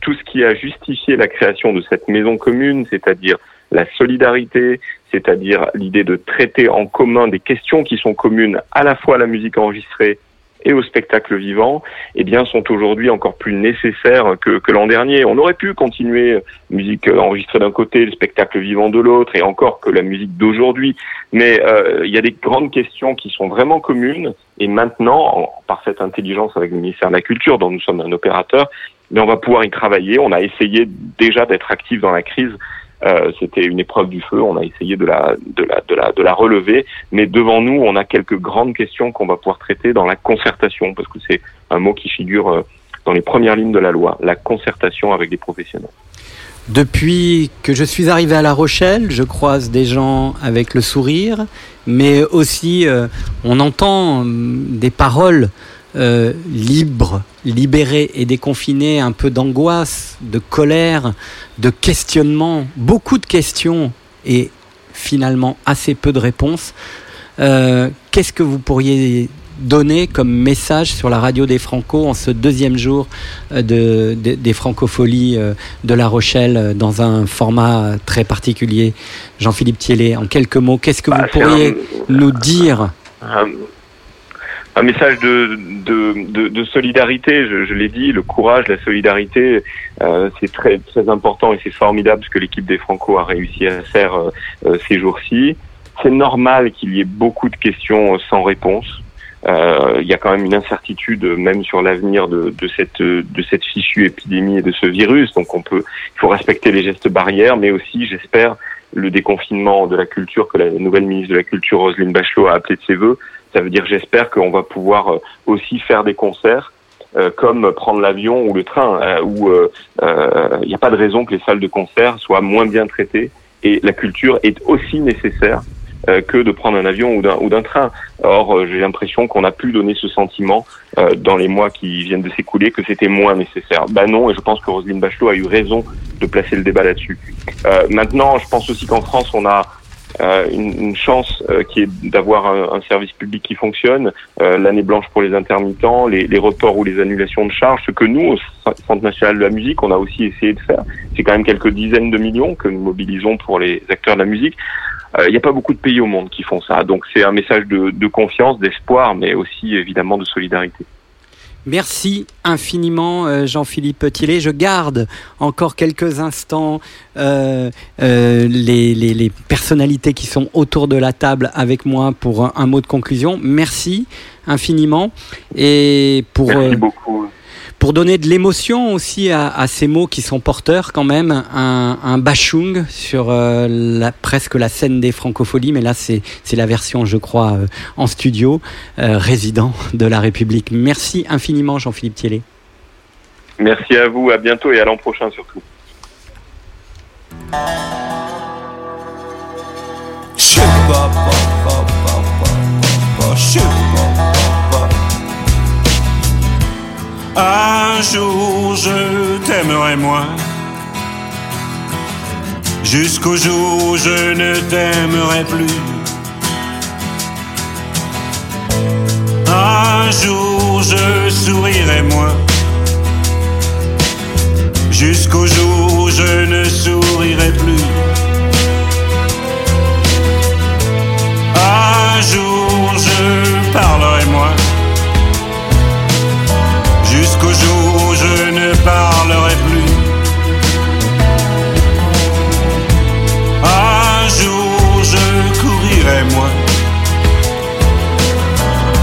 tout ce qui a justifié la création de cette maison commune, c'est-à-dire la solidarité, c'est-à-dire l'idée de traiter en commun des questions qui sont communes à la fois à la musique enregistrée et au spectacle vivant, eh bien, sont aujourd'hui encore plus nécessaires que, que l'an dernier. On aurait pu continuer musique enregistrée d'un côté, le spectacle vivant de l'autre, et encore que la musique d'aujourd'hui. Mais euh, il y a des grandes questions qui sont vraiment communes, et maintenant, en, par cette intelligence avec le ministère de la Culture, dont nous sommes un opérateur, mais on va pouvoir y travailler. On a essayé déjà d'être actif dans la crise euh, c'était une épreuve du feu. On a essayé de la, de la, de la, de la relever, mais devant nous, on a quelques grandes questions qu'on va pouvoir traiter dans la concertation, parce que c'est un mot qui figure euh, dans les premières lignes de la loi, la concertation avec des professionnels. Depuis que je suis arrivé à La Rochelle, je croise des gens avec le sourire, mais aussi euh, on entend des paroles euh, libre, libéré et déconfiné, un peu d'angoisse, de colère, de questionnement, beaucoup de questions et finalement assez peu de réponses. Euh, qu'est-ce que vous pourriez donner comme message sur la radio des Franco en ce deuxième jour euh, de, des Francopholies de La Rochelle dans un format très particulier? Jean-Philippe Thielé, en quelques mots, qu'est-ce que vous bah, pourriez nous dire? un message de, de, de, solidarité, je, je l'ai dit, le courage, la solidarité, euh, c'est très, très important et c'est formidable ce que l'équipe des Franco a réussi à faire euh, euh, ces jours-ci. C'est normal qu'il y ait beaucoup de questions sans réponse. Il y a quand même une incertitude même sur l'avenir de, de, cette, de cette fichue épidémie et de ce virus. Donc on peut, il faut respecter les gestes barrières, mais aussi, j'espère, le déconfinement de la culture que la nouvelle ministre de la Culture, Roselyne Bachelot, a appelé de ses voeux ça veut dire, j'espère qu'on va pouvoir euh, aussi faire des concerts euh, comme prendre l'avion ou le train, euh, où il n'y a pas de raison que les salles de concert soient moins bien traitées. Et la culture est aussi nécessaire que de prendre un avion ou d'un train. Or, j'ai l'impression qu'on a pu donner ce sentiment dans les mois qui viennent de s'écouler que c'était moins nécessaire. Ben non, et je pense que Roselyne Bachelot a eu raison de placer le débat là-dessus. maintenant, je pense aussi qu'en France, on a euh, une, une, chance euh, qui est d'avoir un, service public qui fonctionne, euh, l'année blanche pour les intermittents, les, les, reports ou les annulations de charges, ce que nous, au Centre national de la musique, on a aussi essayé de faire. C'est quand même quelques dizaines de millions que nous mobilisons pour les acteurs de la musique. Il n'y a pas beaucoup de pays au monde qui font ça. Donc c'est un message de confiance, d'espoir, mais aussi évidemment de solidarité. Merci infiniment euh, Jean-Philippe Tillet. Je garde encore quelques instants euh, euh, les, les, les, personnalités qui sont autour de la table avec moi pour un, un mot de conclusion. Merci infiniment. Et pour, Merci beaucoup pour donner de l'émotion aussi à, à, ces mots qui sont porteurs quand même, un, un bachung sur euh, la, presque la scène des francopholies, mais là c'est la version je crois euh, en studio, euh, résident de la République. Merci infiniment Jean-Philippe Thielé. Merci à vous, à bientôt et à l'an prochain surtout. Un jour je t'aimerai moins. Jusqu'au jour où je ne t'aimerai plus. Un jour je sourirai moins. Jusqu'au jour où je ne sourirai plus. Un jour je parlerai moins jusqu'au jour où je ne parlerai plus. Un jour je courirai moins,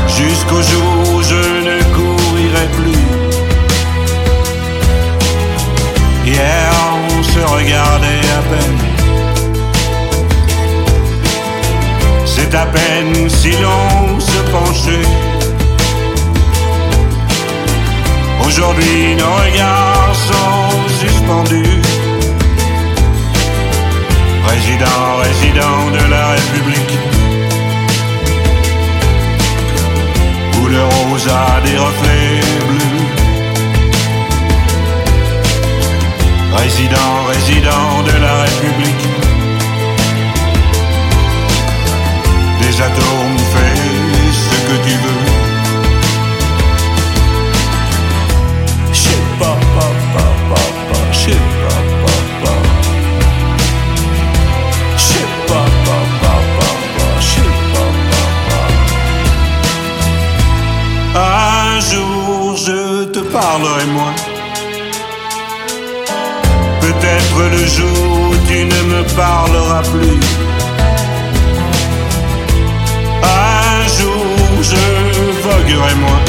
jusqu'au jour où je ne courirai plus. Hier on se regardait à peine. C'est à peine si l'on se penchait. Aujourd'hui nos regards sont suspendus. Président, résident de la République. Le rose a des reflets bleus. Résident, résident de la République. Des atomes fais ce que tu veux. Parlerai-moi, Peut-être le jour où tu ne me parleras plus. Un jour je voguerai moi.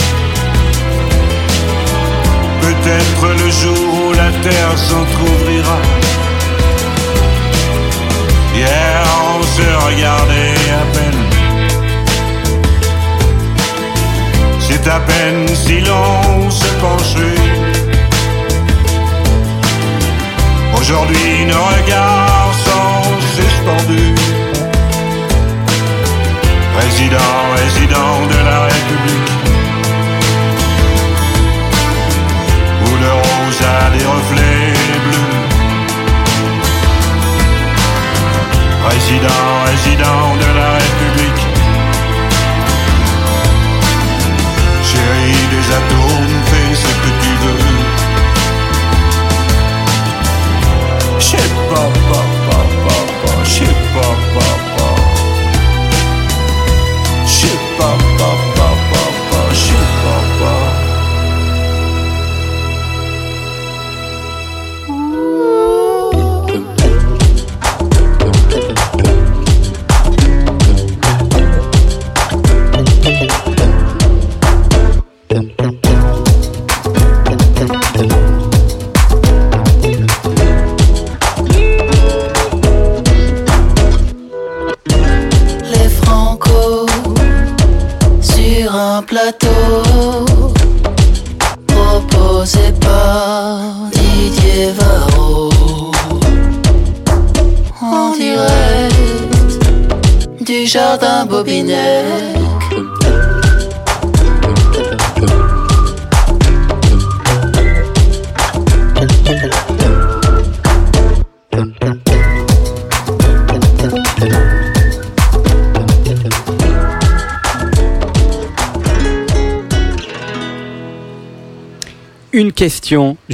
Peut-être le jour où la terre s'entr'ouvrira. Hier on se regardait à peine. C'est à peine si l'on se penchait. Aujourd'hui nos regards sont suspendus. Président, résident de la République. Où le rose a des reflets bleus. Président, résident de la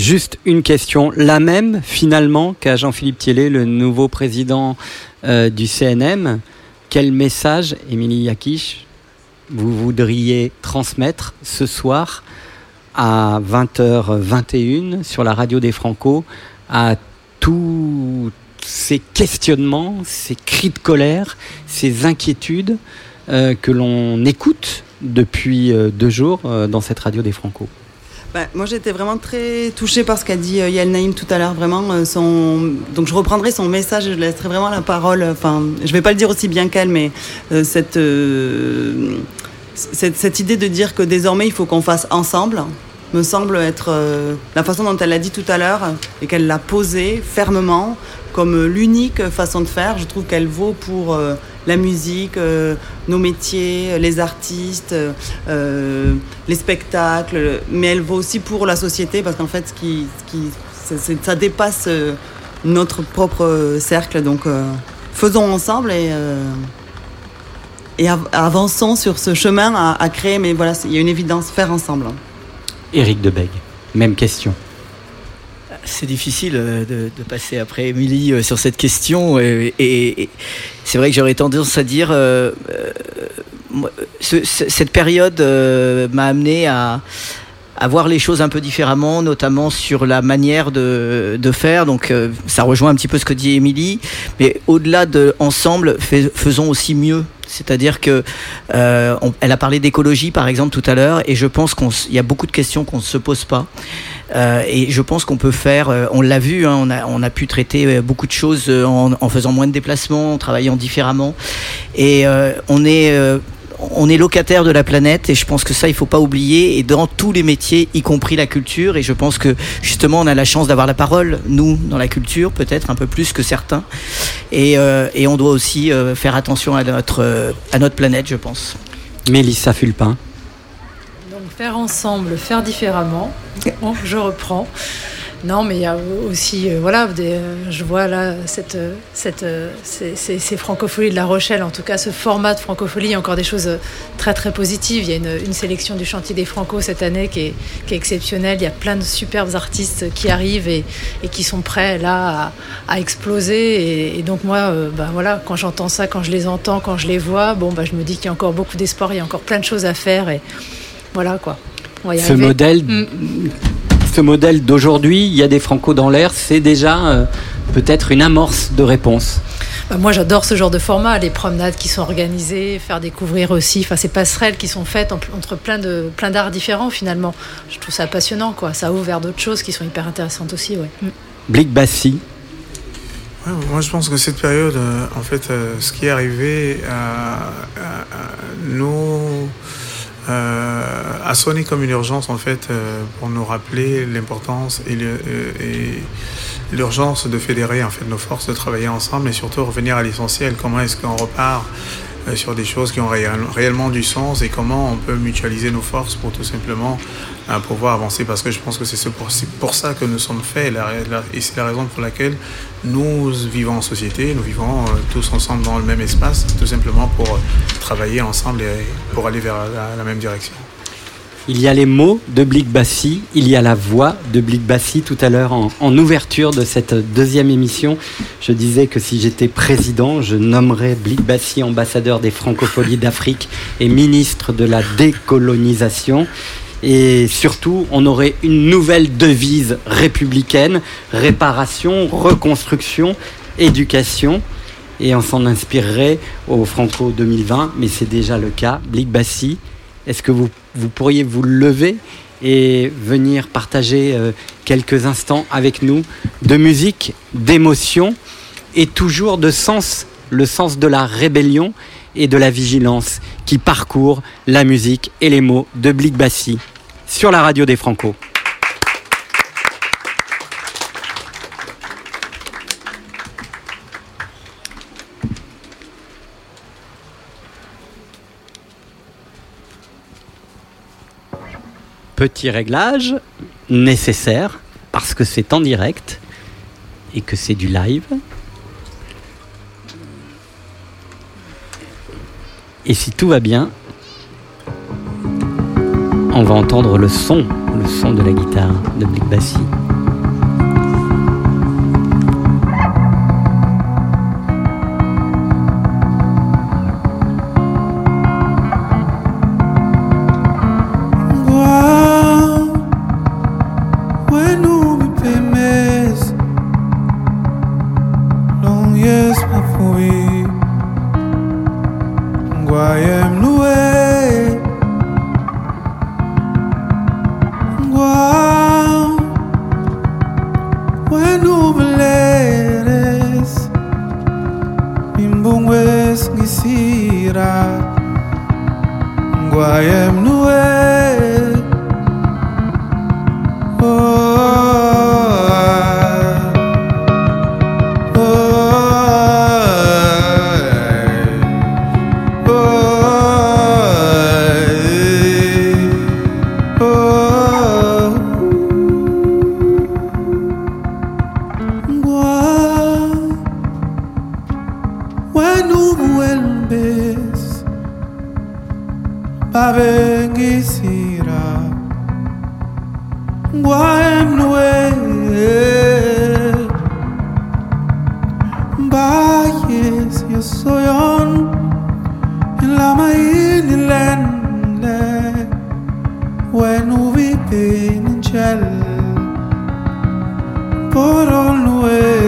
juste une question, la même finalement qu'à Jean-Philippe Thiellet, le nouveau président euh, du CNM. Quel message, Émilie Yakish, vous voudriez transmettre ce soir à 20h21 sur la radio des Franco à tous ces questionnements, ces cris de colère, ces inquiétudes euh, que l'on écoute depuis euh, deux jours dans cette radio des Franco? Bah, moi, j'étais vraiment très touchée par ce qu'a dit euh, Yael Naïm tout à l'heure. Vraiment, euh, donc je reprendrai son message. et Je laisserai vraiment la parole. Enfin, je vais pas le dire aussi bien qu'elle, mais euh, cette, cette cette idée de dire que désormais il faut qu'on fasse ensemble me semble être la façon dont elle l'a dit tout à l'heure et qu'elle l'a posé fermement comme l'unique façon de faire. Je trouve qu'elle vaut pour euh, la musique, euh, nos métiers, les artistes, euh, les spectacles, mais elle vaut aussi pour la société parce qu'en fait, ça dépasse euh, notre propre euh, cercle. Donc, euh, faisons ensemble et, euh, et av- avançons sur ce chemin à, créer. Mais voilà, il y a une évidence, faire ensemble. Éric Debeg, même question. C'est difficile euh, de, passer après Émilie euh, sur cette question. Et, c'est vrai que j'aurais tendance à dire. euh, cette période m'a amené à, à voir les choses un peu différemment, notamment sur la manière de, faire. Donc, euh, ça rejoint un petit peu ce que dit Émilie. Mais au-delà de ensemble, fais- faisons aussi mieux. C'est-à-dire que euh, a parlé d'écologie par exemple tout à l'heure, et je pense qu'il y a beaucoup de questions qu'on ne se pose pas. Euh, et je pense qu'on peut faire, on l'a vu, hein, on, a, pu traiter beaucoup de choses en, faisant moins de déplacements, en travaillant différemment. Et on est on est locataire de la planète et je pense que ça il faut pas oublier et dans tous les métiers y compris la culture et je pense que justement on a la chance d'avoir la parole nous dans la culture peut-être un peu plus que certains et, euh, et on doit aussi euh, faire attention à notre euh, à notre planète je pense Mélissa Fulpin. Donc faire ensemble, faire différemment. Bon, je reprends. Non, mais il y a aussi, euh, voilà, des, euh, je vois là cette, euh, cette, euh, ces, ces- ces francopholies de La Rochelle, en tout cas ce format de francophonie, il y a encore des choses très très positives. Il y a une, une sélection du chantier des Franco cette année qui est, qui est exceptionnelle. Il y a plein de superbes artistes qui arrivent et, et qui sont prêts là à, à exploser. Et, et donc moi, bah, voilà, quand j'entends ça, quand je les entends, quand je les vois, bon, bah, je me dis qu'il y a encore beaucoup d'espoir, il y a encore plein de choses à faire et voilà quoi. Ce arriver. modèle Mm. Ce modèle d'aujourd'hui, il y a des Franco dans l'air, c'est déjà euh, peut-être une amorce de réponse. Bah, moi, j'adore ce genre de format, les promenades qui sont organisées, faire découvrir aussi, enfin, ces passerelles qui sont faites en- entre plein de plein d'arts différents finalement. Je trouve ça passionnant, quoi. Ça ouvre vers d'autres choses qui sont hyper intéressantes aussi, ouais. Mm. Blic Bassi, Ouais, moi, je pense que cette période, euh, en fait, euh, ce qui est arrivé à, à- à nous a sonné comme une urgence, en fait, euh, pour nous rappeler l'importance et euh, et l'urgence de fédérer en fait nos forces, de travailler ensemble et surtout revenir à l'essentiel. Comment est-ce qu'on repart euh, sur des choses qui ont réel- réellement du sens et comment on peut mutualiser nos forces pour tout simplement euh, pouvoir avancer parce que je pense que c'est ce pour, ça que nous sommes faits et c'est la raison pour laquelle nous vivons en société, nous vivons euh, tous ensemble dans le même espace, tout simplement pour euh, travailler ensemble et pour aller vers la même direction. Il y a les mots de Blic Bassi, il y a la voix de Blic Bassi. Tout à l'heure, en, ouverture de cette deuxième émission, je disais que si j'étais président, je nommerais Blic Bassi ambassadeur des francopholies d'Afrique et ministre de la décolonisation. Et surtout, on aurait une nouvelle devise républicaine, réparation, reconstruction, éducation. Et on s'en inspirerait au Franco 2020, mais c'est déjà le cas. Blic Bassi, est-ce que vous, pourriez vous lever et venir partager euh, quelques instants avec nous de musique, d'émotion et toujours de sens, le sens de la rébellion et de la vigilance qui parcourt la musique et les mots de Blic Bassi sur la radio des Franco. Petit réglage nécessaire parce que c'est en direct et que c'est du live. Et si tout va bien, on va entendre le son, le son de la guitare de Blick Bassi. babengisira ngwemnwe mbayes yosoyon ilamayini lende. Wenu vipinchel por olnuel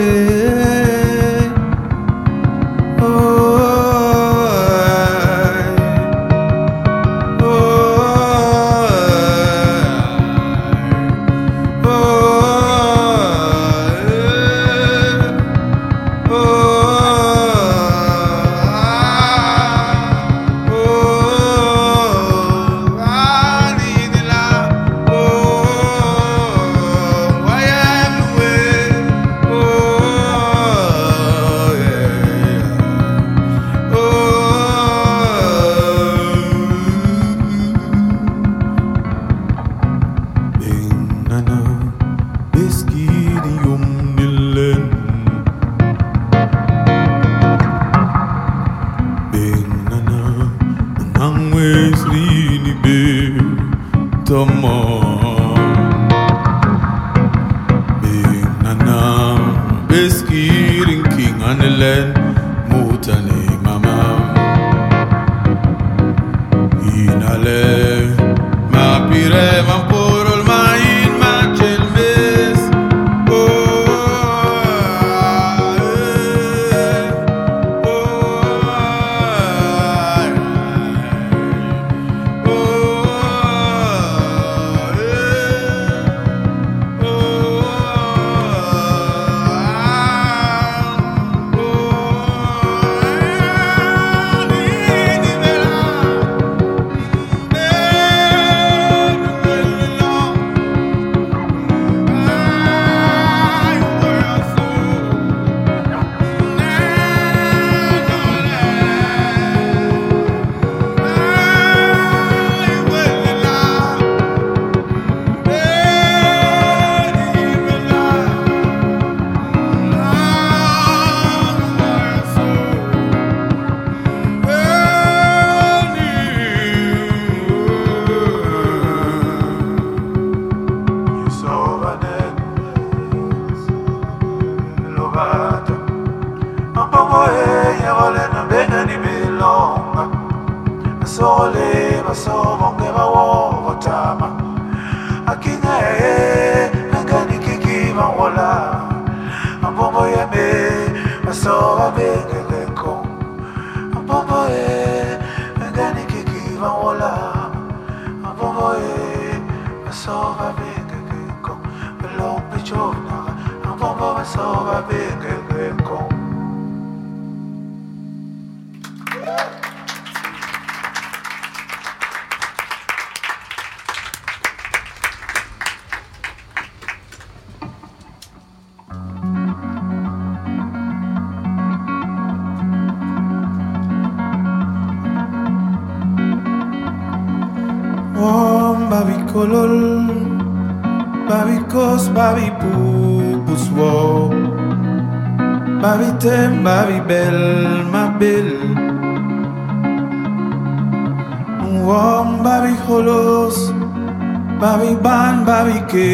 tan, babi ke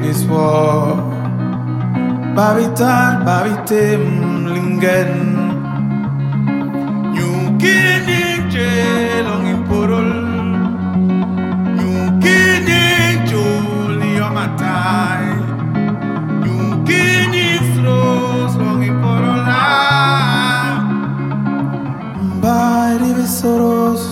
ngeswa Babi tan, babi te mlingen Nyu kinik je long imporol Nyu kinik joli omatai Nyu kinik flos long besoros.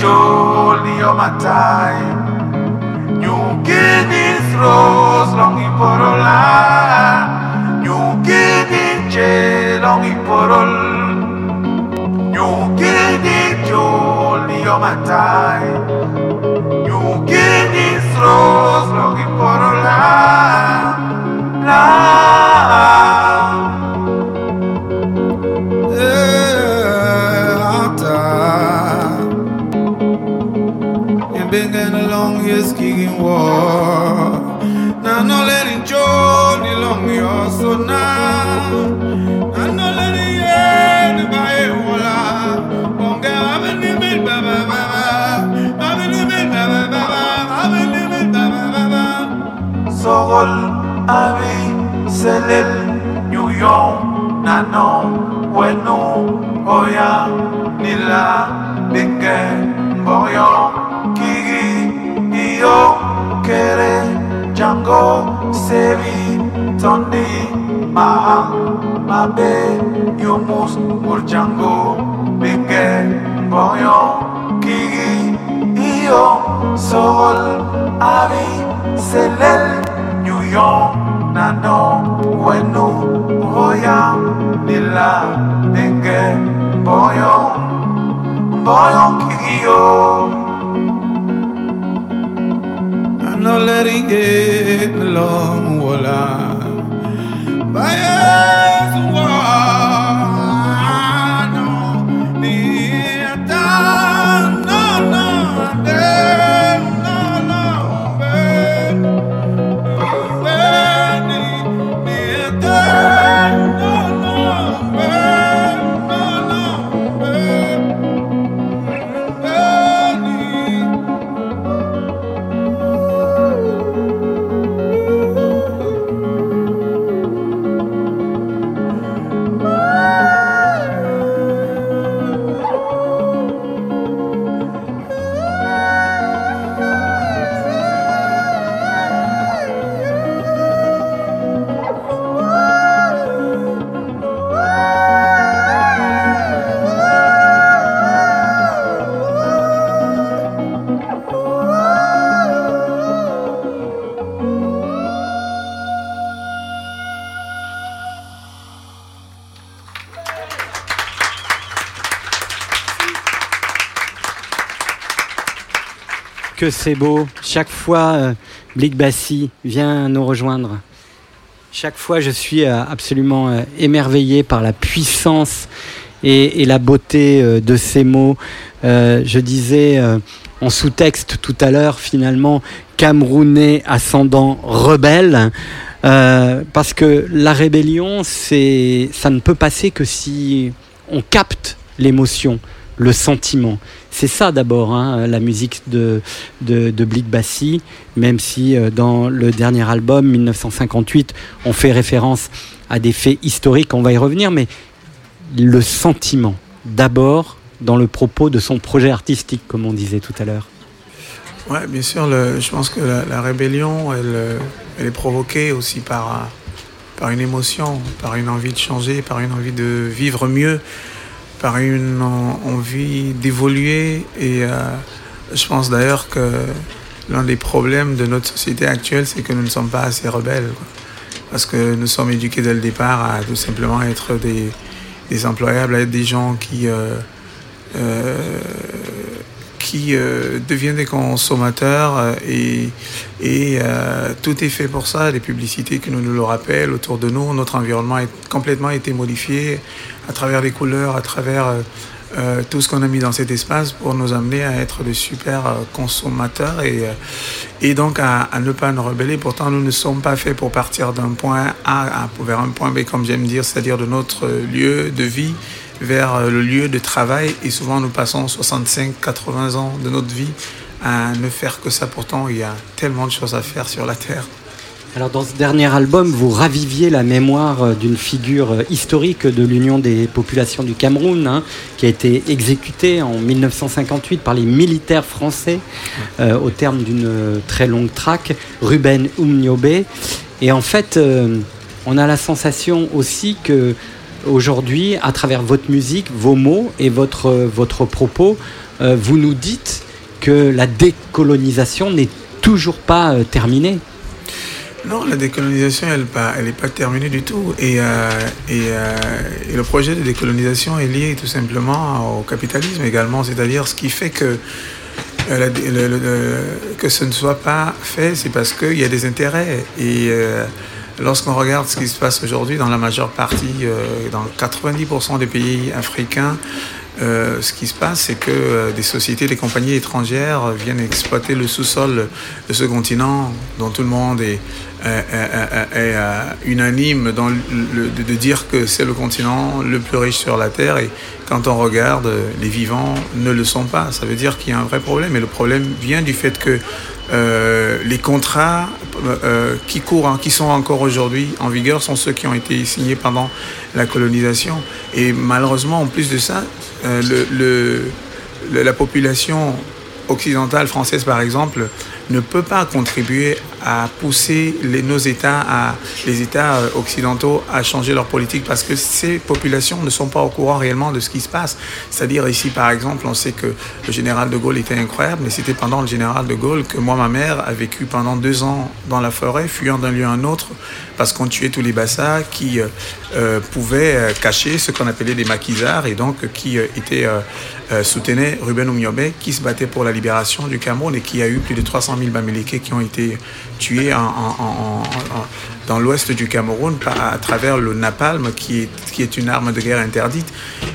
change only all my time. New Guinea's rose long iporola. New Guinea jail long iporol. New Guinea jolly all my time. New Guinea's rose long iporola. La. hallelujah, na no, pues oya, nila, dike, boyo, kiri, iyo, kere, jango, sevi, tondi, maham, mabe, yumus, urjango, dike, boyo, kiri, iyo, sol, it C'est beau. Chaque fois, euh, vient nous rejoindre. Chaque fois, je suis euh, absolument euh, émerveillé par la puissance et, et la beauté euh, de ces mots. Je disais en sous-texte tout à l'heure, finalement, Camerounais ascendant rebelle. Parce que la rébellion, ça ne peut passer que si on capte l'émotion, le sentiment. C'est ça d'abord, hein, la musique de, de, de Blick Bassi, même si euh, dans le dernier album, 1958, on fait référence à des faits historiques, on va y revenir, mais le sentiment, d'abord, dans le propos de son projet artistique, comme on disait tout à l'heure. Ouais, bien sûr, je pense que la, la rébellion, elle, elle est provoquée aussi par, par une émotion, par une envie de changer, par une envie de vivre mieux, par une en- envie d'évoluer. Et euh, je pense d'ailleurs que l'un des problèmes de notre société actuelle, c'est que nous ne sommes pas assez rebelles. Parce que nous sommes éduqués dès le départ à tout simplement être des, employables, à être des gens qui... euh, euh, deviennent des consommateurs et, tout est fait pour ça. Les publicités qui nous, nous le rappellent autour de nous, notre environnement a complètement été modifié à travers les couleurs, à travers euh, euh, tout ce qu'on a mis dans cet espace pour nous amener à être de super euh, consommateurs et, donc à, ne pas nous rebeller. Pourtant, nous ne sommes pas faits pour partir d'un point A vers un point B, comme j'aime dire, c'est-à-dire de notre lieu de vie vers le lieu de travail et souvent nous passons 65-80 ans de notre vie à ne faire que ça. Pourtant, il y a tellement de choses à faire sur la Terre. Alors dans ce dernier album, vous raviviez la mémoire euh, d'une figure euh, historique de l'Union des populations du Cameroun, hein, qui a été exécutée en 1958 par les militaires français euh, au terme d'une très longue traque, Ruben Umniobe. Et en fait, euh, on a la sensation aussi que aujourd'hui, à travers votre musique, vos mots et votre, votre propos, euh, vous nous dites que la décolonisation n'est toujours pas terminée. Non, la décolonisation, elle n'est pas, elle est pas terminée du tout. Et, euh, euh, et le projet de décolonisation est lié tout simplement au capitalisme également. C'est-à-dire ce qui fait que, euh, que ce ne soit pas fait, c'est parce qu'il y a des intérêts. Et lorsqu'on regarde ce qui se passe aujourd'hui dans la majeure partie, dans 90% des pays africains, euh, ce qui se passe, c'est que euh, des sociétés, des compagnies étrangères viennent exploiter le sous-sol de ce continent dont tout le monde est, unanime de dire que c'est le continent le plus riche sur la Terre. Et quand on regarde, euh, les vivants ne le sont pas. Ça veut dire qu'il y a un vrai problème. Et le problème vient du fait que euh, les contrats euh, qui courent, hein, qui sont encore aujourd'hui en vigueur, sont ceux qui ont été signés pendant la colonisation. Et malheureusement, en plus de ça, euh, la population occidentale française, par exemple, ne peut pas contribuer à pousser les, nos États, les États euh, occidentaux à changer leur politique parce que ces populations ne sont pas au courant réellement de ce qui se passe. C'est-à-dire ici, par exemple, on sait que le général de Gaulle était incroyable, mais c'était pendant le général de Gaulle que moi, ma mère, a vécu pendant deux ans dans la forêt, fuyant d'un lieu à un autre parce qu'on tuait tous les bassas qui euh, euh, pouvaient cacher ce qu'on appelait des maquisards et donc qui euh, soutenaient Ruben Oumiobe qui se battait pour la libération du Cameroun et qui a eu plus de 300 000 Bamileke qui ont été dans l'ouest du Cameroun à travers le napalm qui est, qui est une arme de guerre interdite.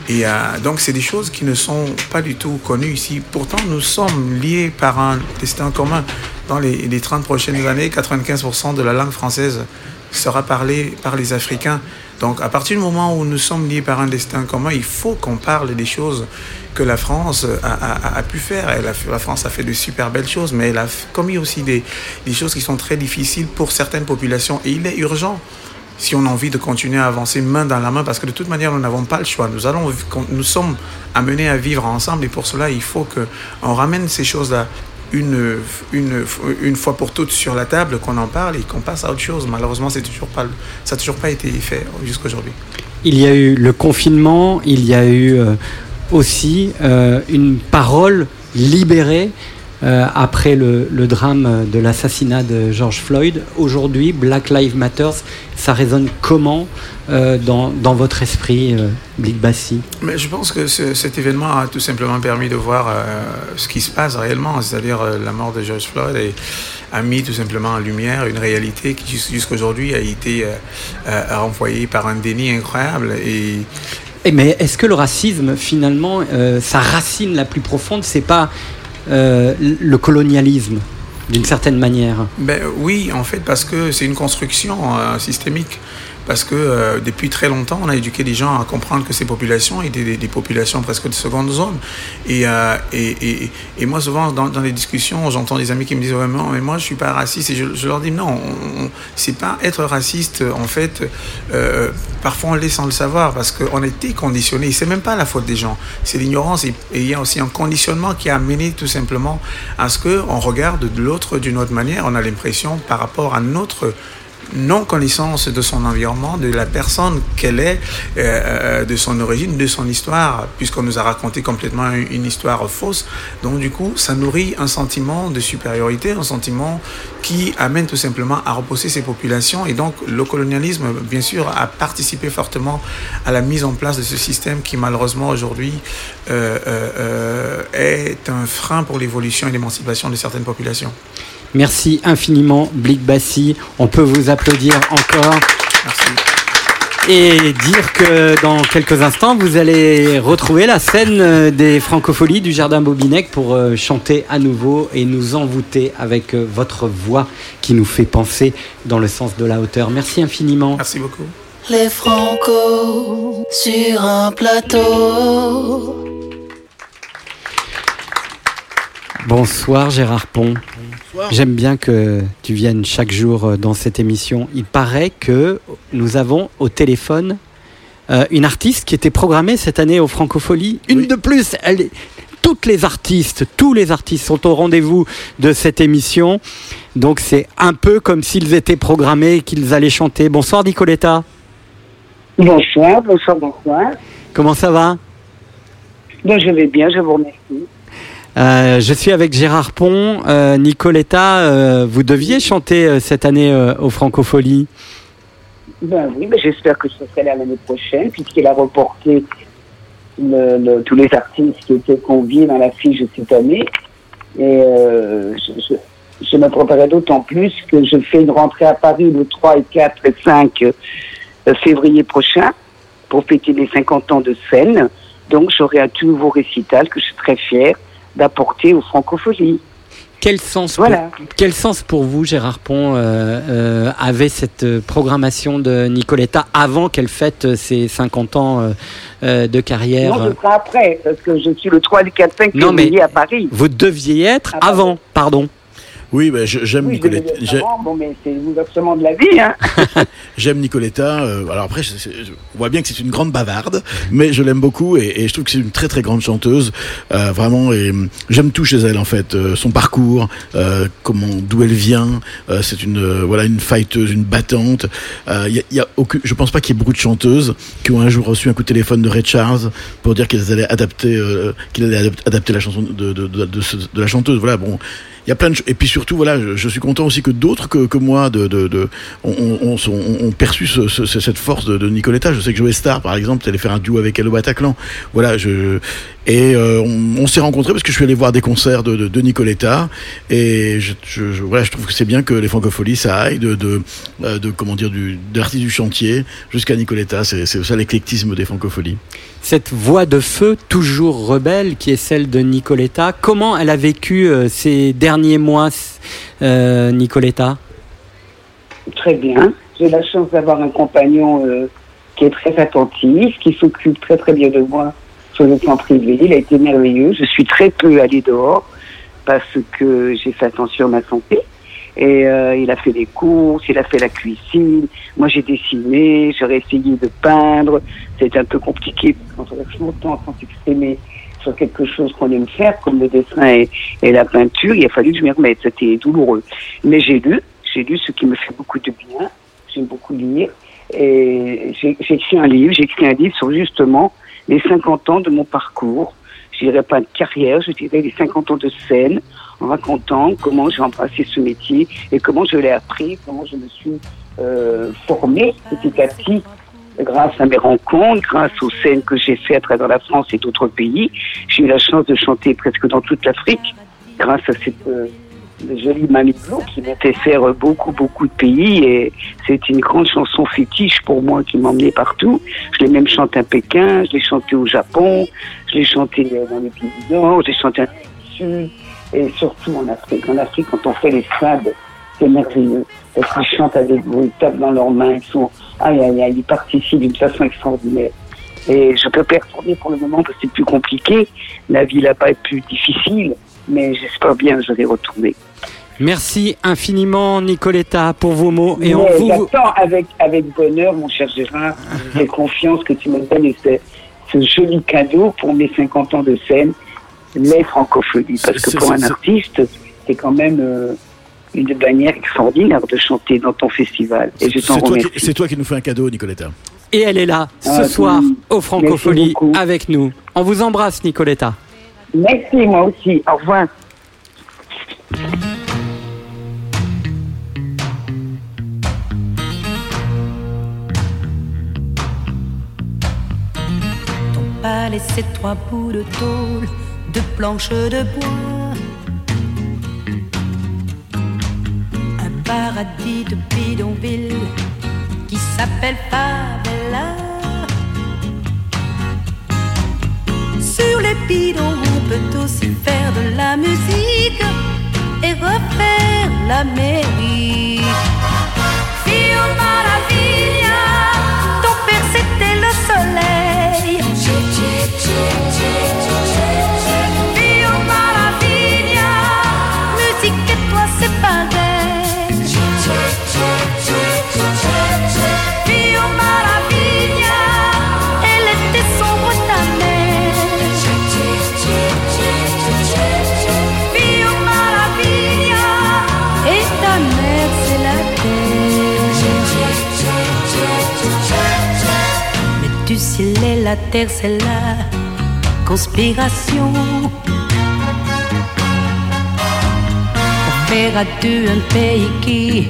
Et euh, donc c'est des choses qui ne sont pas du tout connues ici. Pourtant nous sommes liés par un destin commun. Dans les, les 30 prochaines années, 95% de la langue française sera parlée par les Africains. Donc à partir du moment où nous sommes liés par un destin commun, il faut qu'on parle des choses que la France a, pu faire. La France a fait de super belles choses, mais elle a commis aussi des, choses qui sont très difficiles pour certaines populations. Et il est urgent, si on a envie de continuer à avancer main dans la main, parce que de toute manière, nous n'avons pas le choix. Nous sommes amenés à vivre ensemble, et pour cela, il faut qu'on ramène ces choses-là une, une, une fois pour toutes sur la table, qu'on en parle et qu'on passe à autre chose. Malheureusement, c'est toujours pas, ça n'a toujours pas été fait jusqu'aujourd'hui. Il y a eu le confinement, il y a eu euh, aussi euh, une parole libérée euh, après le, le drame de l'assassinat de George Floyd. Aujourd'hui, Black Lives Matter, ça résonne comment euh, dans, dans votre esprit, euh, Bassi? Mais je pense que ce- cet événement a tout simplement permis de voir euh, ce qui se passe réellement, c'est-à-dire la mort de George Floyd et a mis tout simplement en lumière une réalité qui jus- jusqu'aujourd'hui a été renvoyée par un déni incroyable et Eh, mais est-ce que le racisme, finalement, sa racine la plus profonde, c'est pas le colonialisme, d'une certaine manière Ben oui, en fait, parce que c'est une construction euh, systémique. Parce que euh, depuis très longtemps, on a éduqué les gens à comprendre que ces populations étaient des, populations presque de seconde zone. Et, euh, moi, souvent, dans, les discussions, j'entends des amis qui me disent non, mais moi, je suis pas raciste. Et je, leur dis non, on- on- c'est pas être raciste. En fait, euh, parfois, on l'est sans le savoir parce qu'on a été conditionné. C'est même pas la faute des gens, c'est l'ignorance. Et, et il y a aussi un conditionnement qui a amené tout simplement à ce qu'on regarde de l'autre d'une autre manière. On a l'impression, par rapport à notre non-connaissance de son environnement, de la personne qu'elle est, euh, de son origine, de son histoire, puisqu'on nous a raconté complètement une, histoire fausse. Donc du coup, ça nourrit un sentiment de supériorité, un sentiment qui amène tout simplement à repousser ces populations. Et donc le colonialisme, bien sûr, a participé fortement à la mise en place de ce système qui malheureusement aujourd'hui euh, euh, euh, est un frein pour l'évolution et l'émancipation de certaines populations. Merci infiniment, Blik Bassi. On peut vous applaudir encore. Et dire que dans quelques instants, vous allez retrouver la scène euh, des francopholies du Jardin Bobinec pour euh, chanter à nouveau et nous envoûter avec euh, votre voix qui nous fait penser dans le sens de la hauteur. Merci infiniment. Merci beaucoup. Les Franco sur un plateau. Bonsoir Gérard Pont. J'aime bien que tu viennes chaque jour euh, dans cette émission. Il paraît que nous avons au téléphone euh, une artiste qui était programmée cette année au Francofolie. Une de plus. Elle est- Toutes les artistes, tous les artistes sont au rendez-vous de cette émission. Donc c'est un peu comme s'ils étaient programmés, qu'ils allaient chanter. Bonsoir Nicoletta. Bonsoir, bonsoir, bonsoir. Comment ça va? Bon, je vais bien, je vous remercie. Euh, je suis avec Gérard Pont. Euh, Nicoletta, euh, vous deviez chanter cette année au Francofolie. Ben oui, j'espère que ce serait l'année prochaine, puisqu'il a reporté le- tous les artistes qui étaient conviés dans la fiche cette année. Et je, je- me préparais d'autant plus que je fais une rentrée à Paris le 3 et 4 et 5 euh, février prochain pour fêter les 50 ans de scène. Donc j'aurai un tout nouveau récital que je suis très fière d'apporter aux francopholies. Quel sens, Voilà. pour, quel sens pour vous, Gérard Pont, euh, euh, avait cette euh, programmation de Nicoletta avant qu'elle fête euh, ses 50 ans euh, euh, de carrière? Non, ce sera après, parce que je suis le 3 et 4 5 Non, mais février à Paris. Vous deviez être avant, pardon. Oui, ben, je- j'aime Oui, Nicoletta. bon, mais c'est bouleversement de la vie, hein. J'aime Nicoletta. euh, alors après, je, je- vois bien que c'est une grande bavarde, mais je l'aime beaucoup et, et je trouve que c'est une très très grande chanteuse, euh, vraiment. Et hum, j'aime tout chez elle en fait, euh, son parcours, euh, comment, d'où elle vient. c'est une voilà une fighteuse, une battante. Euh, y a, y a aucune, je pense pas qu'il y ait beaucoup de chanteuses qui ont un jour reçu un coup de téléphone de Ray Charles pour dire qu'elles allaient adapter, qu'il allait adap- adapter la chanson de, de, de, de ce- de la chanteuse. Voilà, bon. Il y a plein de. Et puis surtout, voilà, je, suis content aussi que d'autres que, que moi de, de, de ont, ont, ont, ont perçu ce, ce- cette force de, Nicoletta. Je sais que Joe Star, par exemple, allait faire un duo avec elle au Bataclan. Voilà, je, et euh, on, on s'est rencontrés parce que je suis allé voir des concerts de, de, Nicoletta. Et je, voilà, je trouve que c'est bien que les francopholies, ça aille de, de, euh, de comment dire, du, de l'artiste du chantier jusqu'à Nicoletta. C'est c'est ça l'éclectisme des francopholies. Cette voix de feu toujours rebelle qui est celle de Nicoletta. Comment elle a vécu euh, ces derniers mois, euh, Nicoletta? Très bien. J'ai la chance d'avoir un compagnon euh, qui est très attentif, qui s'occupe très très bien de moi sur le plan privé. Il a été merveilleux. Je suis très peu allée dehors parce que j'ai fait attention à ma santé. Et euh, il a fait les courses, il a fait la cuisine. Moi, j'ai dessiné, j'aurais essayé de peindre. C'était un peu compliqué quand on reste longtemps sans s'exprimer sur quelque chose qu'on aime faire, comme le dessin et, la peinture. Il a fallu que je m'y remette. C'était douloureux. Mais j'ai lu, j'ai lu ce qui me fait beaucoup de bien. J'aime beaucoup lire. Et j'ai écrit un livre, j'ai écrit un livre sur justement les 50 ans de mon parcours. je dirais pas de carrière, je dirais les 50 ans de scène, en racontant comment j'ai embrassé ce métier et comment je l'ai appris, comment je me suis euh, formée petit à petit grâce à mes rencontres, grâce aux scènes que j'ai fait à travers la France et d'autres pays. J'ai eu la chance de chanter presque dans toute l'Afrique grâce à cette euh, jolie Mamie Blue qui m'a fait faire beaucoup, beaucoup de pays et c'est une grande chanson fétiche pour moi qui m'emmenait partout. Je l'ai même chanté à Pékin, je l'ai chanté au Japon, je l'ai chanté euh, dans les pays du Nord, je l'ai chanté à Sud et surtout en Afrique. En Afrique, quand on fait les fades, c'est merveilleux. Parce qu'ils chantent avec vous, ils tapent dans leurs mains, ils sont, aïe, aïe, aïe, ils participent d'une façon extraordinaire. Et je peux retourner pour le moment parce que c'est plus compliqué. La vie là-bas est plus difficile, mais j'espère bien que je vais retourner. Merci infiniment, Nicoletta, pour vos mots. Et on Mais vous... j'attends avec, avec bonheur, mon cher Gérard, et confiance que tu me donnes ce, ce joli cadeau pour mes 50 ans de scène, les francophonies. Parce que pour un artiste, c'est quand même euh, une manière extraordinaire de chanter dans ton festival. Et je t'en C'est toi, remercie. qui- c'est toi qui nous fais un cadeau, Nicoletta. Et elle est là, ce Ah, soir, oui. au Francophonie, avec nous. On vous embrasse, Nicoletta. Merci, moi aussi. Au revoir. pas laissé trois bouts de tôle, de planches de bois. Un paradis de bidonville qui s'appelle Favela. Sur les bidons, on peut aussi faire de la musique et refaire l'Amérique. La terre c'est la conspiration. Pour faire à deux un pays qui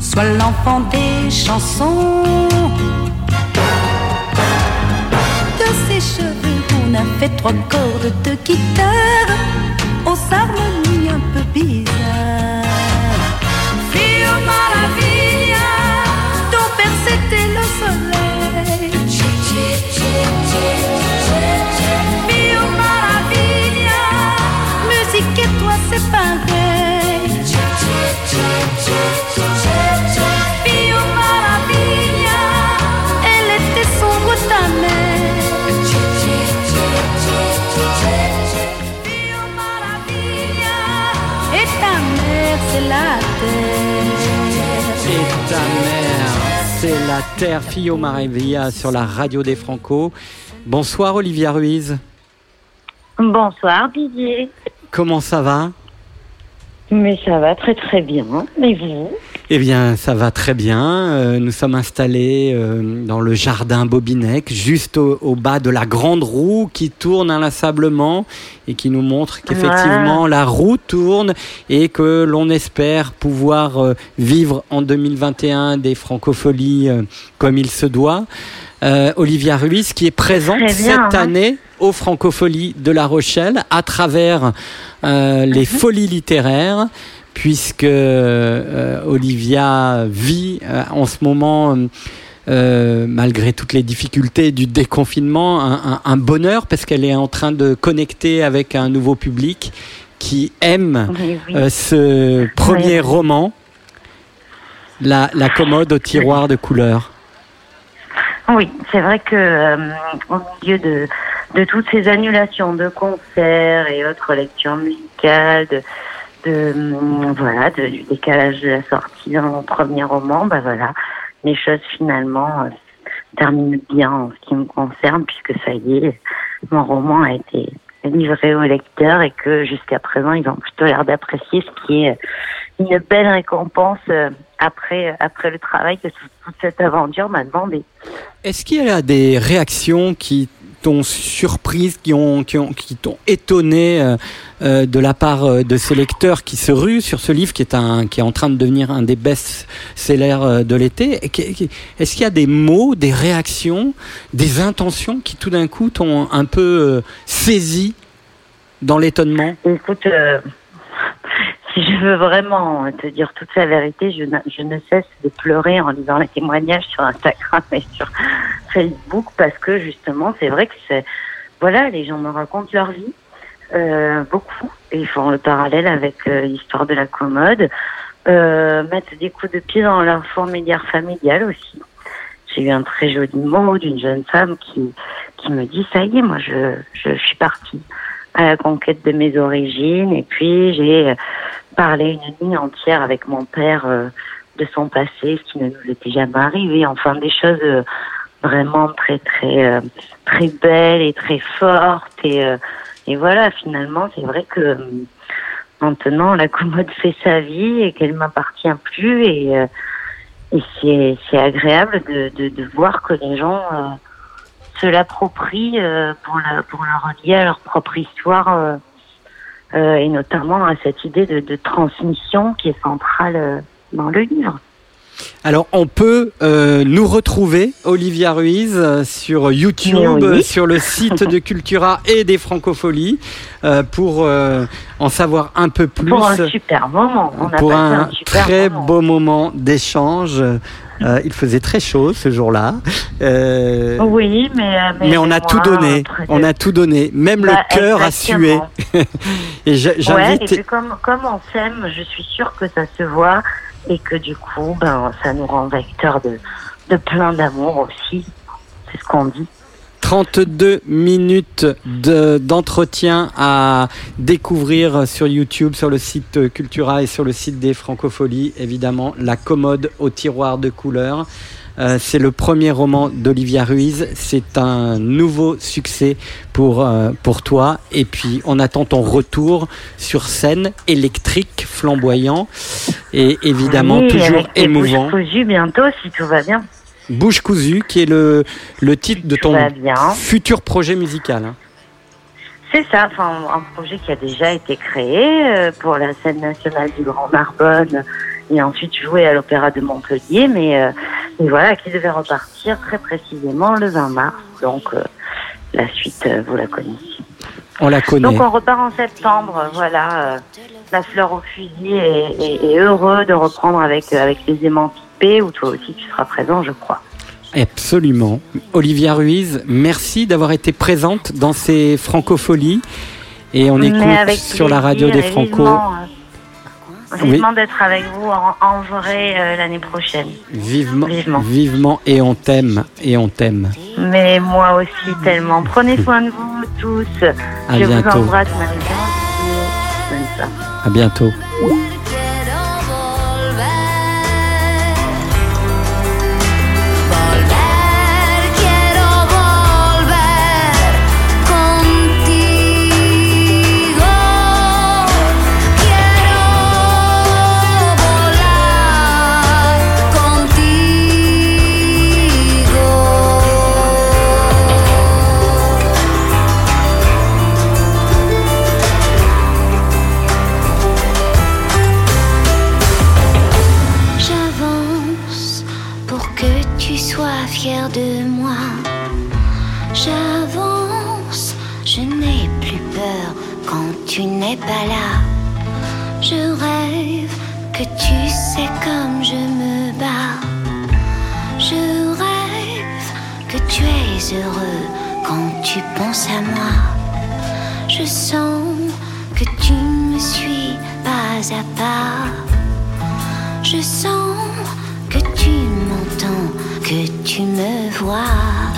soit l'enfant des chansons. De ses cheveux, on a fait trois cordes de guitare aux harmonies un peu bizarres. C'est la terre. Et ta mère, c'est la terre Fio Maravilla sur la radio des Franco. Bonsoir Olivia Ruiz. Bonsoir Didier. Comment ça va? Mais ça va très très bien. Et vous? Eh bien, ça va très bien. Euh, nous sommes installés euh, dans le jardin Bobinec, juste au, au bas de la grande roue qui tourne inlassablement et qui nous montre qu'effectivement la roue tourne et que l'on espère pouvoir euh, vivre en 2021 des francopholies comme il se doit. Euh, Olivia Ruiz qui est présente bien, cette hein. année aux francopholies de La Rochelle à travers euh, les Mhm. folies littéraires puisque euh, Olivia vit euh, en ce moment, euh, malgré toutes les difficultés du déconfinement, un, un- un bonheur parce qu'elle est en train de connecter avec un nouveau public qui aime Oui, oui. ce premier roman, la, la commode au tiroir de couleurs. Oui, c'est vrai que au milieu de, de toutes ces annulations de concerts et autres lectures musicales, de, de hum, voilà, de- du décalage de la sortie d'un mon premier roman, bah voilà, les choses finalement euh, terminent bien en ce qui me concerne puisque ça y est, mon roman a été livré au lecteur et que jusqu'à présent ils ont plutôt l'air d'apprécier ce qui est une belle récompense euh, après après le travail que toute cette aventure m'a demandé. Est-ce qu'il y a des réactions qui t'ont surprise, qui ont, qui ont, qui t'ont étonné euh, euh, de la part euh, de ces lecteurs qui se ruent sur ce livre qui est un, qui est en train de devenir un des best-sellers de l'été. Est-ce qu'il y a des mots, des réactions, des intentions qui tout d'un coup t'ont un peu saisi dans l'étonnement? Écoute, si je veux vraiment te dire toute la vérité, je, ne- je ne cesse de pleurer en lisant les témoignages sur Instagram et sur Facebook parce que justement, c'est vrai que c'est, voilà, les gens me racontent leur vie, euh, beaucoup, et ils font le parallèle avec euh, l'histoire de la commode, euh, mettre des coups de pied dans leur fourmilière familiale aussi. J'ai eu un très joli mot d'une jeune femme qui, qui me dit, ça y est, moi, je, je, je suis partie à la conquête de mes origines. Et puis, j'ai parlé une nuit entière avec mon père euh, de son passé, ce qui ne nous était jamais arrivé. Enfin, des choses euh, vraiment très, très, euh, très belles et très fortes. Et, euh, et voilà, finalement, c'est vrai que euh, maintenant, la commode fait sa vie et qu'elle m'appartient plus. Et, et c'est, agréable de, de, de voir que les gens se l'approprient pour, la, pour la relier à leur propre histoire euh, et notamment à cette idée de, de transmission qui est centrale euh, dans le livre. Alors, on peut euh, nous retrouver, Olivia Ruiz, euh, sur YouTube, Oui. euh, sur le site de Cultura et des Francopholies, pour en savoir un peu plus. Pour un super moment. On a pour passé un un super très moment. beau moment d'échange. Euh, il faisait très chaud ce jour-là. Euh, Oui, mais, euh, mais on a moi, tout donné. après- On a tout donné. Même Bah, le cœur a sué. et je- Ouais, et j'invite. puis comme, comme on s'aime, je suis sûre que ça se voit et que du coup, ben, ça nous rend vecteur de, de plein d'amour aussi. C'est ce qu'on dit. 32 minutes de- d'entretien à découvrir sur YouTube, sur le site Cultura et sur le site des Francopholies. Évidemment, La commode au tiroir de couleurs. Euh, c'est le premier roman d'Olivia Ruiz. C'est un nouveau succès pour, euh, pour toi. Et puis, on attend ton retour sur scène électrique, flamboyant et évidemment Oui, toujours avec émouvant. bientôt si tout va bien. Bouche cousue, qui est le, le titre de ton futur projet musical. hein. C'est ça, enfin, un projet qui a déjà été créé euh, pour la scène nationale du Grand Narbonne et ensuite joué à l'Opéra de Montpellier, mais euh, voilà, qui devait repartir très précisément le 20 mars. Donc euh, la suite, euh, vous la connaissez. On la connaît. Donc on repart en septembre, voilà. La fleur au fusil est heureux de reprendre avec, euh, avec les émancipés, où toi aussi tu seras présent, je crois. Absolument. Olivia Ruiz, merci d'avoir été présente dans ces francopholies. Et on Mais écoute sur la radio des et Franco. Vivement, euh, Oui. d'être avec vous en, en vrai euh, l'année prochaine. Vivement, Vivement. vivement, et on t'aime, et on t'aime. Mais moi aussi tellement. Prenez soin de vous tous. À je bientôt. vous embrasse. À bientôt. Je sens que tu me suis pas à pas. Je sens que tu m'entends, que tu me vois.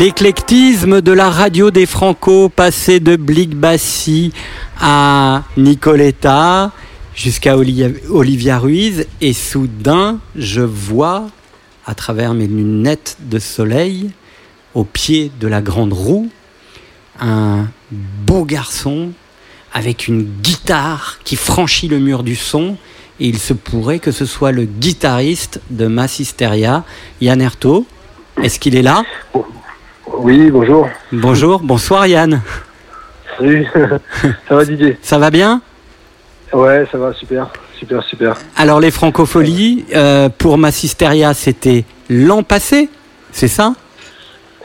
L'éclectisme de la radio des Franco, passé de Blic Bassi à Nicoletta jusqu'à Olivia, Ruiz, et soudain, je vois, à travers mes lunettes de soleil, au pied de la grande roue, un beau garçon avec une guitare qui franchit le mur du son. Et il se pourrait que ce soit le guitariste de Massisteria, Yann Erto. Est-ce qu'il est là? Oui, bonjour. Bonjour, bonsoir Yann. Salut, ça va Didier Ça va bien Ouais, ça va, super, super, super. Alors les francopholies, euh, pour Massisteria, c'était l'an passé, c'est ça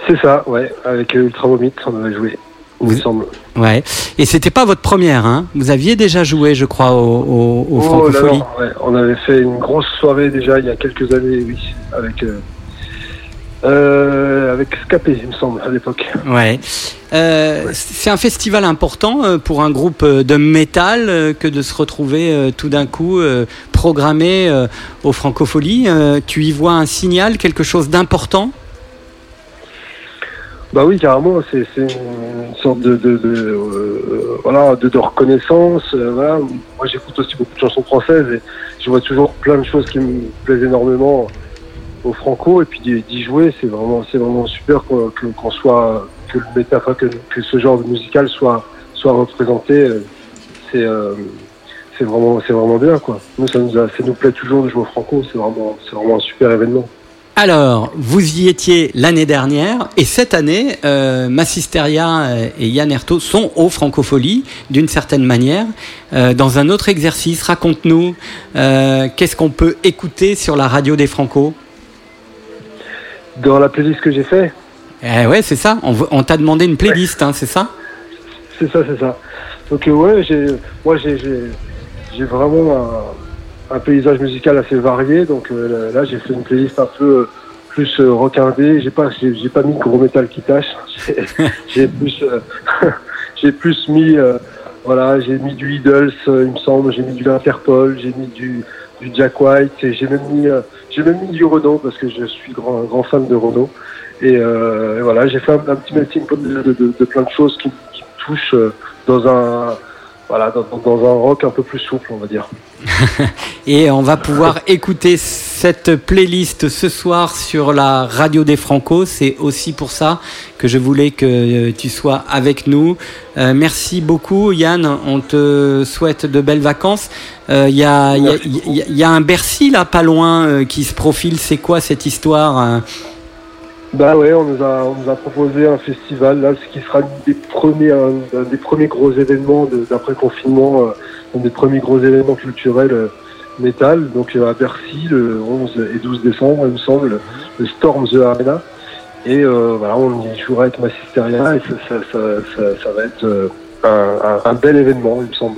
C'est ça, ouais, avec Ultra Vomit, on avait joué, il me semble. Ouais. Et c'était pas votre première, hein Vous aviez déjà joué, je crois, au, au, au Oh là francopholies. là, ouais, on avait fait une grosse soirée déjà il y a quelques années, oui, avec, euh, euh, avec Scapé, il me semble, à l'époque. Ouais. Euh, C'est un festival important euh, pour un groupe de métal que de se retrouver tout d'un coup programmé aux francopholies. Tu y vois un signal, quelque chose d'important? Bah oui, carrément, c'est c'est une sorte de, de, de, euh, voilà, de, de reconnaissance. euh, voilà. Moi, j'écoute aussi beaucoup de chansons françaises et je vois toujours plein de choses qui me plaisent énormément au Franco. Et puis d'y jouer, c'est vraiment, c'est vraiment super qu'on soit, que, le enfin, que, ce genre de musical soit, soit représenté. C'est euh, c'est vraiment, c'est vraiment bien, quoi. Nous, ça nous, ça nous plaît toujours de jouer au Franco. C'est vraiment, c'est vraiment un super événement. Alors, vous y étiez l'année dernière et cette année, euh, Massisteria euh, et Yann Erto sont aux Francopholies d'une certaine manière. Euh, dans un autre exercice, raconte-nous qu'est-ce qu'on peut écouter sur la radio des Franco? Dans la playlist que j'ai fait, Eh ouais, c'est ça. On, t'a demandé une playlist, hein, c'est ça C'est ça, c'est ça. Donc euh, ouais, j'ai, moi j'ai, vraiment un, un paysage musical assez varié. Donc euh, là, j'ai fait une playlist un peu euh, plus rockindé. J'ai pas, j'ai, pas mis gros métal qui tâche. J'ai, plus, j'ai plus mis, voilà, j'ai mis du Idols, il me semble. J'ai mis du Interpol, j'ai mis du, du Jack White et j'ai même mis, euh, j'ai même mis du Renault parce que je suis grand, grand fan de Renault. Et, euh, et voilà, j'ai fait un, petit melting pot de- de plein de choses qui, qui me touchent euh, dans un voilà dans, un rock un peu plus souple, on va dire. Et on va pouvoir écouter cette playlist ce soir sur la radio des Franco. C'est aussi pour ça que je voulais que euh, tu sois avec nous. Euh, merci beaucoup Yann. On te souhaite de belles vacances. Euh, Il y, a, il y, a, il y a- il y a un Bercy là pas loin euh, qui se profile. C'est quoi cette histoire Bah ouais, on nous a on nous a proposé un festival là, ce qui sera des premiers un, des premiers gros événements d'après confinement, euh, un des premiers gros événements culturels euh, métal. Donc euh, à Bercy le 11 et 12 décembre, il me semble, le, Storm the Arena. Et voilà, on y jouera avec Massisteria et ça, ça, ça, va être un- un bel événement, il me semble.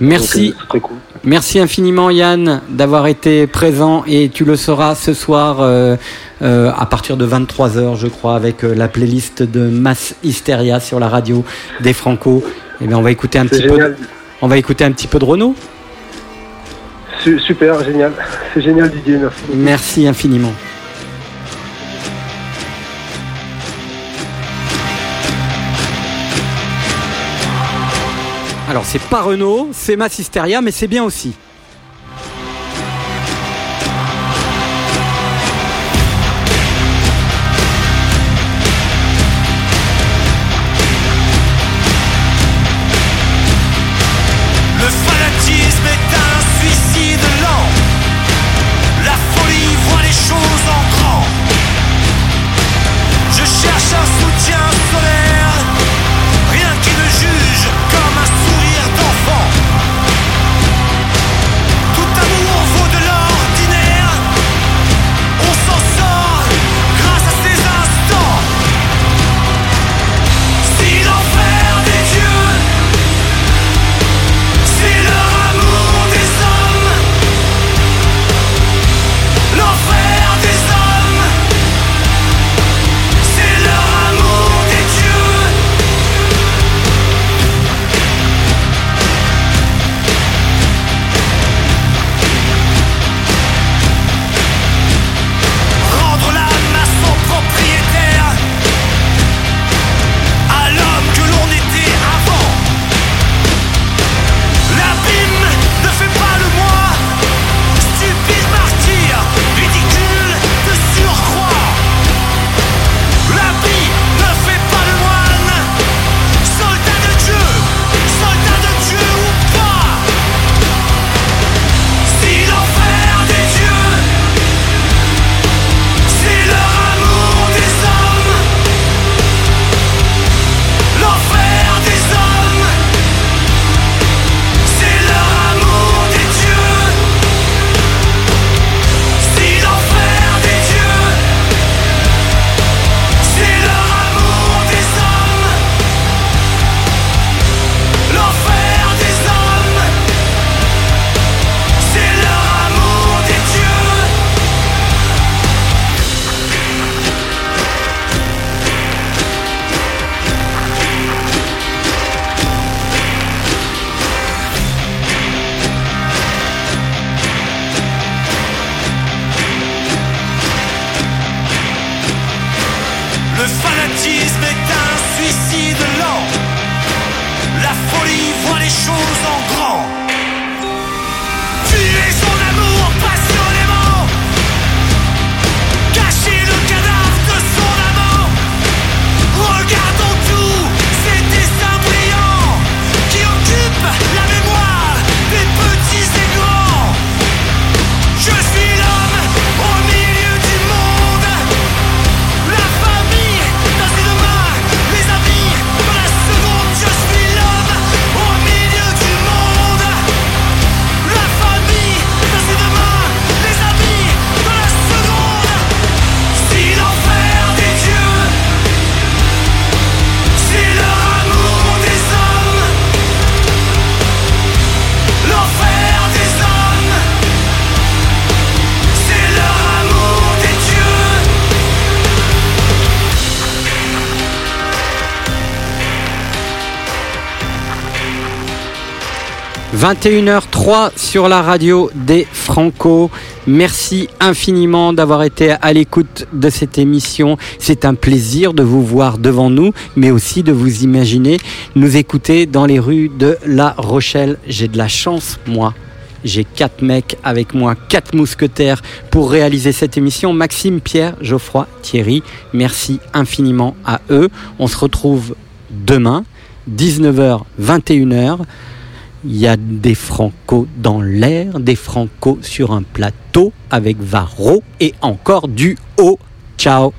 Merci. Donc, euh, c'est très cool. Merci infiniment Yann d'avoir été présent et tu le seras ce soir euh, euh, à partir de 23h je crois avec euh, la playlist de Mass Hysteria sur la radio des Franco. Et bien on va écouter un petit peu de, on va écouter un petit peu de Renault. Su- Super, génial. C'est génial Didier, merci. Merci infiniment. Alors c'est pas Renault, c'est Massisteria, mais c'est bien aussi. 21h03 sur la radio des Franco. Merci infiniment d'avoir été à l'écoute de cette émission. C'est un plaisir de vous voir devant nous, mais aussi de vous imaginer nous écouter dans les rues de La Rochelle. J'ai de la chance, moi. J'ai quatre mecs avec moi, quatre mousquetaires pour réaliser cette émission. Maxime, Pierre, Geoffroy, Thierry, merci infiniment à eux. On se retrouve demain, 19h, 21h. Il y a des Franco dans l'air, des Franco sur un plateau avec Varro et encore du haut. Ciao.